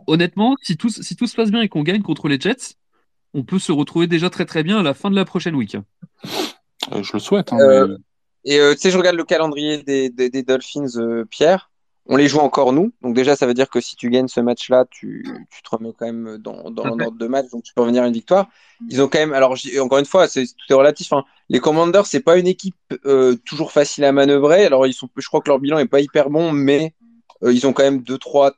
honnêtement, si tout, si tout se passe bien et qu'on gagne contre les Jets, on peut se retrouver déjà très très bien à la fin de la prochaine week. Euh, je le souhaite. Hein, et tu sais, je regarde le calendrier des, des, des Dolphins, Pierre on les joue encore nous. Donc déjà, ça veut dire que si tu gagnes ce match-là, tu, tu, te remets quand même dans, dans l'ordre de match, donc tu peux revenir à une victoire. Ils ont quand même, alors encore une fois, c'est tout est relatif. Hein. Les Commanders, c'est pas une équipe euh, toujours facile à manœuvrer. Alors ils sont, je crois que leur bilan est pas hyper bon, mais euh, ils ont quand même deux trois,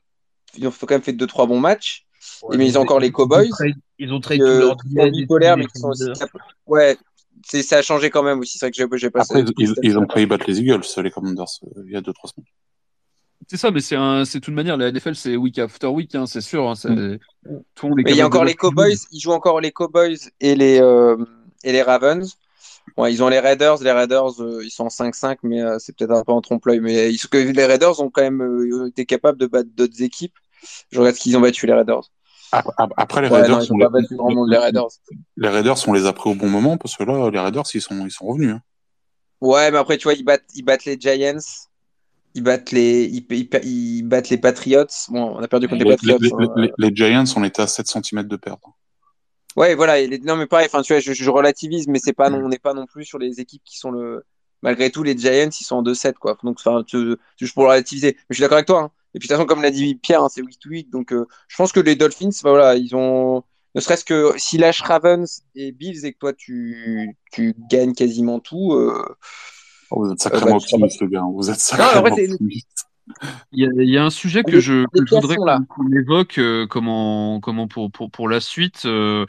ils ont quand même fait deux trois bons matchs. Et, mais ils ont encore les Cowboys. Ils ont trade euh, bipolaires, mais qui sont aussi. Ouais, c'est ça a changé quand même aussi. C'est vrai que j'ai pas. Après, ils, ils, ont failli battre les Eagles, les Commanders, il y a deux trois semaines. C'est ça, mais c'est un, c'est toute manière, la NFL, c'est week after week, hein, c'est sûr. Hein, mm. mais il y a encore les Cowboys, ils jouent encore les Cowboys et les, euh, et les Ravens. Ouais, ils ont les Raiders, les Raiders, euh, ils sont en 5-5, mais euh, c'est peut-être un peu en trompe-l'œil. Mais ils, les Raiders ont quand même été capables de battre d'autres équipes. Je regarde qu'ils ont battu les Raiders. Après, les Raiders, sont les... les Raiders. Les Raiders, on les a pris au bon moment parce que là, les Raiders, ils sont, ils sont revenus. Hein. Ouais, mais après, tu vois, ils battent, ils battent les Giants ils battent les, ils, battent les Patriots. Bon, on a perdu contre les, Patriots. Hein. Les, Giants, on était à 7 cm de perdre. Ouais, voilà. non, mais pareil, enfin, tu vois, je, relativise, mais c'est pas, non, on n'est pas non plus sur les équipes qui sont le. Malgré tout, les Giants, ils sont en 2-7, quoi. Donc, enfin, juste pour relativiser. Mais je suis d'accord avec toi. Hein. Et puis, de toute façon, comme l'a dit Pierre, hein, c'est week to week. Donc, euh, je pense que les Dolphins, bah, voilà, ils ont. Ne serait-ce que si lâche Ravens et Bills et que toi, tu, tu gagnes quasiment tout. Euh, Oh, vous êtes sacrément bah, optimiste, le gars. Vous êtes sacrément optimiste. Il y, a, il y, a, un sujet que je, que je voudrais qu'on évoque euh, comment, comment pour, pour, pour la suite. Euh,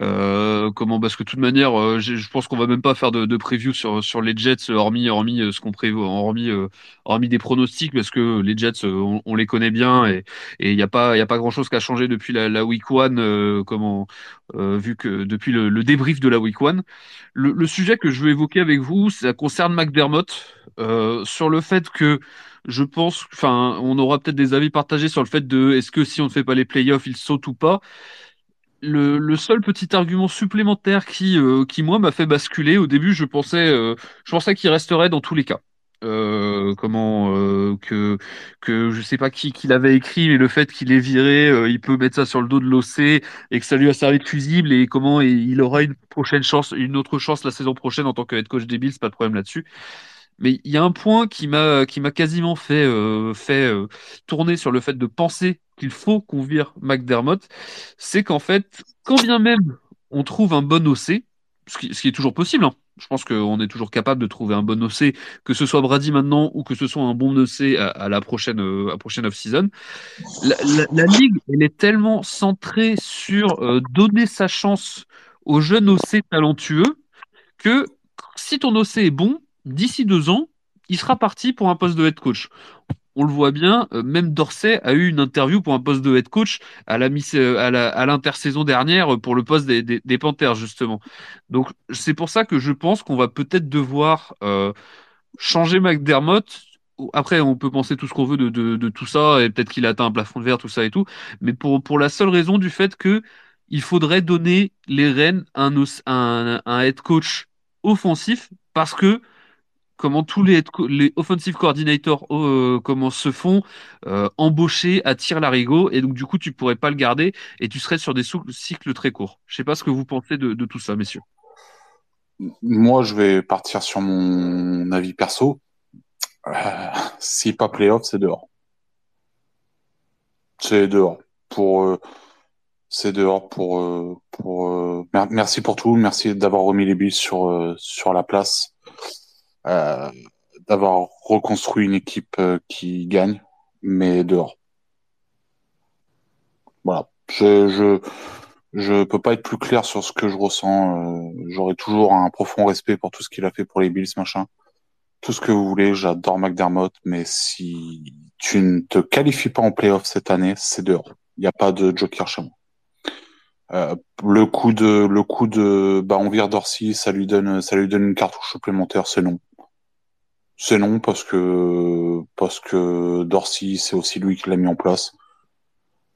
euh, comment Parce que de toute manière, euh, je pense qu'on va même pas faire de, de preview sur, sur les Jets, hormis, hormis euh, ce qu'on prévoit, hormis, hormis des pronostics, parce que les Jets, on, on les connaît bien et il n'y a pas, il a pas grand chose qui a changé depuis la, la week one, comment, vu que depuis le, le, débrief de la week one. Le, le, sujet que je veux évoquer avec vous, ça concerne McDermott sur le fait que je pense, enfin, on aura peut-être des avis partagés sur le fait de est-ce que si on ne fait pas les playoffs, il saute ou pas? Le, seul petit argument supplémentaire qui, euh, qui moi, m'a fait basculer, au début, je pensais, euh, je pensais qu'il resterait dans tous les cas. Euh, comment euh, que que je sais pas qui qui l'avait écrit mais le fait qu'il est viré il peut mettre ça sur le dos de l'OC et que ça lui a servi de fusible et comment il aura une prochaine chance une autre chance la saison prochaine en tant que coach des Bills pas de problème là-dessus mais il y a un point qui m'a qui m'a quasiment fait euh, fait euh, tourner sur le fait de penser qu'il faut qu'on vire McDermott, c'est qu'en fait, quand bien même on trouve un bon OC, ce qui, ce qui est toujours possible, hein, je pense qu'on est toujours capable de trouver un bon OC, que ce soit Brady maintenant ou que ce soit un bon OC à, la prochaine, euh, prochaine off-season. La, ligue, elle est tellement centrée sur donner sa chance aux jeunes OC talentueux que si ton OC est bon, d'ici deux ans, il sera parti pour un poste de head coach. On le voit bien, euh, même Dorsey a eu une interview pour un poste de head coach à euh, à l'intersaison dernière pour le poste des, Panthers justement. Donc c'est pour ça que je pense qu'on va peut-être devoir euh, changer McDermott. Après, on peut penser tout ce qu'on veut de, tout ça et peut-être qu'il atteint un plafond de verre, tout ça et tout, mais pour, pour la seule raison du fait que il faudrait donner les rênes à un, un head coach offensif parce que comment tous les, offensive coordinators euh, comment se font euh, embaucher à tir larigot et donc du coup tu pourrais pas le garder et tu serais sur des cycles très courts. Je sais pas ce que vous pensez de, tout ça, messieurs. Moi, je vais partir sur mon avis perso. Euh, si pas playoff, c'est dehors. C'est dehors. Pour c'est dehors pour pour merci pour tout, merci d'avoir remis les billes sur sur la place d'avoir reconstruit une équipe euh, qui gagne. mais dehors. Voilà. Je, je, je peux pas être plus clair sur ce que je ressens. Euh, J'aurai toujours un profond respect pour tout ce qu'il a fait pour les Bills, machin. Tout ce que vous voulez, j'adore McDermott, mais si tu ne te qualifies pas en playoff cette année, c'est dehors. Il n'y a pas de joker chez moi. Euh, le coup de le coup de bah on vire ça lui donne ça lui donne une cartouche supplémentaire, c'est non. C'est non parce que parce que Dorsey c'est aussi lui qui l'a mis en place.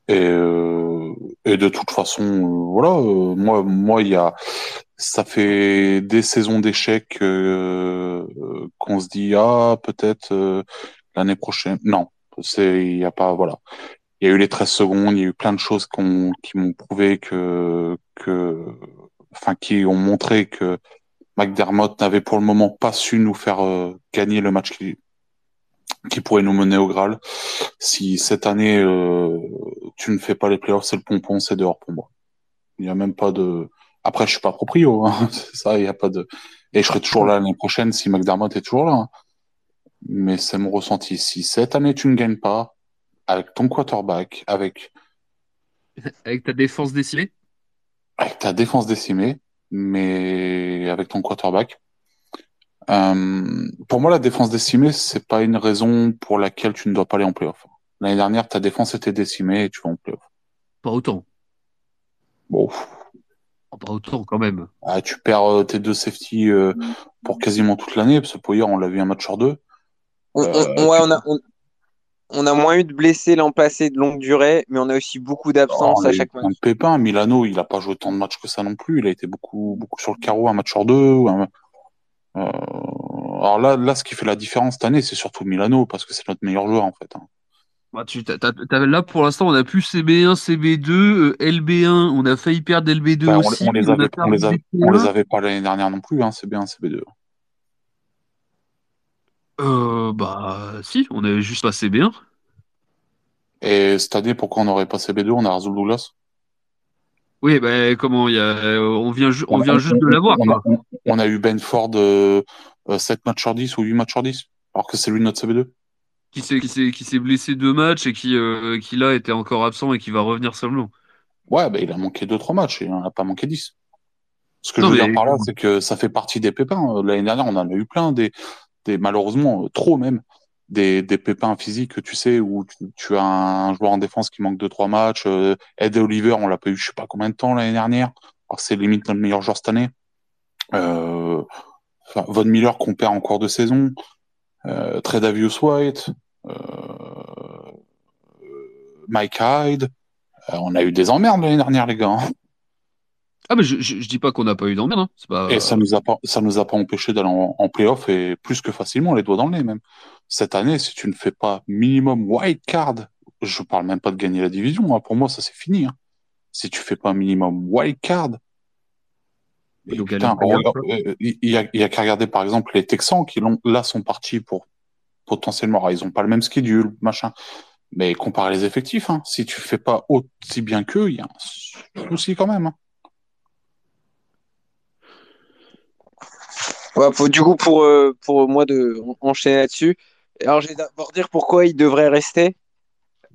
Et, euh, et de toute façon, euh, voilà, euh, moi, moi, il y a, ça fait des saisons d'échecs euh, qu'on se dit ah peut-être l'année prochaine. Non, c'est, il y a pas, voilà, il y a eu les 13 secondes, il y a eu plein de choses qu'on, qui m'ont prouvé que, que, enfin, qui ont montré que McDermott n'avait pour le moment pas su nous faire gagner le match qui, qui pourrait nous mener au Graal. Si cette année euh, tu ne fais pas les playoffs, c'est le pompon, c'est dehors pour moi. Il n'y a même pas de. Après, je suis pas proprio, hein. c'est ça. Il n'y a pas de. Et je serai toujours là l'année prochaine si McDermott est toujours là. Hein. Mais c'est mon ressenti. Si cette année tu ne gagnes pas avec ton quarterback, avec avec ta défense décimée, avec ta défense décimée, mais avec ton quarterback, euh, pour moi, la défense décimée, c'est pas une raison pour laquelle tu ne dois pas aller en playoff. L'année dernière, ta défense était décimée et tu vas en playoff. Pas autant. Bon. Oh, pas autant quand même. Ah, tu perds euh, tes deux safety euh, pour quasiment toute l'année, parce que pour hier, on l'a vu un match sur deux. On, ouais, on a, on, a moins eu de blessés l'an passé de longue durée, mais on a aussi beaucoup d'absences oh, à chaque match. Pépin, Milano, il a pas joué tant de matchs que ça non plus. Il a été beaucoup, beaucoup sur le carreau, un match sur deux. Euh, alors là, là, ce qui fait la différence cette année, c'est surtout Milano, parce que c'est notre meilleur joueur, en fait. Hein. Bah, tu, là, pour l'instant, on a plus CB1, CB2, LB1, on a failli perdre LB2 aussi. On, les avait, on, les avait, on les avait pas l'année dernière non plus, hein, CB1, CB2. Euh, bah, si, on avait juste pas CB1. Et cette année, pourquoi on n'aurait pas CB2 On a Razul Douglas oui, ben comment il y a, on vient, on, vient juste de l'avoir. On, a eu Ben Ford euh, 7 matchs sur 10 ou 8 matchs sur 10, alors que c'est lui notre CB2. Qui s'est, qui qui s'est blessé deux matchs et qui, euh, qui là était encore absent et qui va revenir seulement. Ouais, ben il a manqué 2-3 matchs et il n'en a pas manqué 10. Ce que je veux dire par là, c'est que ça fait partie des pépins. L'année dernière, on en a eu plein, des, malheureusement trop même, des, pépins physiques, tu sais, où tu, as un joueur en défense qui manque 2-3 matchs. Euh, Ed Oliver, on l'a pas eu je sais pas combien de temps l'année dernière. Alors c'est limite notre meilleur joueur cette année. Euh, Von Miller qu'on perd en cours de saison. Euh, Tredavious White. Euh, Mike Hyde. Euh, on a eu des emmerdes l'année dernière, les gars. Hein. Ah, mais je, je, dis pas qu'on n'a pas eu d'emmerde. Hein. Pas... Et ça nous a pas, ça nous a pas empêché d'aller en, en playoff et plus que facilement, les doigts dans le nez même. Cette année, si tu ne fais pas minimum white card, je parle même pas de gagner la division. Hein. Pour moi, ça c'est fini. Hein. Si tu fais pas minimum white card, il y a, y a qu'à regarder par exemple les Texans qui là sont partis pour potentiellement, ils ont pas le même schedule, machin. Mais compare les effectifs, hein. si tu fais pas aussi bien qu'eux, il y a un souci quand même. Hein. Du coup, pour, euh, pour moi de enchaîner là-dessus, alors je vais d'abord dire pourquoi il devrait rester.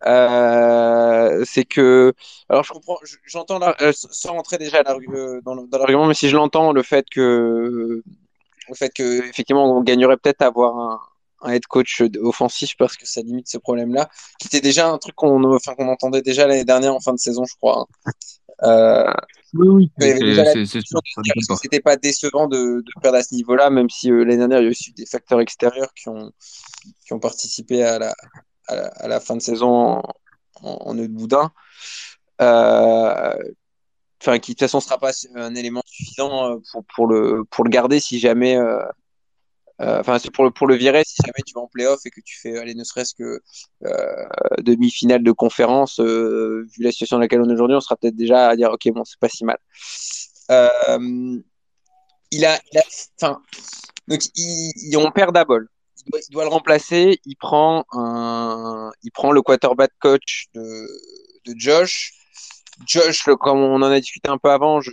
Euh, c'est que, alors je comprends, j'entends, euh, sans rentrer déjà dans l'argument, mais si je l'entends, le fait que, le fait que effectivement on gagnerait peut-être à avoir un, head coach offensif parce que ça limite ce problème-là, qui était déjà un truc qu'on entendait déjà l'année dernière en fin de saison, je crois. Hein. Euh, oui, oui. C'était pas décevant de, de, perdre à ce niveau-là, même si euh, l'année dernière, il y a aussi des facteurs extérieurs qui ont, qui ont participé à la, à la, fin de saison en, en, de boudin. Euh, enfin, qui de toute façon ne sera pas un élément suffisant pour, pour, le, pour le garder si jamais euh, enfin, c'est pour le, pour le virer si jamais tu vas en playoff et que tu fais aller ne serait-ce que euh, demi-finale de conférence. Euh, vu la situation dans laquelle on est aujourd'hui, on sera peut-être déjà à dire ok bon c'est pas si mal. il a, enfin, donc il, on perd Dabol. Il doit, il doit, le remplacer. Il prend un, il prend le quarterback coach de, de Josh. Josh, comme on en a discuté un peu avant, je,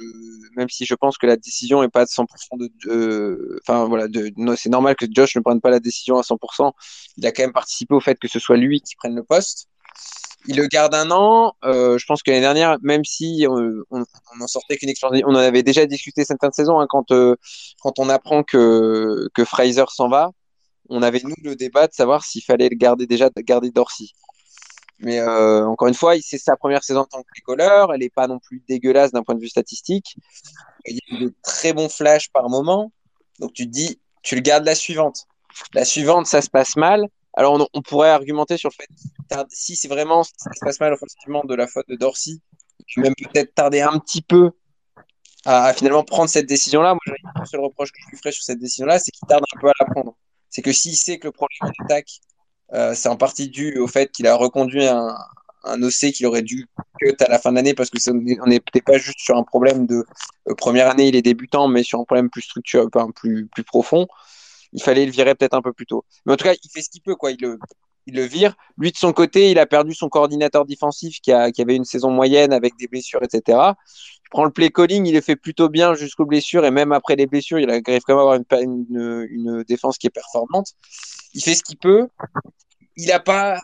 même si je pense que la décision est pas de 100% de, enfin voilà, de, c'est normal que Josh ne prenne pas la décision à 100%. Il a quand même participé au fait que ce soit lui qui prenne le poste. Il le garde un an. Euh, je pense que l'année dernière, même si on, on, en sortait qu'une expérience, on en avait déjà discuté cette fin de saison hein, quand euh, quand on apprend que que Fraser s'en va, on avait nous le débat de savoir s'il fallait le garder déjà, garder Dorsey. Mais euh, encore une fois, c'est sa première saison en tant que bricoleur. Elle n'est pas non plus dégueulasse d'un point de vue statistique. Il y a de très bons flashs par moment. Donc tu te dis, tu le gardes la suivante. La suivante, ça se passe mal. Alors on, pourrait argumenter sur le fait si c'est vraiment ça se passe mal effectivement de la faute de Dorsey, tu même peut-être tarder un petit peu à, finalement prendre cette décision-là. Moi, le seul reproche que je lui ferais sur cette décision-là, c'est qu'il tarde un peu à la prendre. C'est que s'il sait que le problème d'attaque euh, c'est en partie dû au fait qu'il a reconduit un, un OC qu'il aurait dû cut à la fin de l'année parce que on n'était pas juste sur un problème de euh, première année, il est débutant, mais sur un problème plus structurel, enfin, plus, plus profond. Il fallait le virer peut-être un peu plus tôt. Mais en tout cas, il fait ce qu'il peut, quoi. Il le, il le vire. Lui, de son côté, il a perdu son coordinateur défensif qui, a, qui avait une saison moyenne avec des blessures, etc. Il prend le play calling, il le fait plutôt bien jusqu'aux blessures et même après les blessures, il arrive quand même à avoir une, une, une défense qui est performante. Il fait ce qu'il peut il a pas.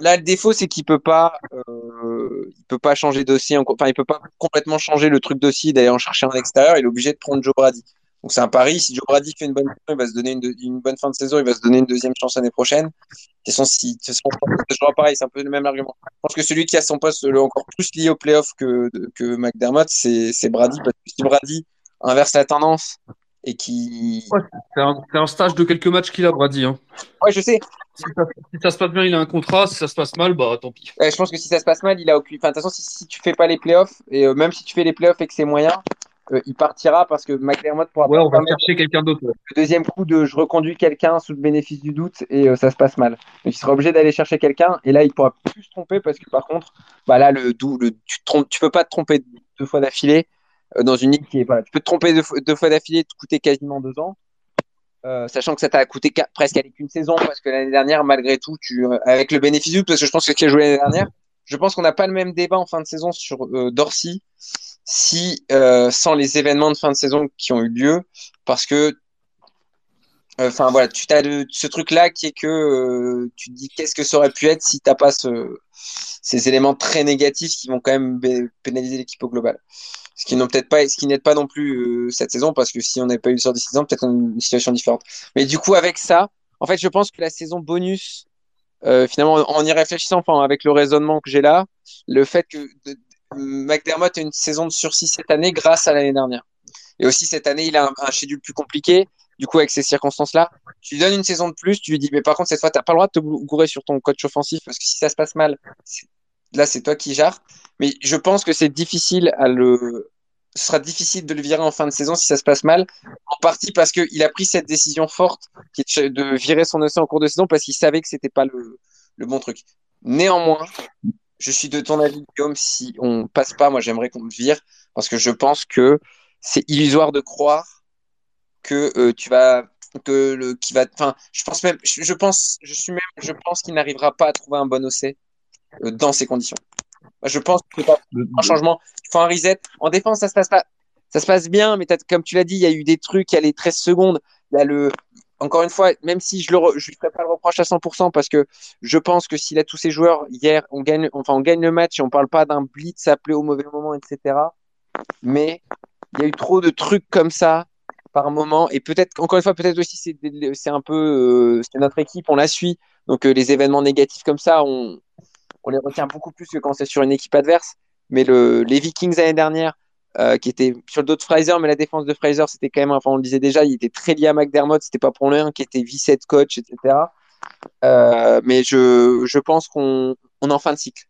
Là, le défaut, c'est qu'il peut pas, euh, il peut pas changer d'aussi. Enfin, il peut pas complètement changer le truc d'aussi d'aller en chercher un extérieur. Il est obligé de prendre Joe Brady. Donc c'est un pari. Si Joe Brady fait une bonne il va se donner une, bonne fin de saison. Il va se donner une deuxième chance l'année prochaine. Et son, si, ce sera pareil. C'est un peu le même argument. Je pense que celui qui a son poste encore plus lié au playoff que, que McDermott, c'est Brady. Parce que si Brady inverse la tendance et qui. c'est un, stage de quelques matchs qu'il a, Brady. Hein. Ouais, je sais. Si ça, se passe bien, il a un contrat. Si ça se passe mal, bah tant pis. je pense que si ça se passe mal, il a aucune. Enfin, de toute façon, si, si tu fais pas les playoffs, et euh, même si tu fais les playoffs et que c'est moyen, euh, il partira parce que McDermott pourra. Ouais, on va chercher quelqu'un d'autre. Le deuxième coup de je reconduis quelqu'un sous le bénéfice du doute et euh, ça se passe mal. Donc il sera obligé d'aller chercher quelqu'un et là il pourra plus se tromper parce que par contre, bah là le, le tu, te tu peux pas te tromper deux fois d'affilée. Euh, dans une ligue qui est. Voilà, tu peux te tromper deux, fois d'affilée, te coûter quasiment deux ans. Euh, sachant que ça t'a coûté presque avec une saison parce que l'année dernière, malgré tout, tu, euh, avec le bénéfice du parce que je pense que tu as joué l'année dernière, je pense qu'on n'a pas le même débat en fin de saison sur euh, Dorsey si sans les événements de fin de saison qui ont eu lieu, parce que enfin voilà, tu as ce truc là qui est que tu te dis qu'est-ce que ça aurait pu être si t'as pas ce, ces éléments très négatifs qui vont quand même pénaliser l'équipe au global ce qui peut-être pas, ce qui n'aide pas non plus euh, cette saison parce que si on n'avait pas eu des saisons, peut-être une situation différente. Mais du coup, avec ça, en fait, je pense que la saison bonus, euh, finalement, en y réfléchissant, enfin, avec le raisonnement que j'ai là, le fait que McDermott a une saison de sursis cette année grâce à l'année dernière. Et aussi, cette année, il a un, un schedule plus compliqué. Du coup, avec ces circonstances-là, tu lui donnes une saison de plus, tu lui dis, mais par contre, cette fois, tu n'as pas le droit de te gourer sur ton coach offensif parce que si ça se passe mal, là, c'est toi qui gères. Mais je pense que c'est difficile à le. Ce sera difficile de le virer en fin de saison si ça se passe mal. En partie parce qu'il a pris cette décision forte de virer son OC en cours de saison parce qu'il savait que c'était pas le, le bon truc. Néanmoins, je suis de ton avis, Guillaume, si on passe pas, moi j'aimerais qu'on le vire parce que je pense que c'est illusoire de croire que euh, tu vas que le qui va enfin je pense même je, pense je suis même je pense qu'il n'arrivera pas à trouver un bon OC euh, dans ces conditions. Je pense qu'il faut un changement. Il faut un reset. En défense, ça se passe pas. Ça se passe bien, mais comme tu l'as dit, il y a eu des trucs, il y a les 13 secondes. Il y a le, encore une fois, même si je ne je ferai pas le reproche à 100% parce que je pense que s'il a tous ses joueurs hier, on gagne, enfin, on gagne le match et on parle pas d'un blitz appelé au mauvais moment, etc. Mais il y a eu trop de trucs comme ça par moment et peut-être, encore une fois, peut-être aussi c'est, un peu, euh, c'est notre équipe, on la suit. Donc euh, les événements négatifs comme ça, on, on les retient beaucoup plus que quand c'est sur une équipe adverse. Mais le, les Vikings l'année dernière, euh, qui étaient sur le dos de Fraser, mais la défense de Fraser, c'était quand même, enfin on le disait déjà, il était très lié à McDermott, c'était pas pour rien, qui était vice-head coach, etc. Mais je, je pense qu'on on est en fin de cycle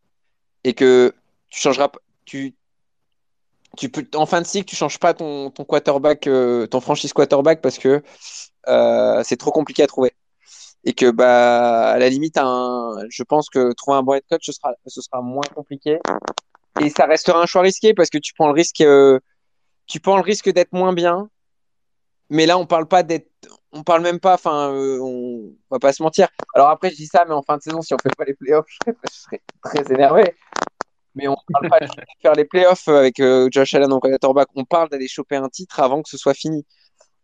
et que tu changeras, tu, tu peux, en fin de cycle, tu changes pas ton, quarterback, euh, ton franchise quarterback parce que c'est trop compliqué à trouver. Et que bah à la limite un, je pense que trouver un bon head coach ce sera ce sera moins compliqué. Et ça restera un choix risqué parce que tu prends le risque euh, tu prends le risque d'être moins bien. Mais là on parle pas d'être on parle même pas enfin euh, on va pas se mentir. Alors après je dis ça mais en fin de saison si on fait pas les playoffs je serais très énervé Mais on parle pas de faire les playoffs avec Josh Allen en quarterback. On parle d'aller choper un titre avant que ce soit fini.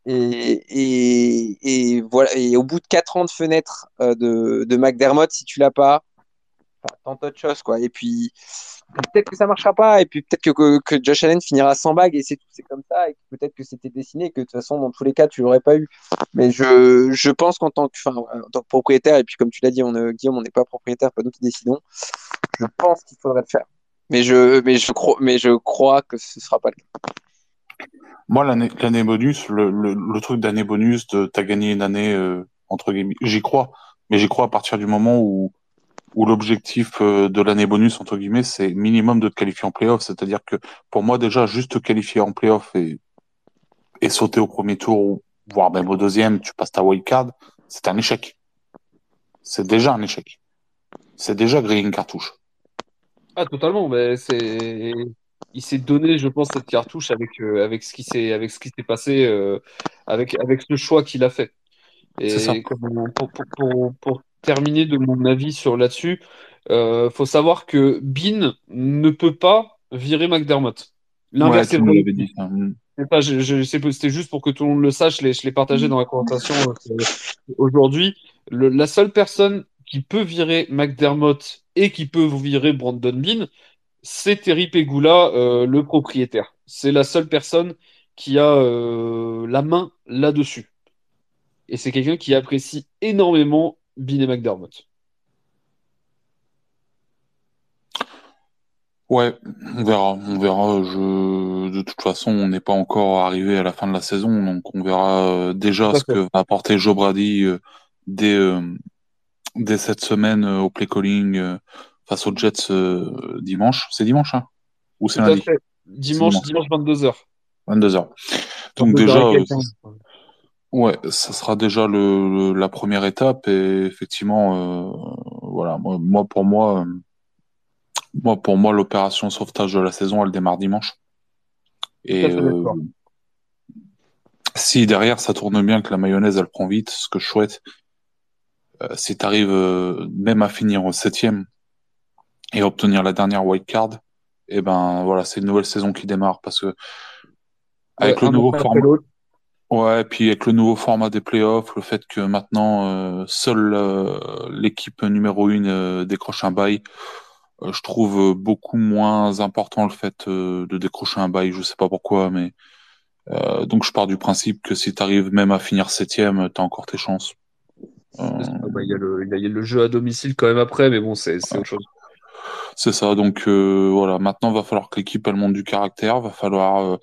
Et, et, et, voilà. Et au bout de 4 ans de fenêtre de, de McDermott, si tu l'as pas, tant d'autres choses, quoi. Et puis, peut-être que ça marchera pas, et puis peut-être que, Josh Allen finira sans bague, et c'est tout, c'est comme ça, et peut-être que c'était dessiné, et que de toute façon, dans tous les cas, tu l'aurais pas eu. Mais je, je pense qu'en tant que propriétaire, et puis comme tu l'as dit, on, Guillaume, on n'est pas propriétaire, pas nous qui décidons, je pense qu'il faudrait le faire. Mais je, mais je crois, mais je crois que ce sera pas le cas. Moi, l'année bonus, le, le, truc d'année bonus, de t'as gagné une année, euh, entre guillemets, j'y crois, mais j'y crois à partir du moment où où l'objectif euh, de l'année bonus, entre guillemets, c'est minimum de te qualifier en playoff. C'est-à-dire que pour moi, déjà, juste te qualifier en playoff et, et sauter au premier tour, voire même au deuxième, tu passes ta wild card, c'est un échec. C'est déjà un échec. C'est déjà griller une cartouche. Ah, totalement. Mais c'est, il s'est donné, je pense, cette cartouche avec, euh, avec ce qui s'est, avec ce qui s'est passé, euh, avec, avec ce choix qu'il a fait. Et ça. pour, pour, pour, terminer de mon avis sur là-dessus. Euh, faut savoir que Bean ne peut pas virer McDermott. L'inverse est vrai. C'était juste pour que tout le monde le sache, je l'ai partagé dans la conversation euh, aujourd'hui. La seule personne qui peut virer McDermott et qui peut vous virer Brandon Bean, c'est Terry Pegula, euh, le propriétaire. C'est la seule personne qui a euh, la main là-dessus. Et c'est quelqu'un qui apprécie énormément Bean et McDermott. Ouais, on verra, on verra. Je... De toute façon, on n'est pas encore arrivé à la fin de la saison, donc on verra euh, déjà ce que va apporter Joe Brady dès, dès cette semaine au play calling face aux Jets dimanche. C'est dimanche, hein? Ou c'est lundi? dimanche, dimanche, 22h. 22h. Donc déjà, Ouais, ça sera déjà le, la première étape et effectivement, euh, voilà, moi, pour moi, euh, moi pour moi l'opération sauvetage de la saison, elle démarre dimanche. Et euh, si derrière ça tourne bien, que la mayonnaise elle prend vite, ce que je souhaite, si tu arrives même à finir au septième et obtenir la dernière white card, et eh ben voilà, c'est une nouvelle saison qui démarre parce que avec le nouveau format. Ouais, et puis avec le nouveau format des playoffs, le fait que maintenant euh, seule euh, l'équipe numéro une euh, décroche un bail, je trouve beaucoup moins important le fait de décrocher un bail. Je sais pas pourquoi, mais donc je pars du principe que si tu arrives même à finir septième, tu as encore tes chances. Bah, il y, a le, y, a le jeu à domicile quand même après, mais bon, c'est autre chose. C'est ça, donc voilà. Maintenant, va falloir que l'équipe elle monte du caractère, va falloir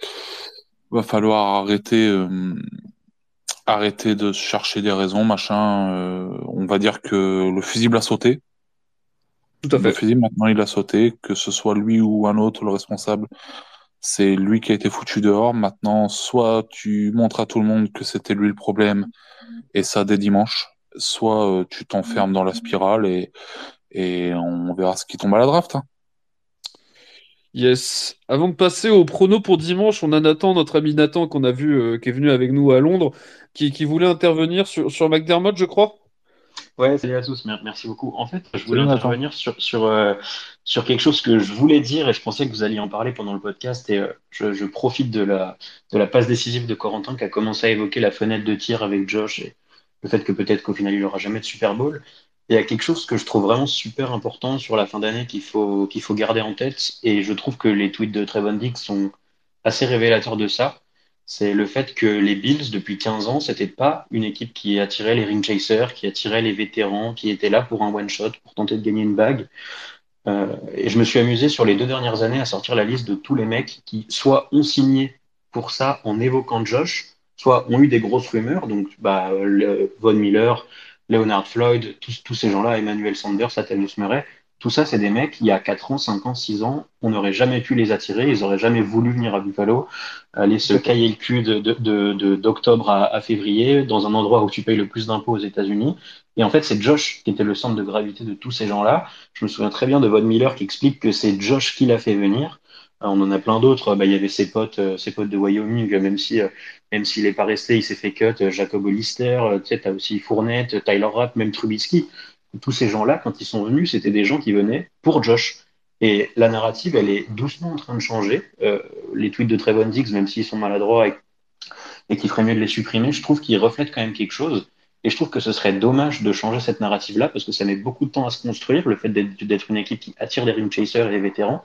va falloir arrêter euh, arrêter de chercher des raisons, machin. Euh, on va dire que le fusible a sauté. Tout à fait. Le fusible maintenant il a sauté, que ce soit lui ou un autre le responsable, c'est lui qui a été foutu dehors. Maintenant, soit tu montres à tout le monde que c'était lui le problème et ça dès dimanche, soit euh, tu t'enfermes dans la spirale et et on verra ce qui tombe à la draft. Hein. Yes. Avant de passer au prono pour dimanche, on a Nathan, notre ami Nathan, qu'on a vu, euh, qui est venu avec nous à Londres, qui, voulait intervenir sur, sur McDermott, je crois. Ouais, salut à tous, merci beaucoup. En fait, je voulais intervenir sur, sur, euh, sur quelque chose que je voulais dire et je pensais que vous alliez en parler pendant le podcast et euh, je, profite de la, de la passe décisive de Corentin qui a commencé à évoquer la fenêtre de tir avec Josh et le fait que peut-être qu'au final il n'aura jamais de Super Bowl il y a quelque chose que je trouve vraiment super important sur la fin d'année qu'il faut, faut garder en tête. Et je trouve que les tweets de Trevon Dix sont assez révélateurs de ça. C'est le fait que les Bills, depuis 15 ans, c'était pas une équipe qui attirait les ring chasers, qui attirait les vétérans, qui était là pour un one shot, pour tenter de gagner une bague. Euh, et je me suis amusé sur les deux dernières années à sortir la liste de tous les mecs qui soit ont signé pour ça en évoquant Josh, soit ont eu des grosses rumeurs, donc bah, Von Miller, Leonard Floyd, tous, ces gens-là, Emmanuel Sanders, Atelius Murray, tout ça, c'est des mecs, il y a 4 ans, 5 ans, 6 ans, on n'aurait jamais pu les attirer, ils n'auraient jamais voulu venir à Buffalo, aller se cailler le cul d'octobre de, de, à, à, février dans un endroit où tu payes le plus d'impôts aux États-Unis. Et en fait, c'est Josh qui était le centre de gravité de tous ces gens-là. Je me souviens très bien de Von Miller qui explique que c'est Josh qui l'a fait venir. Euh, on en a plein d'autres. Bah, il y avait ses potes, euh, ses potes de Wyoming, même si, euh, même s'il n'est pas resté, il s'est fait cut. Jacob Hollister, tu sais, as aussi Fournette, Tyler Rapp, même Trubisky. Tous ces gens-là, quand ils sont venus, c'était des gens qui venaient pour Josh. Et la narrative, elle est doucement en train de changer. Euh, les tweets de Trevon Diggs, même s'ils sont maladroits et, qu'il ferait mieux de les supprimer, je trouve qu'ils reflètent quand même quelque chose. Et je trouve que ce serait dommage de changer cette narrative-là parce que ça met beaucoup de temps à se construire, le fait d'être une équipe qui attire des ring chasers et des vétérans.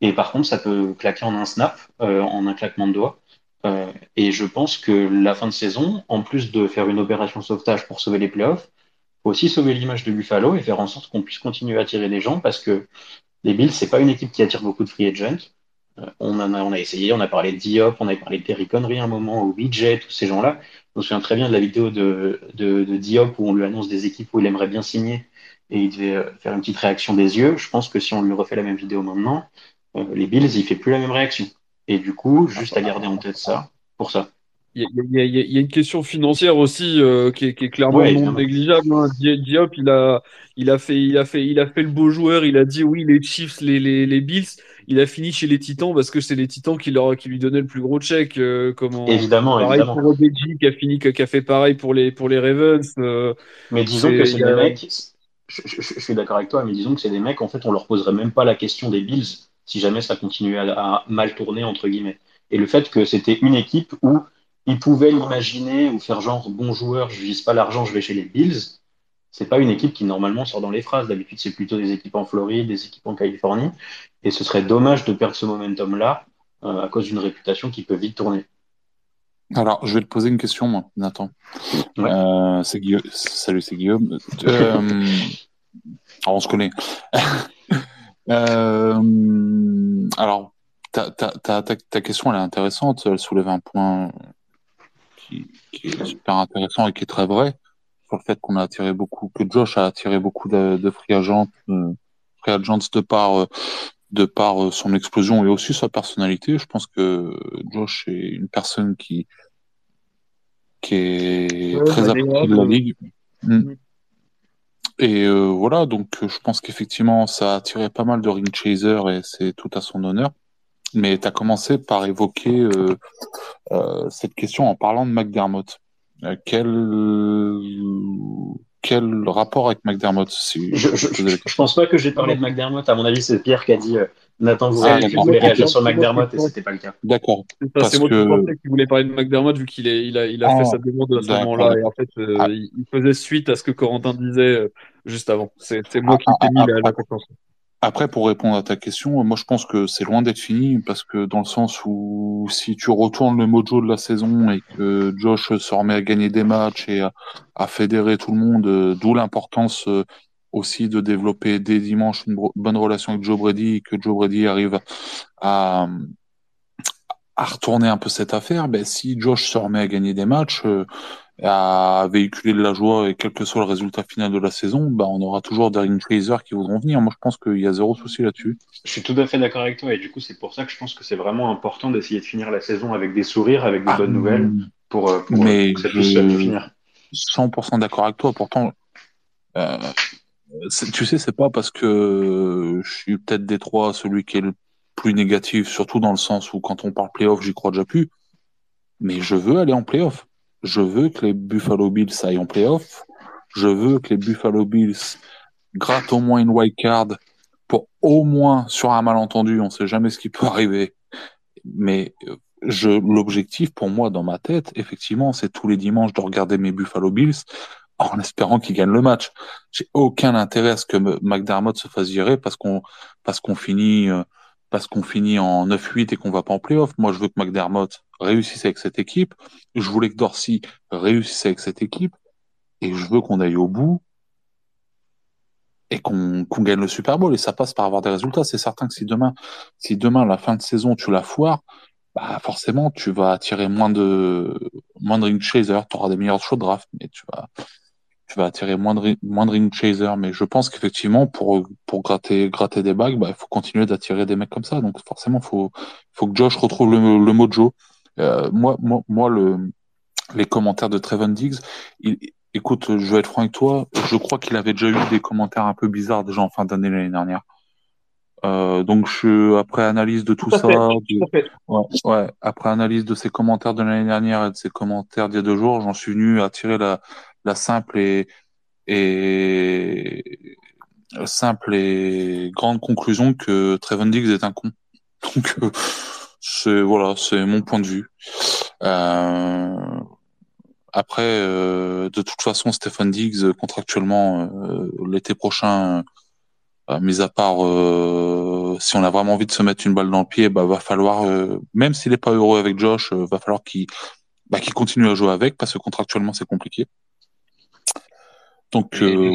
Et par contre, ça peut claquer en un snap, euh, en un claquement de doigts. Euh, et je pense que la fin de saison, en plus de faire une opération sauvetage pour sauver les playoffs, faut aussi sauver l'image de Buffalo et faire en sorte qu'on puisse continuer à attirer des gens parce que les Bills, c'est pas une équipe qui attire beaucoup de free agents. Euh, on, en a, on a essayé, on a parlé de Diop, on a parlé de Terry Connery un moment, ou BJ, tous ces gens-là. Je me souviens très bien de la vidéo de, de, de, Diop où on lui annonce des équipes où il aimerait bien signer et il devait euh, faire une petite réaction des yeux. Je pense que si on lui refait la même vidéo maintenant, les Bills, il fait plus la même réaction. Et du coup, juste à garder en tête ça, pour ça. Il y, a, il y, a, une question financière aussi euh, qui, est, qui, est, clairement non négligeable. Hein. Diop, il a, il a fait, il a fait, il a fait le beau joueur. Il a dit oui, les Chiefs, les, les, les Bills. Il a fini chez les Titans parce que c'est les Titans qui leur, qui lui donnaient le plus gros check. Euh, comment Évidemment, pareil évidemment. pour Obedji qui a fini, qui a fait pareil pour les, pour les Ravens. Euh, mais disons que c'est des mecs. Je, je, je suis d'accord avec toi, mais disons que c'est des mecs. En fait, on leur poserait même pas la question des Bills si jamais ça continuait à, à mal tourner entre guillemets. Et le fait que c'était une équipe où ils pouvaient l'imaginer ou faire genre bon joueur, je vise pas l'argent, je vais chez les Bills. C'est pas une équipe qui normalement sort dans les phrases. D'habitude, c'est plutôt des équipes en Floride, des équipes en Californie. Et ce serait dommage de perdre ce momentum-là euh, à cause d'une réputation qui peut vite tourner. Alors, je vais te poser une question, moi, Nathan. Ouais. Euh, c'est Guillaume. Salut, c'est Guillaume. Euh, alors, on se connaît. Euh, alors, ta, ta, ta, ta, question, elle est intéressante. Elle soulève un point qui, qui, est super intéressant et qui est très vrai sur le fait qu'on a attiré beaucoup, que Josh a attiré beaucoup de, de free agents, euh, free agents de par euh, de par euh, son explosion et aussi sa personnalité. Je pense que Josh est une personne qui qui est ouais, très appréciée de la ligue. Mm. Et euh, voilà, donc je pense qu'effectivement, ça a attiré pas mal de ring chasers et c'est tout à son honneur. Mais tu as commencé par évoquer euh, euh, cette question en parlant de McDermott. Euh, quel quel rapport avec McDermott si je, je, je, je, pense pas que j'ai parlé de McDermott. À mon avis, c'est Pierre qui a dit euh, Nathan, vous, ah, voulez réagir sur McDermott et c'était pas le cas. D'accord. C'est moi que... qui pensais qu'il voulait parler de McDermott vu qu'il il a, il a ah, fait sa demande à ce moment-là. Et en fait, euh, ah. il faisait suite à ce que Corentin disait euh, juste avant. C'est moi qui t'ai mis la, la confiance. Après, pour répondre à ta question, moi je pense que c'est loin d'être fini parce que dans le sens où si tu retournes le mojo de la saison et que Josh se remet à gagner des matchs et à, fédérer tout le monde, euh, d'où l'importance euh, aussi de développer dès dimanche une bonne relation avec Joe Brady et que Joe Brady arrive à, retourner un peu cette affaire, ben, si Josh se remet à gagner des matchs, euh, à véhiculer de la joie et quel que soit le résultat final de la saison, bah, on aura toujours des ring chasers qui voudront venir. Moi, je pense qu'il y a zéro souci là-dessus. Je suis tout à fait d'accord avec toi et du coup, c'est pour ça que je pense que c'est vraiment important d'essayer de finir la saison avec des sourires, avec des ah, bonnes nouvelles pour, euh, pour, mais que ça puisse je... finir. 100% d'accord avec toi. Pourtant, euh, tu sais, c'est pas parce que je suis peut-être des trois celui qui est le plus négatif, surtout dans le sens où quand on parle playoff, j'y crois déjà plus. Mais je veux aller en playoff je veux que les Buffalo Bills aillent en playoff. Je veux que les Buffalo Bills grattent au moins une wild card pour au moins sur un malentendu. On sait jamais ce qui peut arriver. Mais euh, je, l'objectif pour moi dans ma tête, effectivement, c'est tous les dimanches de regarder mes Buffalo Bills en espérant qu'ils gagnent le match. J'ai aucun intérêt à ce que McDermott se fasse virer parce qu'on parce qu'on finit euh, parce qu'on finit en 9-8 et qu'on va pas en playoff. Moi, je veux que McDermott réussisse avec cette équipe. Je voulais que Dorsey réussisse avec cette équipe. Et je veux qu'on aille au bout et qu'on qu gagne le Super Bowl. Et ça passe par avoir des résultats. C'est certain que si demain, si demain, la fin de saison, tu la foires, bah forcément, tu vas attirer moins de, moins de ring chaser. Tu auras des meilleurs choix de draft, mais tu vas, tu vas attirer moins de, moins de ring chaser. Mais je pense qu'effectivement, pour, pour gratter, gratter des bagues, bah, il faut continuer d'attirer des mecs comme ça. Donc forcément, faut, faut que Josh retrouve le, le mojo. Euh, moi, moi, moi, le, les commentaires de Trevon Diggs, il, écoute, je vais être franc avec toi, je crois qu'il avait déjà eu des commentaires un peu bizarres déjà en fin d'année l'année dernière. Euh, donc je, après analyse de tout, tout ça, de, ouais, ouais, après analyse de ses commentaires de l'année dernière et de ses commentaires d'il y a deux jours, j'en suis venu à tirer la, la simple et, et simple et grande conclusion que Trevon Diggs est un con. Donc c'est voilà, c'est mon point de vue. Euh, après, euh, de toute façon, Stephen Diggs contractuellement euh, l'été prochain, mis à part si on a vraiment envie de se mettre une balle dans le pied, bah va falloir, même s'il est pas heureux avec Josh, va falloir qu'il bah, qu'il continue à jouer avec parce que contractuellement c'est compliqué. Donc, euh...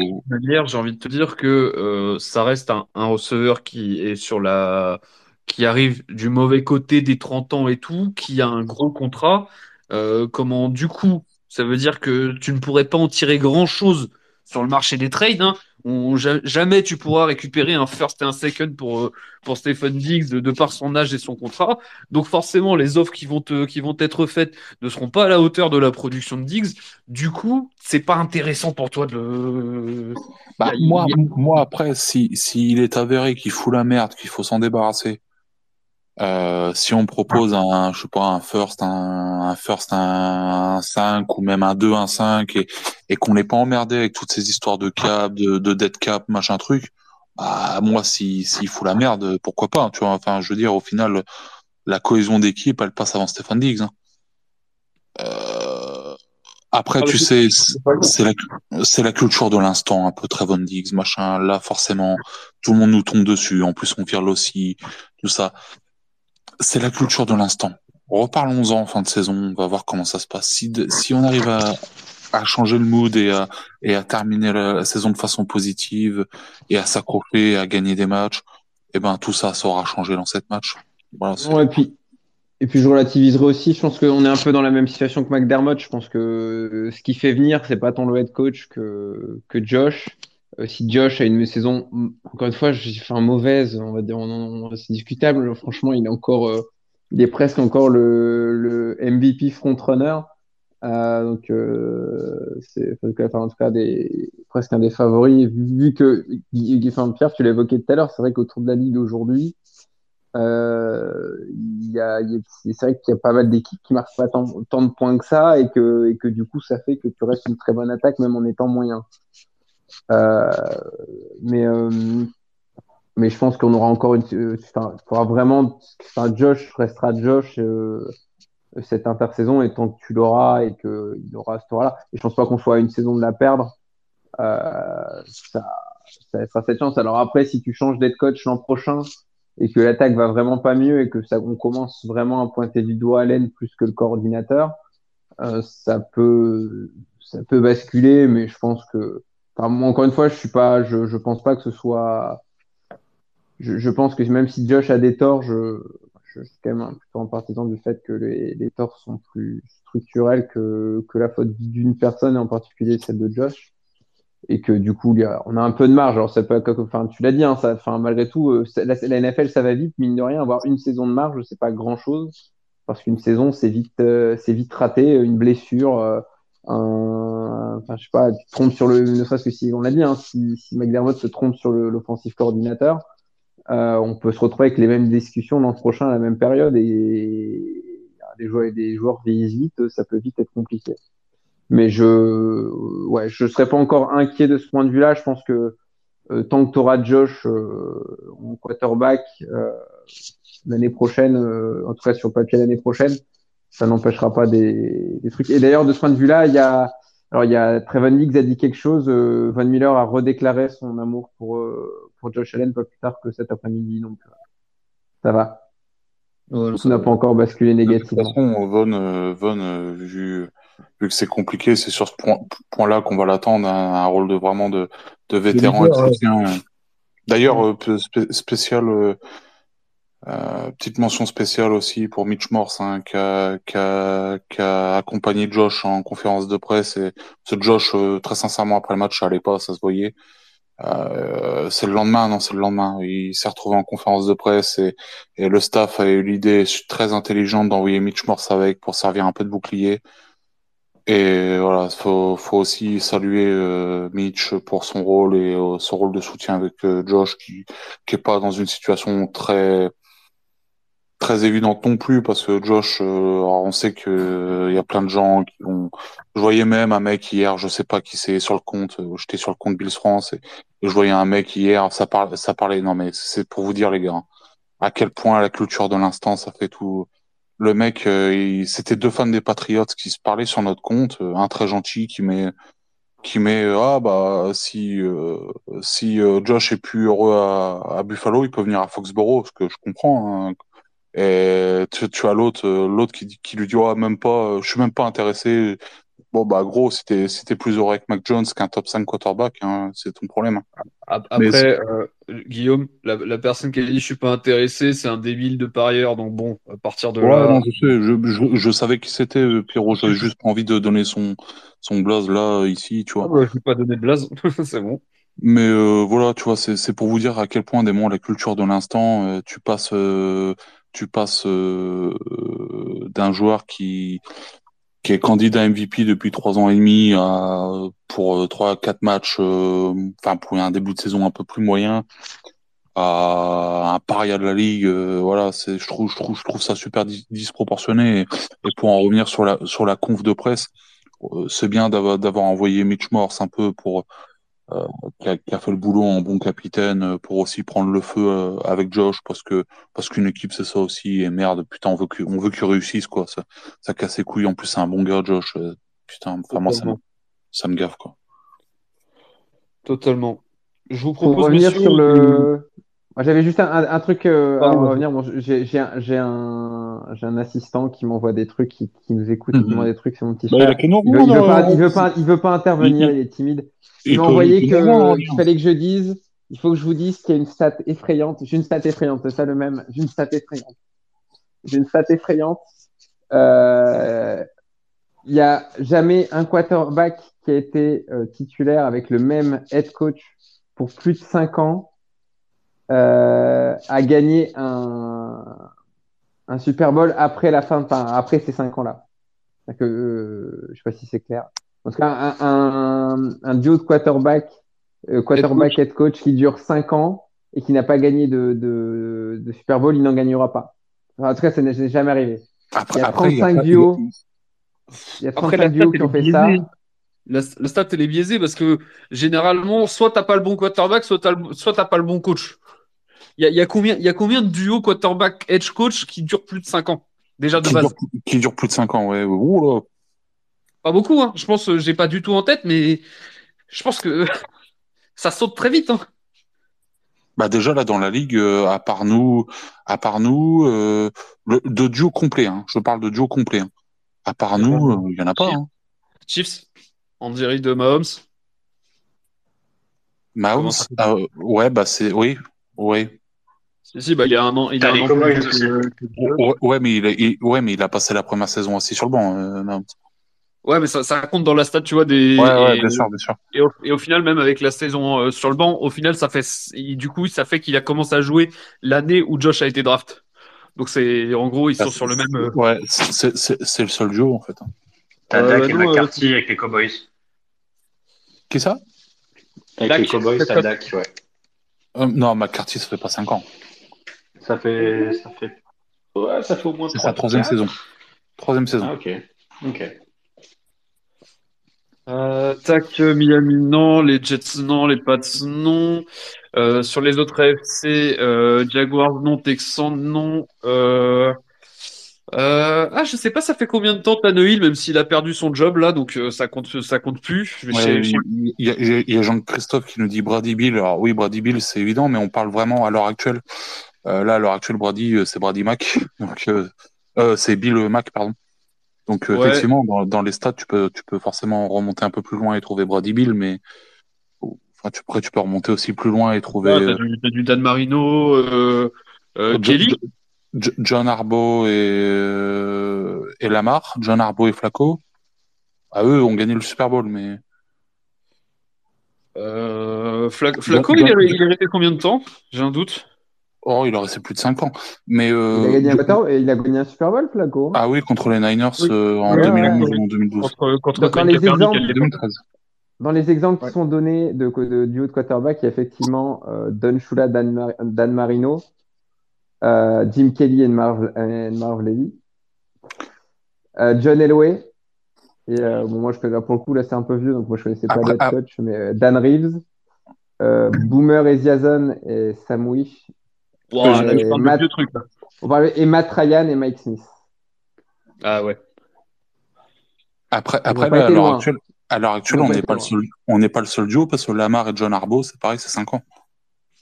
j'ai envie de te dire que ça reste un, un receveur qui est sur la qui arrive du mauvais côté des 30 ans et tout, qui a un gros contrat, euh, comment du coup, ça veut dire que tu ne pourrais pas en tirer grand-chose sur le marché des trades. Hein. On, jamais tu pourras récupérer un first et un second pour, euh, pour Stephen Diggs de, par son âge et son contrat. Donc forcément, les offres qui vont, te, qui vont être faites ne seront pas à la hauteur de la production de Diggs. Du coup, c'est pas intéressant pour toi de bah, moi, moi, après, s'il si, est avéré qu'il fout la merde, qu'il faut s'en débarrasser, euh, si on propose un, je sais pas, un first, un, un first, un, 5 ou même un 2, un 5 et, et qu'on n'est pas emmerdé avec toutes ces histoires de cap, de, de dead cap, machin truc, bah, moi, s'il si, fout la merde, pourquoi pas, tu vois. Enfin, je veux dire, au final, la cohésion d'équipe, elle passe avant Stéphane Diggs. Hein. Euh, après, ah, tu sais, c'est la, la culture de l'instant, un peu Trevon Diggs, machin. Là, forcément, tout le monde nous tombe dessus. En plus, on vire aussi, tout ça c'est la culture de l'instant. Reparlons-en en fin de saison, on va voir comment ça se passe. Si, on arrive à, changer le mood et à, terminer la, saison de façon positive et à s'accrocher, à gagner des matchs, eh ben tout ça, ça aura changé dans cette match. Et puis et puis je relativiserai aussi, je pense qu'on est un peu dans la même situation que McDermott. Je pense que ce qui fait venir, c'est pas tant le head coach que Josh. Si Josh a une saison, encore une fois, j'ai fait un mauvaise, on va dire, c'est discutable. Franchement, il est encore, euh, il est presque encore le, MVP frontrunner. Euh, donc, euh, c'est en tout cas des, presque un des favoris. Vu que, enfin, Pierre, tu l'évoquais tout à l'heure, c'est vrai qu'autour de la ligue aujourd'hui, euh, y a, c'est vrai qu'il y a pas mal d'équipes qui marquent pas tant, tant, de points que ça et que du coup, ça fait que tu restes une très bonne attaque même en étant moyen. Euh, mais euh, mais je pense qu'on aura encore une. Euh, il faudra vraiment. Enfin, Josh restera Josh cette intersaison et tant que tu l'auras et qu'il aura ce tour-là. Et je pense pas qu'on soit à une saison de la perdre. Ça, ça sera cette chance. Alors après, si tu changes d'être coach l'an prochain et que l'attaque va vraiment pas mieux et que ça, on commence vraiment à pointer du doigt Allen plus que le coordinateur, ça peut, ça peut basculer, mais je pense que encore une fois, je suis pas, je, pense pas que ce soit. Je, pense que même si Josh a des torts, je, suis quand même plutôt en partisan du fait que les, torts sont plus structurels que, la faute d'une personne, et en particulier celle de Josh. Et que du coup, on a un peu de marge. Alors, ça peut, enfin, tu l'as dit, hein, enfin, malgré tout, euh, la, NFL, ça va vite, mine de rien, avoir une saison de marge, c'est pas grand chose. Parce qu'une saison, c'est vite, euh, raté, une blessure, euh, un, enfin, je sais pas, tu te trompes sur le, ne serait-ce que si, on l'a dit, hein, si, si McDermott se trompe sur l'offensive coordinateur, euh, on peut se retrouver avec les mêmes discussions l'an prochain à la même période et des joueurs, des joueurs vieillissent vite, ça peut vite être compliqué. Mais je, ouais, je serais pas encore inquiet de ce point de vue-là. Je pense que euh, tant que tu auras Josh euh, en quarterback euh, l'année prochaine, euh, en tout cas sur papier l'année prochaine, ça n'empêchera pas des, des, trucs. Et d'ailleurs, de ce point de vue-là, il y a, alors il y a Trevon Diggs a dit quelque chose. Euh, Von Miller a redéclaré son amour pour euh, pour Josh Allen pas plus tard que cet après-midi, donc euh, ça va. Ouais, n'a pas encore basculé négativement. De toute façon, Von, euh, Von vu, vu que c'est compliqué, c'est sur ce point, là qu'on va l'attendre, un, un, rôle de vraiment de, de vétéran. D'ailleurs, spécial euh, petite mention spéciale aussi pour Mitch Morse hein, qui, a, qui, a, qui, a, accompagné Josh en conférence de presse. Et ce Josh, euh, très sincèrement, après le match, ça allait pas, ça se voyait. Euh, c'est le lendemain, non, c'est le lendemain. Il s'est retrouvé en conférence de presse et, et le staff a eu l'idée très intelligente d'envoyer Mitch Morse avec pour servir un peu de bouclier. Et voilà, faut, faut aussi saluer euh, Mitch pour son rôle et euh, son rôle de soutien avec Josh qui, qui est pas dans une situation très très évidente non plus parce que Josh, euh, on sait que il y a plein de gens qui ont. Je voyais même un mec hier, je sais pas qui c'est sur le compte. J'étais sur le compte Bills France et, je voyais un mec hier. Ça parlait, ça parlait. Non mais c'est pour vous dire les gars, hein, à quel point la culture de l'instant ça fait tout. Le mec, c'était deux fans des Patriots qui se parlaient sur notre compte, un très gentil qui met qui met ah bah si euh, si euh, Josh est plus heureux à, à, Buffalo, il peut venir à Foxborough, ce que je comprends. Hein. Et tu, tu as l'autre euh, l'autre qui, qui lui dit ah même pas, je suis même pas intéressé. Bon bah gros, c'était c'était plus heureux avec Mac Jones qu'un top 5 quarterback, hein, c'est ton problème. Après, euh, Guillaume, la, la, personne qui a dit je suis pas intéressé, c'est un débile de parieur, donc bon, à partir de là. Non, je, sais, je, je, je, savais qui c'était, Pierrot. J'avais juste envie de donner son son blaze là ici, tu vois. Ah bah, je vais pas donner de blaze, c'est bon. Mais euh, voilà, tu vois, c'est pour vous dire à quel point des mots la culture de l'instant, euh, tu passes, euh, tu passes euh, d'un joueur qui qui est candidat MVP depuis trois ans et demi à, pour trois quatre matchs, enfin pour un début de saison un peu plus moyen, à un paria de la ligue. voilà, c'est je trouve je trouve je trouve ça super disproportionné. Et, pour en revenir sur la sur la conf de presse euh, c'est bien d'avoir envoyé Mitch Morse un peu pour euh, qui, a, qui, a, fait le boulot en bon capitaine euh, pour aussi prendre le feu euh, avec Josh parce que parce qu'une équipe c'est ça aussi et merde putain on veut que on veut qu'il réussisse quoi. Ça ça casse les couilles. En plus c'est un bon gars Josh putain enfin moi ça, ça me gaffe quoi. Totalement. Je vous propose pour revenir sur le j'avais juste un, un, truc euh, à revenir. Bon, j'ai un, assistant qui m'envoie des trucs, qui, qui, nous écoute, qui m'envoie des trucs, c'est mon petit bah, frère. Il, il, veut, il, veut pas, il, veut pas, il veut pas intervenir, il, est timide. Il m'a envoyé qu'il fallait que je dise, il faut que je vous dise qu'il y a une stat effrayante. J'ai une stat effrayante, c'est ça le même. J'ai une stat effrayante. J'ai une stat effrayante. Euh, il n'y a jamais un quarterback qui a été euh, titulaire avec le même head coach pour plus de 5 ans euh, a gagné un, un Super Bowl après la fin, enfin, après ces cinq ans-là. Que, euh, je sais pas si c'est clair. En tout cas, un, un, un duo de quarterback, euh, quarterback head coach. qui dure cinq ans et qui n'a pas gagné de, de, de Super Bowl, il n'en gagnera pas. en tout cas, ça n'est jamais arrivé. Après, il y a 35 duos. Il y a 35 duos qui ont fait ça. La, la, stat, elle est biaisée parce que généralement, soit t'as pas le bon quarterback, soit t'as, soit t'as pas le bon coach. Il y a, y, a combien, y a combien de duos quarterback edge coach qui durent plus de 5 ans? Déjà de qui base. Dure, qui durent plus de 5 ans, ouais. Ouh là. Pas beaucoup, hein. Je pense, j'ai pas du tout en tête, mais je pense que ça saute très vite. Hein. Bah déjà là dans la ligue, euh, à part nous, à part nous, euh, le, de duo complet. Hein. Je parle de duo complet. Hein. À part nous, il euh, y en a pas. Hein. Chiefs, Andy de Mahomes. Mahomes, ah, ouais bah c'est oui, oui. Si, si, bah, il y a un an. Il a un an ouais, ouais, mais il a, il, ouais, mais il a passé la première saison aussi sur le banc. Euh, ouais, mais ça, ça compte dans la stat, tu vois. Des, ouais, ouais, bien sûr, bien sûr. Et au, et au, final, même avec la saison euh, sur le banc, au final, ça fait, du coup, ça fait qu'il a commencé à jouer l'année où Josh a été draft. Donc, c'est, en gros, ils bah, sont sur le même. Euh... Ouais, c'est le seul jeu, en fait. T'as Dak et McCarthy avec les Cowboys. Qui ça? Avec Dak, les Cowboys, t'as Dak, ouais. Euh, non, McCarthy, ça fait pas 5 ans. Ça fait, ça fait, ouais, ça fait au moins. C'est sa troisième saison. Troisième saison. Ah, ok, ok. Euh, tac, Miami non, les Jets non, les Pats non. Euh, sur les autres AFC, euh, Jaguars non, Texans non. Euh, euh, ah, je sais pas, ça fait combien de temps Tanoïl, même s'il a perdu son job là, donc euh, ça compte, ça compte plus. Ouais, y a, il y a Jean-Christophe qui nous dit Brady Bill. Alors oui, Brady Bill, c'est évident, mais on parle vraiment à l'heure actuelle. Euh, là, à l'heure actuelle, Brady, euh, c'est Brady Mac. Donc, euh, c'est Bill Mac, pardon. Donc ouais. effectivement, dans, dans, les stats, tu peux, tu peux forcément remonter un peu plus loin et trouver Brady Bill, mais enfin, tu, après, tu peux remonter aussi plus loin et trouver. Ouais, t'as du, Dan Marino, euh, Kelly. John Arbo et, euh, et Lamar, John Arbo et Flacco, à eux ont gagné le Super Bowl, mais. Fla Flacco, il, est, il est resté combien de temps? J'ai un doute. Oh, il a resté plus de 5 ans. Mais euh, il, a gagné un, attends, il a gagné un Super Bowl, Flacco Ah oui, contre les Niners oui. euh, en ouais, 2011 ou en 2012. Contre, contre dans, les exemples, 2013. dans les exemples ouais. qui sont donnés de, de, du haut de quarterback, il y a effectivement euh, Don Shula, Dan, Mar Dan Marino, Jim Kelly et Marv, Marv Levy. John Elway. Et bon, moi, je connais pour le coup, là, c'est un peu vieux, donc moi, je connaissais pas le ah. coach, mais Dan Reeves. Boomer Esiason et Sam Wish. Et, Matt, trucs, et Matt Ryan et Mike Smith. Ah ouais. Après, après à l'heure actuelle, à l'heure actuelle, on n'est pas, le seul, on n'est pas le seul duo parce que Lamar et John Harbaugh, c'est pareil, c'est 5 ans.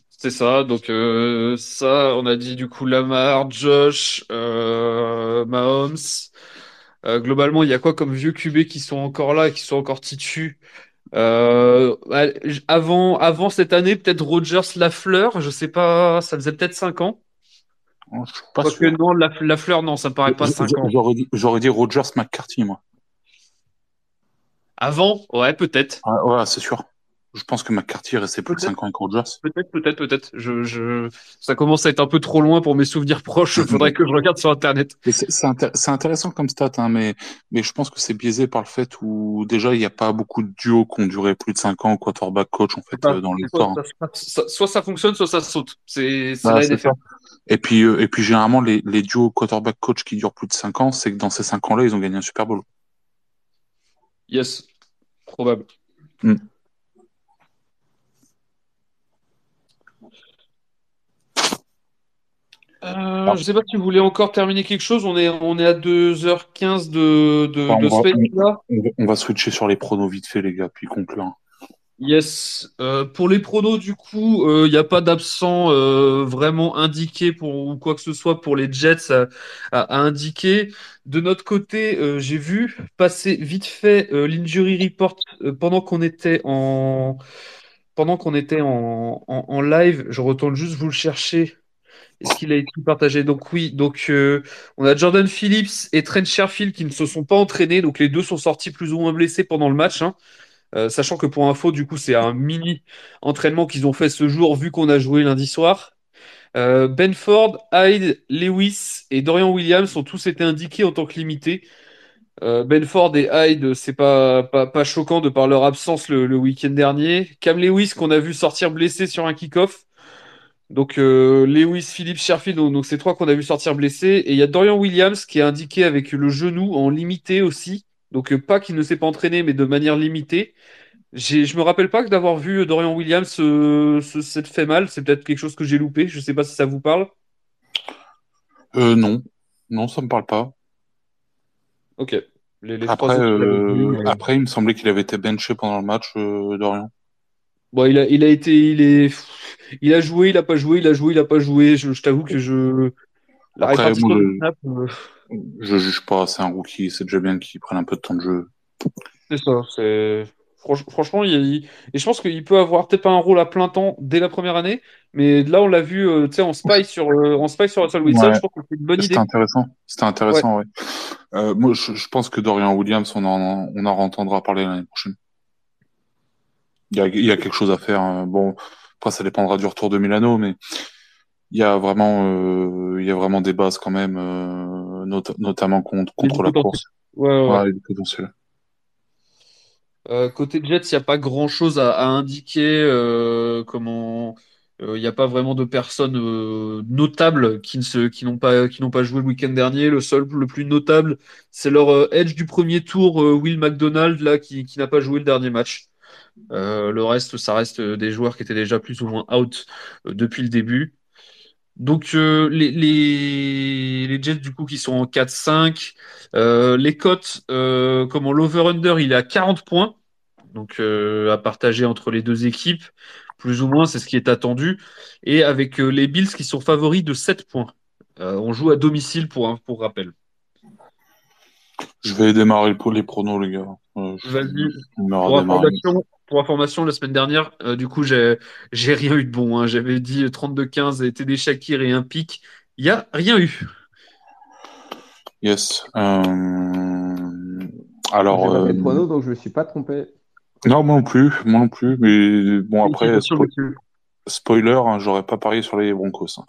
C'est ça, donc euh, ça, on a dit du coup Lamar, Josh, euh, Mahomes. Euh, globalement, il y a quoi comme vieux QB qui sont encore là, qui sont encore titus euh, avant, avant cette année, peut-être Rogers Lafleur, je sais pas, ça faisait peut-être 5 ans. Oh, je suis pas Parce que non, la, fleur, non, ça me paraît pas 5 ans. J'aurais dit, dit, Rogers McCarthy, moi. Avant, ouais, peut-être. Ah, ouais, c'est sûr. Je pense que McCarthy est resté plus de 5 ans avec Rogers. Peut-être, peut-être, peut-être. Je, je... Ça commence à être un peu trop loin pour mes souvenirs proches. Il faudrait que je regarde sur Internet. C'est intéressant comme stat, hein, mais, mais je pense que c'est biaisé par le fait où déjà il n'y a pas beaucoup de duos qui ont duré plus de 5 ans, quarterback coach, en fait, euh, dans l'histoire. Soit, soit, ça fonctionne, soit ça saute. C'est Et puis, euh, et puis généralement, les, les duos quarterback coach qui durent plus de 5 ans, c'est que dans ces 5 ans-là, ils ont gagné un Super Bowl. Yes, probable. Hmm. Euh, je sais pas si vous voulez encore terminer quelque chose. On est, on est à 2h15 de, de, on, va, on, va, switcher sur les pronos vite fait, les gars, puis conclure. Yes. Euh, pour les pronos, du coup, il euh, n'y a pas d'absent euh, vraiment indiqué pour ou quoi que ce soit pour les Jets à, à, indiquer. De notre côté, j'ai vu passer vite fait l'injury report pendant qu'on était en pendant qu'on était en, en, en, live. Je retourne juste vous le chercher est-ce qu'il a été partagé Donc oui, donc euh, on a Jordan Phillips et Trent Sherfield qui ne se sont pas entraînés, donc les deux sont sortis plus ou moins blessés pendant le match. Hein. Euh, sachant que pour info, du coup, c'est un mini entraînement qu'ils ont fait ce jour vu qu'on a joué lundi soir. Euh, Benford, Hyde, Lewis et Dorian Williams ont tous été indiqués en tant que limités. Benford et Hyde, c'est pas, pas, choquant de par leur absence le, le week-end dernier. Cam Lewis, qu'on a vu sortir blessé sur un kick-off. Donc euh, Lewis, Philippe, Sherfield, donc, c'est trois qu'on a vu sortir blessés. Et il y a Dorian Williams qui est indiqué avec le genou en limité aussi. Donc euh, pas qu'il ne s'est pas entraîné, mais de manière limitée. Je me rappelle pas que d'avoir vu Dorian Williams euh, s'être fait mal. C'est peut-être quelque chose que j'ai loupé. Je sais pas si ça vous parle. Euh, non, non, ça me parle pas. Ok. après, euh, après, il me semblait qu'il avait été benché pendant le match, Dorian. Bon, il a, il a été, il est, il a joué, il a pas joué, il a joué, il a pas joué. Je, je t'avoue que je. La Après, moi, euh... je juge pas, c'est un rookie, c'est déjà bien qu'il prenne un peu de temps de jeu. C'est ça, c'est. Franchement, il, et je pense qu'il peut avoir peut-être pas un rôle à plein temps dès la première année, mais là on l'a vu, euh, tu sais, en spy sur euh, en spy sur Russell Wilson, je pense que c'est une bonne idée. C'était intéressant, c'était intéressant, ouais. ouais. Euh, moi, je, je, pense que Dorian Williams, on en, on en entendra parler l'année prochaine. Il y, a, il y a quelque chose à faire. Hein. Bon, après, ça dépendra du retour de Milano, mais il y a vraiment, euh, il y a vraiment des bases quand même, euh, notamment contre, contre la course. Ouais, ouais. Euh, côté Jets, il n'y a pas grand chose à, à indiquer. Euh, comment il n'y a pas vraiment de personnes notables qui ne qui n'ont pas qui n'ont pas joué le week-end dernier. Le seul le plus notable, c'est leur edge du premier tour, Will McDonald là qui, qui n'a pas joué le dernier match. Euh, le reste, ça reste des joueurs qui étaient déjà plus ou moins out euh, depuis le début. Donc euh, les, les, les, Jets du coup qui sont en 4-5, les cotes, comment l'over-under il est à 40 points, donc à partager entre les deux équipes, plus ou moins c'est ce qui est attendu, et avec les Bills qui sont favoris de 7 points. on joue à domicile pour, pour rappel. Je vais démarrer pour les pronos les gars. Vas-y. Pour, information, la semaine dernière, euh, du coup, j'ai rien eu de bon. Hein. J'avais dit 32-15 et TD Shakir et un pic. Il n'y a rien eu. Yes. Euh... Alors. Pas fait euh, donc je ne me suis pas trompé. Non, moi non plus. Moi non plus. Mais bon, après, spoiler, hein, j'aurais pas parié sur les Broncos. Hein.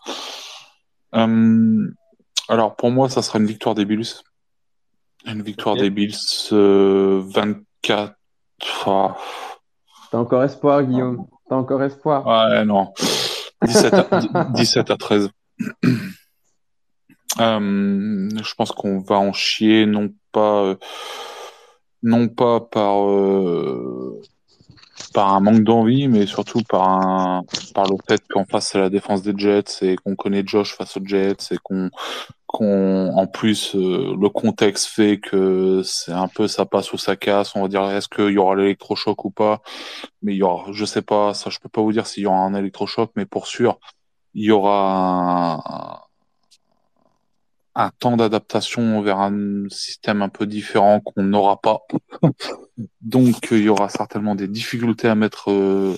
Euh, alors, pour moi, ça sera une victoire des Bills. Une victoire des Bills 24. T'as encore espoir, Guillaume. T'as encore espoir. Ouais, non. 17 à, 17 à 13. Euh, je pense qu'on va en chier, non pas, euh, non pas par, euh, par un manque d'envie, mais surtout par, un, par le fait qu'en face c'est la défense des Jets et qu'on connaît Josh face aux Jets et qu'on qu'on en plus le contexte fait que c'est un peu ça passe ou ça casse on va dire est-ce qu'il y aura l'électrochoc ou pas? Mais il y aura je sais pas ça je peux pas vous dire s'il y aura un électrochoc mais pour sûr il y aura un temps d'adaptation vers un système un peu différent qu'on n'aura pas. Donc il y aura certainement des difficultés à mettre euh,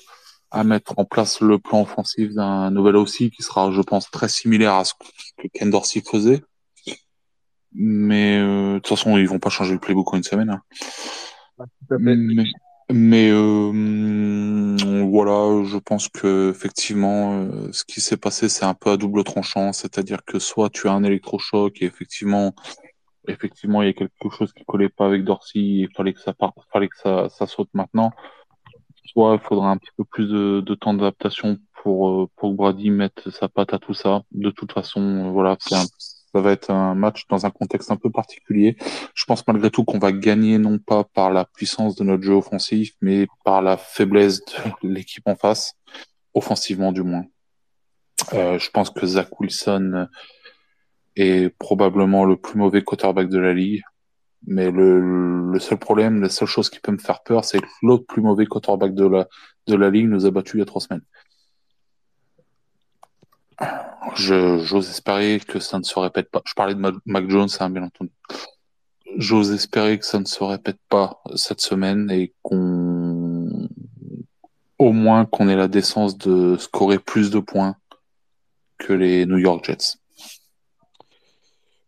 à mettre en place le plan offensif d'un nouvel aussi qui sera, je pense, très similaire à ce que Ken Dorsey faisait. Mais euh, de toute façon, ils vont pas changer le playbook en une semaine. Hein. Mais, mais euh, voilà, je pense que effectivement, euh, ce qui s'est passé, c'est un peu à double tranchant, c'est-à-dire que soit tu as un électrochoc et effectivement, effectivement, il y a quelque chose qui collait pas avec Dorsey, il fallait que ça parte, fallait que ça, ça saute maintenant. Soit il faudra un petit peu plus de, de temps d'adaptation pour euh, pour que Brady mette sa patte à tout ça. De toute façon, voilà, c'est un ça va être un match dans un contexte un peu particulier. Je pense malgré tout qu'on va gagner non pas par la puissance de notre jeu offensif, mais par la faiblesse de l'équipe en face, offensivement du moins. Euh, je pense que Zach Wilson est probablement le plus mauvais quarterback de la ligue. Mais le, le seul problème, la seule chose qui peut me faire peur, c'est que l'autre plus mauvais quarterback de la, de la ligue nous a battu il y a trois semaines. J'ose espérer que ça ne se répète pas. Je parlais de Mac, Jones, hein, bien entendu. J'ose espérer que ça ne se répète pas cette semaine et qu'on, au moins qu'on ait la décence de scorer plus de points que les New York Jets.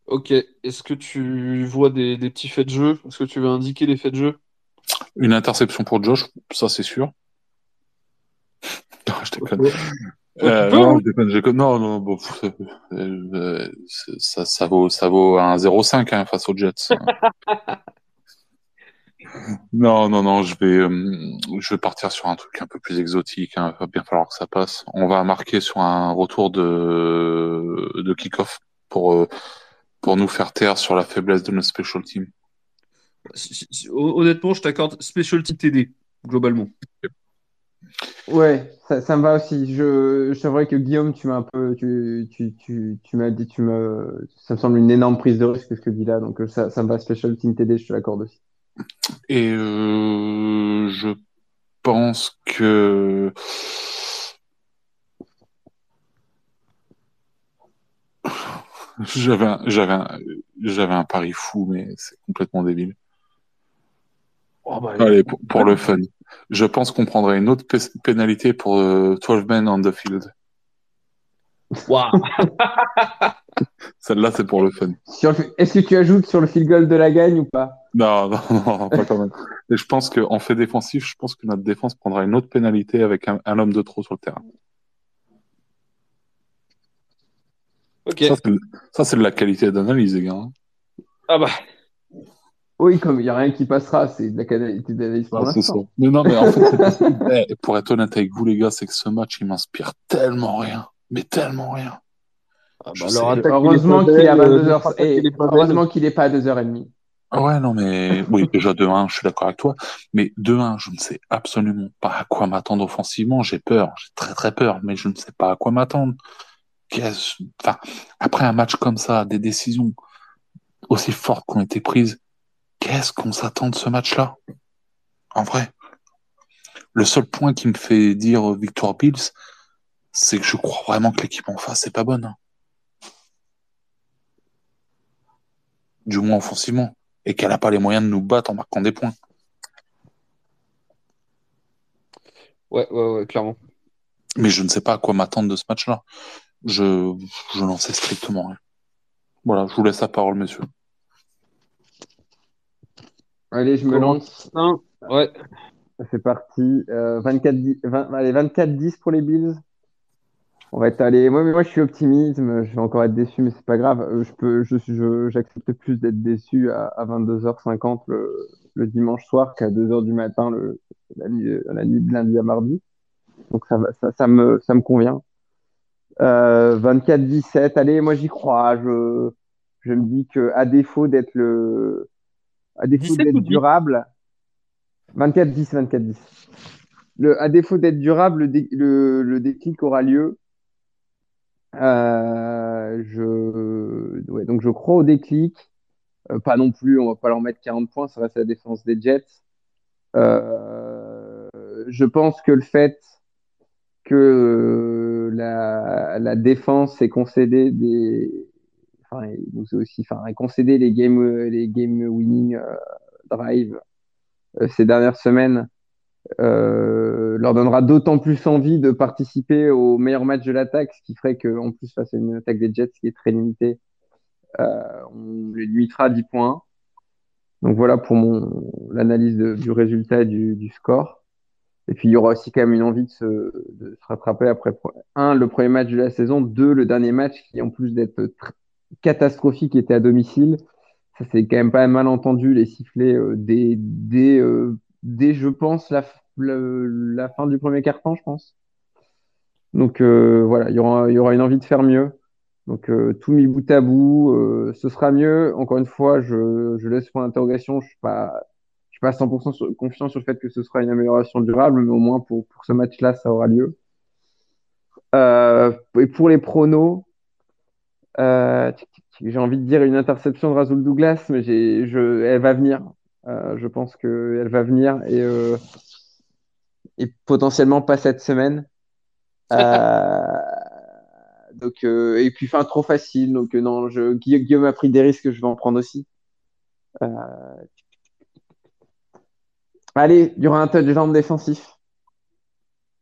Ok. Est-ce que tu vois des, des petits faits de jeu? Est-ce que tu veux indiquer les faits de jeu? Une interception pour Josh, ça c'est sûr. je déconne. Euh, non, Non, non, bon, euh, ça, ça vaut, ça vaut un 0,5 hein, face aux Jets. non, non, non, je vais, euh, je vais partir sur un truc un peu plus exotique. Hein, il va bien falloir que ça passe. On va marquer sur un retour de, de kick-off pour, euh, pour nous faire taire sur la faiblesse de notre special team. Honnêtement, je t'accorde special team TD, globalement. Ouais, ça, ça, me va aussi. Je, c'est vrai que Guillaume, tu m'as un peu, tu, tu, tu, tu m'as dit, tu me, ça me semble une énorme prise de risque ce que tu dis là, donc euh, ça, ça me va Special Team TD, je te l'accorde aussi. Et euh, je pense que j'avais, un, j'avais, un, j'avais un pari fou, mais c'est complètement débile. Oh bah, Allez, pour, pour le fun. Je pense qu'on prendrait une autre pénalité pour 12 euh, men on the field. Waouh Celle-là, c'est pour le fun. Est-ce que tu ajoutes sur le field goal de la gagne ou pas? Non, non, non, pas quand même. Et je pense qu'en fait défensif, je pense que notre défense prendra une autre pénalité avec un, homme de trop sur le terrain. Ok. Ça, c'est de la qualité d'analyse, les gars. Hein. Ah bah, oui, comme il n'y a rien qui passera, c'est de la qualité d'analyse pour l'instant. Mais non, mais en fait, eh, pour être honnête avec vous, les gars, c'est que ce match, il m'inspire tellement rien. Mais tellement rien. Ah bah alors, heureusement qu'il est à 22h. Et heureusement qu'il n'est pas à 2h30. Ouais, non, mais oui, déjà de 1, je suis d'accord avec toi. Mais de 1, je ne sais absolument pas à quoi m'attendre offensivement. J'ai peur, j'ai très très peur, mais je ne sais pas à quoi m'attendre. Enfin, après un match comme ça, des décisions aussi fortes qui ont été prises, Qu'est-ce qu'on s'attend de ce match-là? En vrai. Le seul point qui me fait dire victoire Bills, c'est que je crois vraiment que l'équipe en face n'est pas bonne. Hein. Du moins offensivement. Et qu'elle n'a pas les moyens de nous battre en marquant des points. Ouais, ouais, ouais, clairement. Mais je ne sais pas à quoi m'attendre de ce match-là. Je, je n'en sais strictement rien. Voilà, je vous laisse la parole, messieurs. Allez, je me lance. Ouais. C'est parti. 24, 10, allez, 24-10 pour les Bills. On va être allé. Moi, moi, je suis optimiste. Je vais encore être déçu, mais c'est pas grave. Euh, je peux, je, j'accepte plus d'être déçu à, 22h50 le, dimanche soir qu'à 2h du matin le, la, nuit, la nuit de lundi à mardi. Donc ça, ça, ça, me, ça me convient. 24-17. Allez, moi j'y crois. Je, je me dis que à défaut d'être le, à défaut d'être durable, 24-10, 24-10. Le, à défaut d'être durable, le, le, déclic aura lieu. Euh, je, ouais, donc je crois au déclic. Euh, pas non plus, on va pas leur mettre 40 points, ça reste la défense des Jets. Euh, je pense que le fait que la, défense ait concédé des, enfin, nous aussi, enfin, concédé les game, les game winning euh, drive euh, ces dernières semaines, euh, leur donnera d'autant plus envie de participer au meilleur match de l'attaque, ce qui ferait qu'en plus face à une attaque des Jets qui est très limitée, on les limitera à 10 points. Donc voilà pour mon l'analyse du résultat du, du, score. Et puis il y aura aussi quand même une envie de se, rattraper après un le premier match de la saison, deux le dernier match qui en plus d'être catastrophique était à domicile. Ça c'est quand même pas mal entendu les sifflets euh, dès, dès, euh, dès, je pense la, fin du premier quart-temps, je pense. Donc euh, voilà, il y aura, une envie de faire mieux. Donc tout mis bout à bout, ce sera mieux. Encore une fois, je, laisse point d'interrogation. Je suis pas, pas 100% confiant sur le fait que ce sera une amélioration durable, mais au moins pour, pour ce match-là, ça aura lieu. Euh, et pour les pronos, euh, j'ai envie de dire une interception de Razul Douglas, mais je, elle va venir. Euh, je pense qu'elle va venir et, et potentiellement pas cette semaine. donc, et puis, fin trop facile. Donc, non, je, Guillaume a pris des risques, je vais en prendre aussi. Allez, il y aura un touchdown défensif.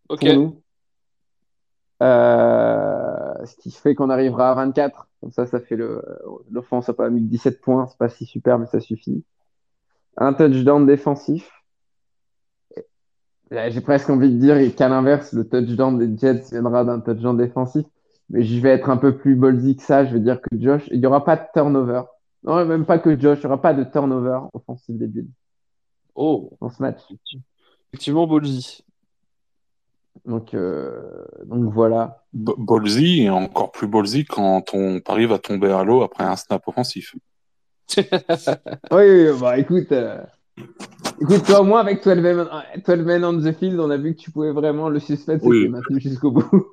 Ok. Pour nous. Euh, ce qui fait qu'on arrivera à 24. Comme ça, ça fait. L'offense n'a pas mis 17 points, c'est pas si super, mais ça suffit. Un touchdown défensif. J'ai presque envie de dire qu'à l'inverse, le touchdown des Jets viendra d'un touchdown défensif. Mais je vais être un peu plus ballsy que ça. Je vais dire que Josh, il n'y aura pas de turnover. Non, même pas que Josh, il n'y aura pas de turnover offensif des Bills. Oh, dans ce match. Effectivement, ballsy. Donc, euh, donc voilà. Ballsy et encore plus ballsy quand on pari va tomber à l'eau après un snap offensif. oui, bah écoute, euh, écoute, toi, moi, avec 12 men, 12 men on the field, on a vu que tu pouvais vraiment le suspect oui. maintenu jusqu'au bout.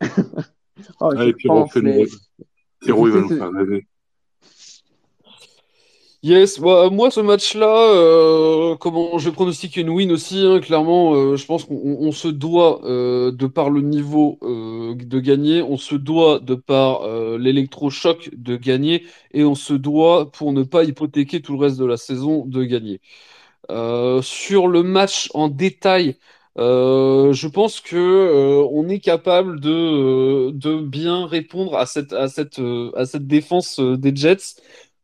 oh, Allez, puis pense, mais... Pierrot, il va nous faire rêver. Yes, bah, moi ce match-là, euh, comment je pronostique une win aussi. Hein, clairement, euh, je pense qu'on se doit, euh, de par le niveau de gagner, on se doit de par l'électrochoc de gagner, et on se doit pour ne pas hypothéquer tout le reste de la saison de gagner. sur le match en détail, je pense que on est capable de, de bien répondre à cette, à cette, à cette défense des Jets.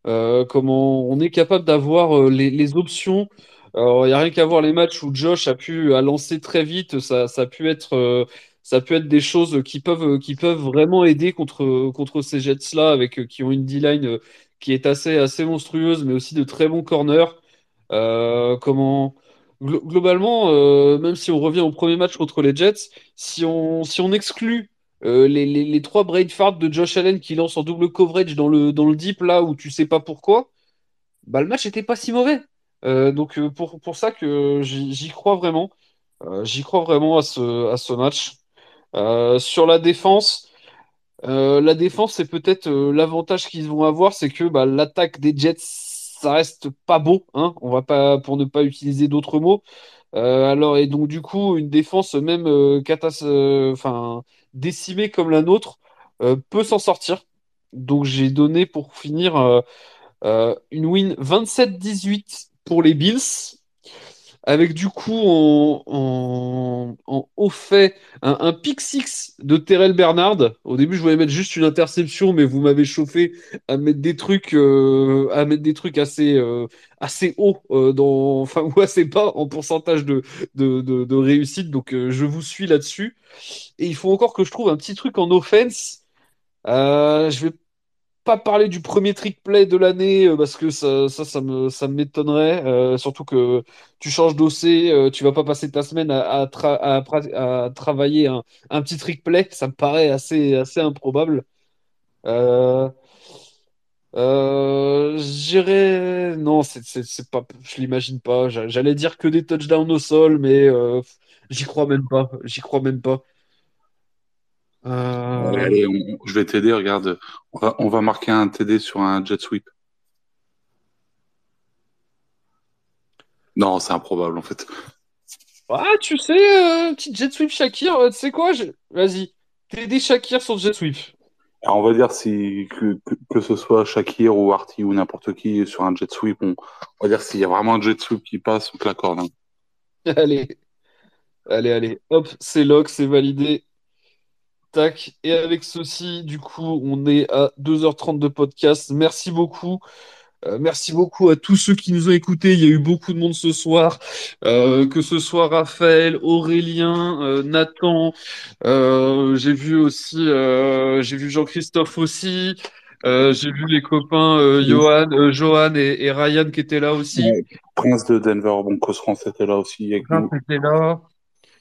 Euh, comment on est capable d'avoir euh, les, options. Il n'y a rien qu'à voir les matchs où Josh a pu a lancé très vite. Ça, ça a pu être, euh, ça peut être des choses qui peuvent, qui peuvent vraiment aider contre, contre ces Jets-là, avec qui ont une D-line qui est assez, assez monstrueuse, mais aussi de très bons corners. comment globalement, même si on revient au premier match contre les Jets, si on, si on exclut euh, les, les, trois brain farts de Josh Allen qui lance en double coverage dans le, dans le deep là où tu sais pas pourquoi, bah, le match était pas si mauvais. Euh, donc euh, pour, pour ça que j'y crois vraiment. j'y crois vraiment à ce, à ce match. sur la défense, la défense, c'est peut-être l'avantage qu'ils vont avoir, c'est que bah, l'attaque des Jets, ça reste pas beau, hein, on va pas, pour ne pas utiliser d'autres mots. alors, et donc, du coup, une défense même catastrophe, enfin, décimée comme la nôtre euh, peut s'en sortir. Donc j'ai donné pour finir euh, euh, une win 27-18 pour les Bills. Avec du coup en, haut fait un, un pick six de Terrell Bernard. Au début, je voulais mettre juste une interception, mais vous m'avez chauffé à mettre des trucs, à mettre des trucs assez, assez hauts dans, enfin ou assez bas en pourcentage de, de, de réussite. Donc je vous suis là-dessus. Et il faut encore que je trouve un petit truc en offense. Euh, je vais pas parler du premier trick play de l'année euh, parce que ça, ça, me, ça m'étonnerait. Euh, surtout que tu changes d'OC, euh, tu vas pas passer ta semaine à, travailler un, petit trick play. Ça me paraît assez, assez improbable. J'irais. Non, c'est, pas. Je l'imagine pas. J'allais dire que des touchdowns au sol, mais j'y crois même pas. J'y crois même pas. Euh, allez, je vais t'aider, regarde. On va, on va marquer un TD sur un jet sweep. Non, c'est improbable en fait. Ah, tu sais, euh, petit jet sweep Shakir, euh, tu sais quoi Vas-y, TD Shakir sur jet sweep. on va dire si que, que, ce soit Shakir ou Artie ou n'importe qui sur un jet sweep, on, va dire s'il y a vraiment un jet sweep qui passe, on te l'accorde. Hein. Allez, allez, allez, hop, c'est lock, c'est validé. Tac. Et avec ceci, du coup, on est à 2h30 de podcast. Merci beaucoup. Euh, merci beaucoup à tous ceux qui nous ont écoutés. Il y a eu beaucoup de monde ce soir, euh, que ce soit Raphaël, Aurélien, euh, Nathan. j'ai vu aussi, j'ai vu Jean-Christophe aussi. j'ai vu les copains Johan, Johan et, Ryan qui étaient là aussi. Prince de Denver, bon, France était là aussi. Prince était là.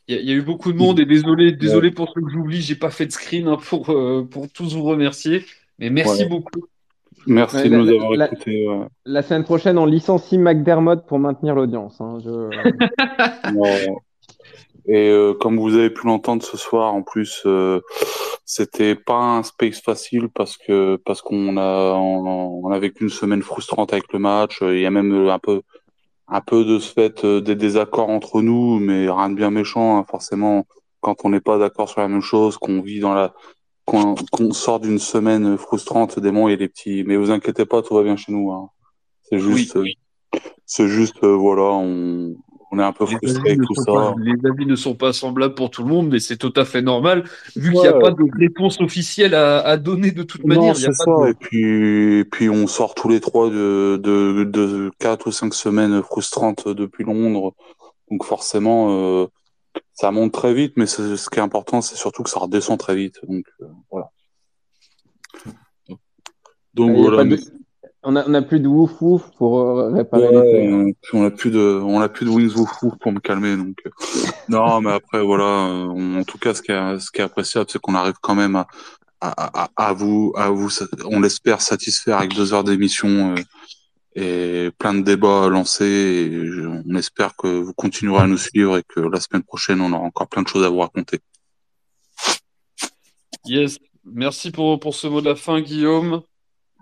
Il y, a eu beaucoup de monde et désolé, désolé pour ceux que j'oublie, j'ai pas fait de screen hein, pour, euh, pour tous vous remercier. Mais merci beaucoup. Merci de nous avoir écoutés. La semaine prochaine, on licencie McDermott pour maintenir l'audience. Hein, et euh, comme vous avez pu l'entendre ce soir, en plus, euh, c'était pas un space facile parce que parce qu'on a on, on a vécu une semaine frustrante avec le match. Il y a même un peu un peu de ce fait euh, des désaccords entre nous, mais rien de bien méchant. Hein. Forcément, quand on n'est pas d'accord sur la même chose, qu'on vit dans la, qu'on sort d'une semaine frustrante, des mots et des petits. Mais vous inquiétez pas, tout va bien chez nous. Hein. C'est juste, c'est juste, euh, voilà, on, on est un peu frustré tout ça. les avis ne sont pas semblables pour tout le monde, mais c'est tout à fait normal, vu qu'il n'y a pas de réponse officielle à, à donner de toute manière. c'est ça. Et puis, puis on sort tous les trois de, de, de 4 ou cinq semaines frustrantes depuis Londres. Donc forcément, euh, ça monte très vite, mais ce qui est important, c'est surtout que ça redescend très vite. Donc euh, voilà. Donc voilà. On a, on a plus de wouf wouf pour euh, réparer les on, on a plus de on a plus de wings wouf wouf pour me calmer donc euh. non mais après voilà euh, en tout cas ce qui est ce qui est appréciable c'est qu'on arrive quand même à, à, à, vous à vous on l'espère satisfaire avec deux heures d'émission et plein de débats lancés et on espère que vous continuerez à nous suivre et que la semaine prochaine on aura encore plein de choses à vous raconter. Yes, merci pour pour ce mot de la fin Guillaume.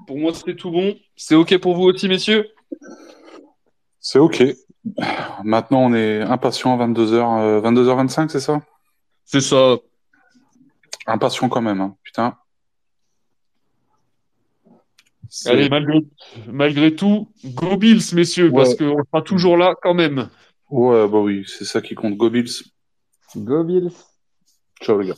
Pour moi, c'est tout bon. C'est OK pour vous aussi, messieurs? C'est OK. Maintenant, on est impatient à 22h, 22h25, c'est ça? C'est ça. Impatient quand même, hein. putain. Allez, malgré, tout, go Bills, messieurs, parce qu'on sera toujours là quand même. Ouais, bah oui, c'est ça qui compte. Go Bills. Go Bills. Ciao les gars.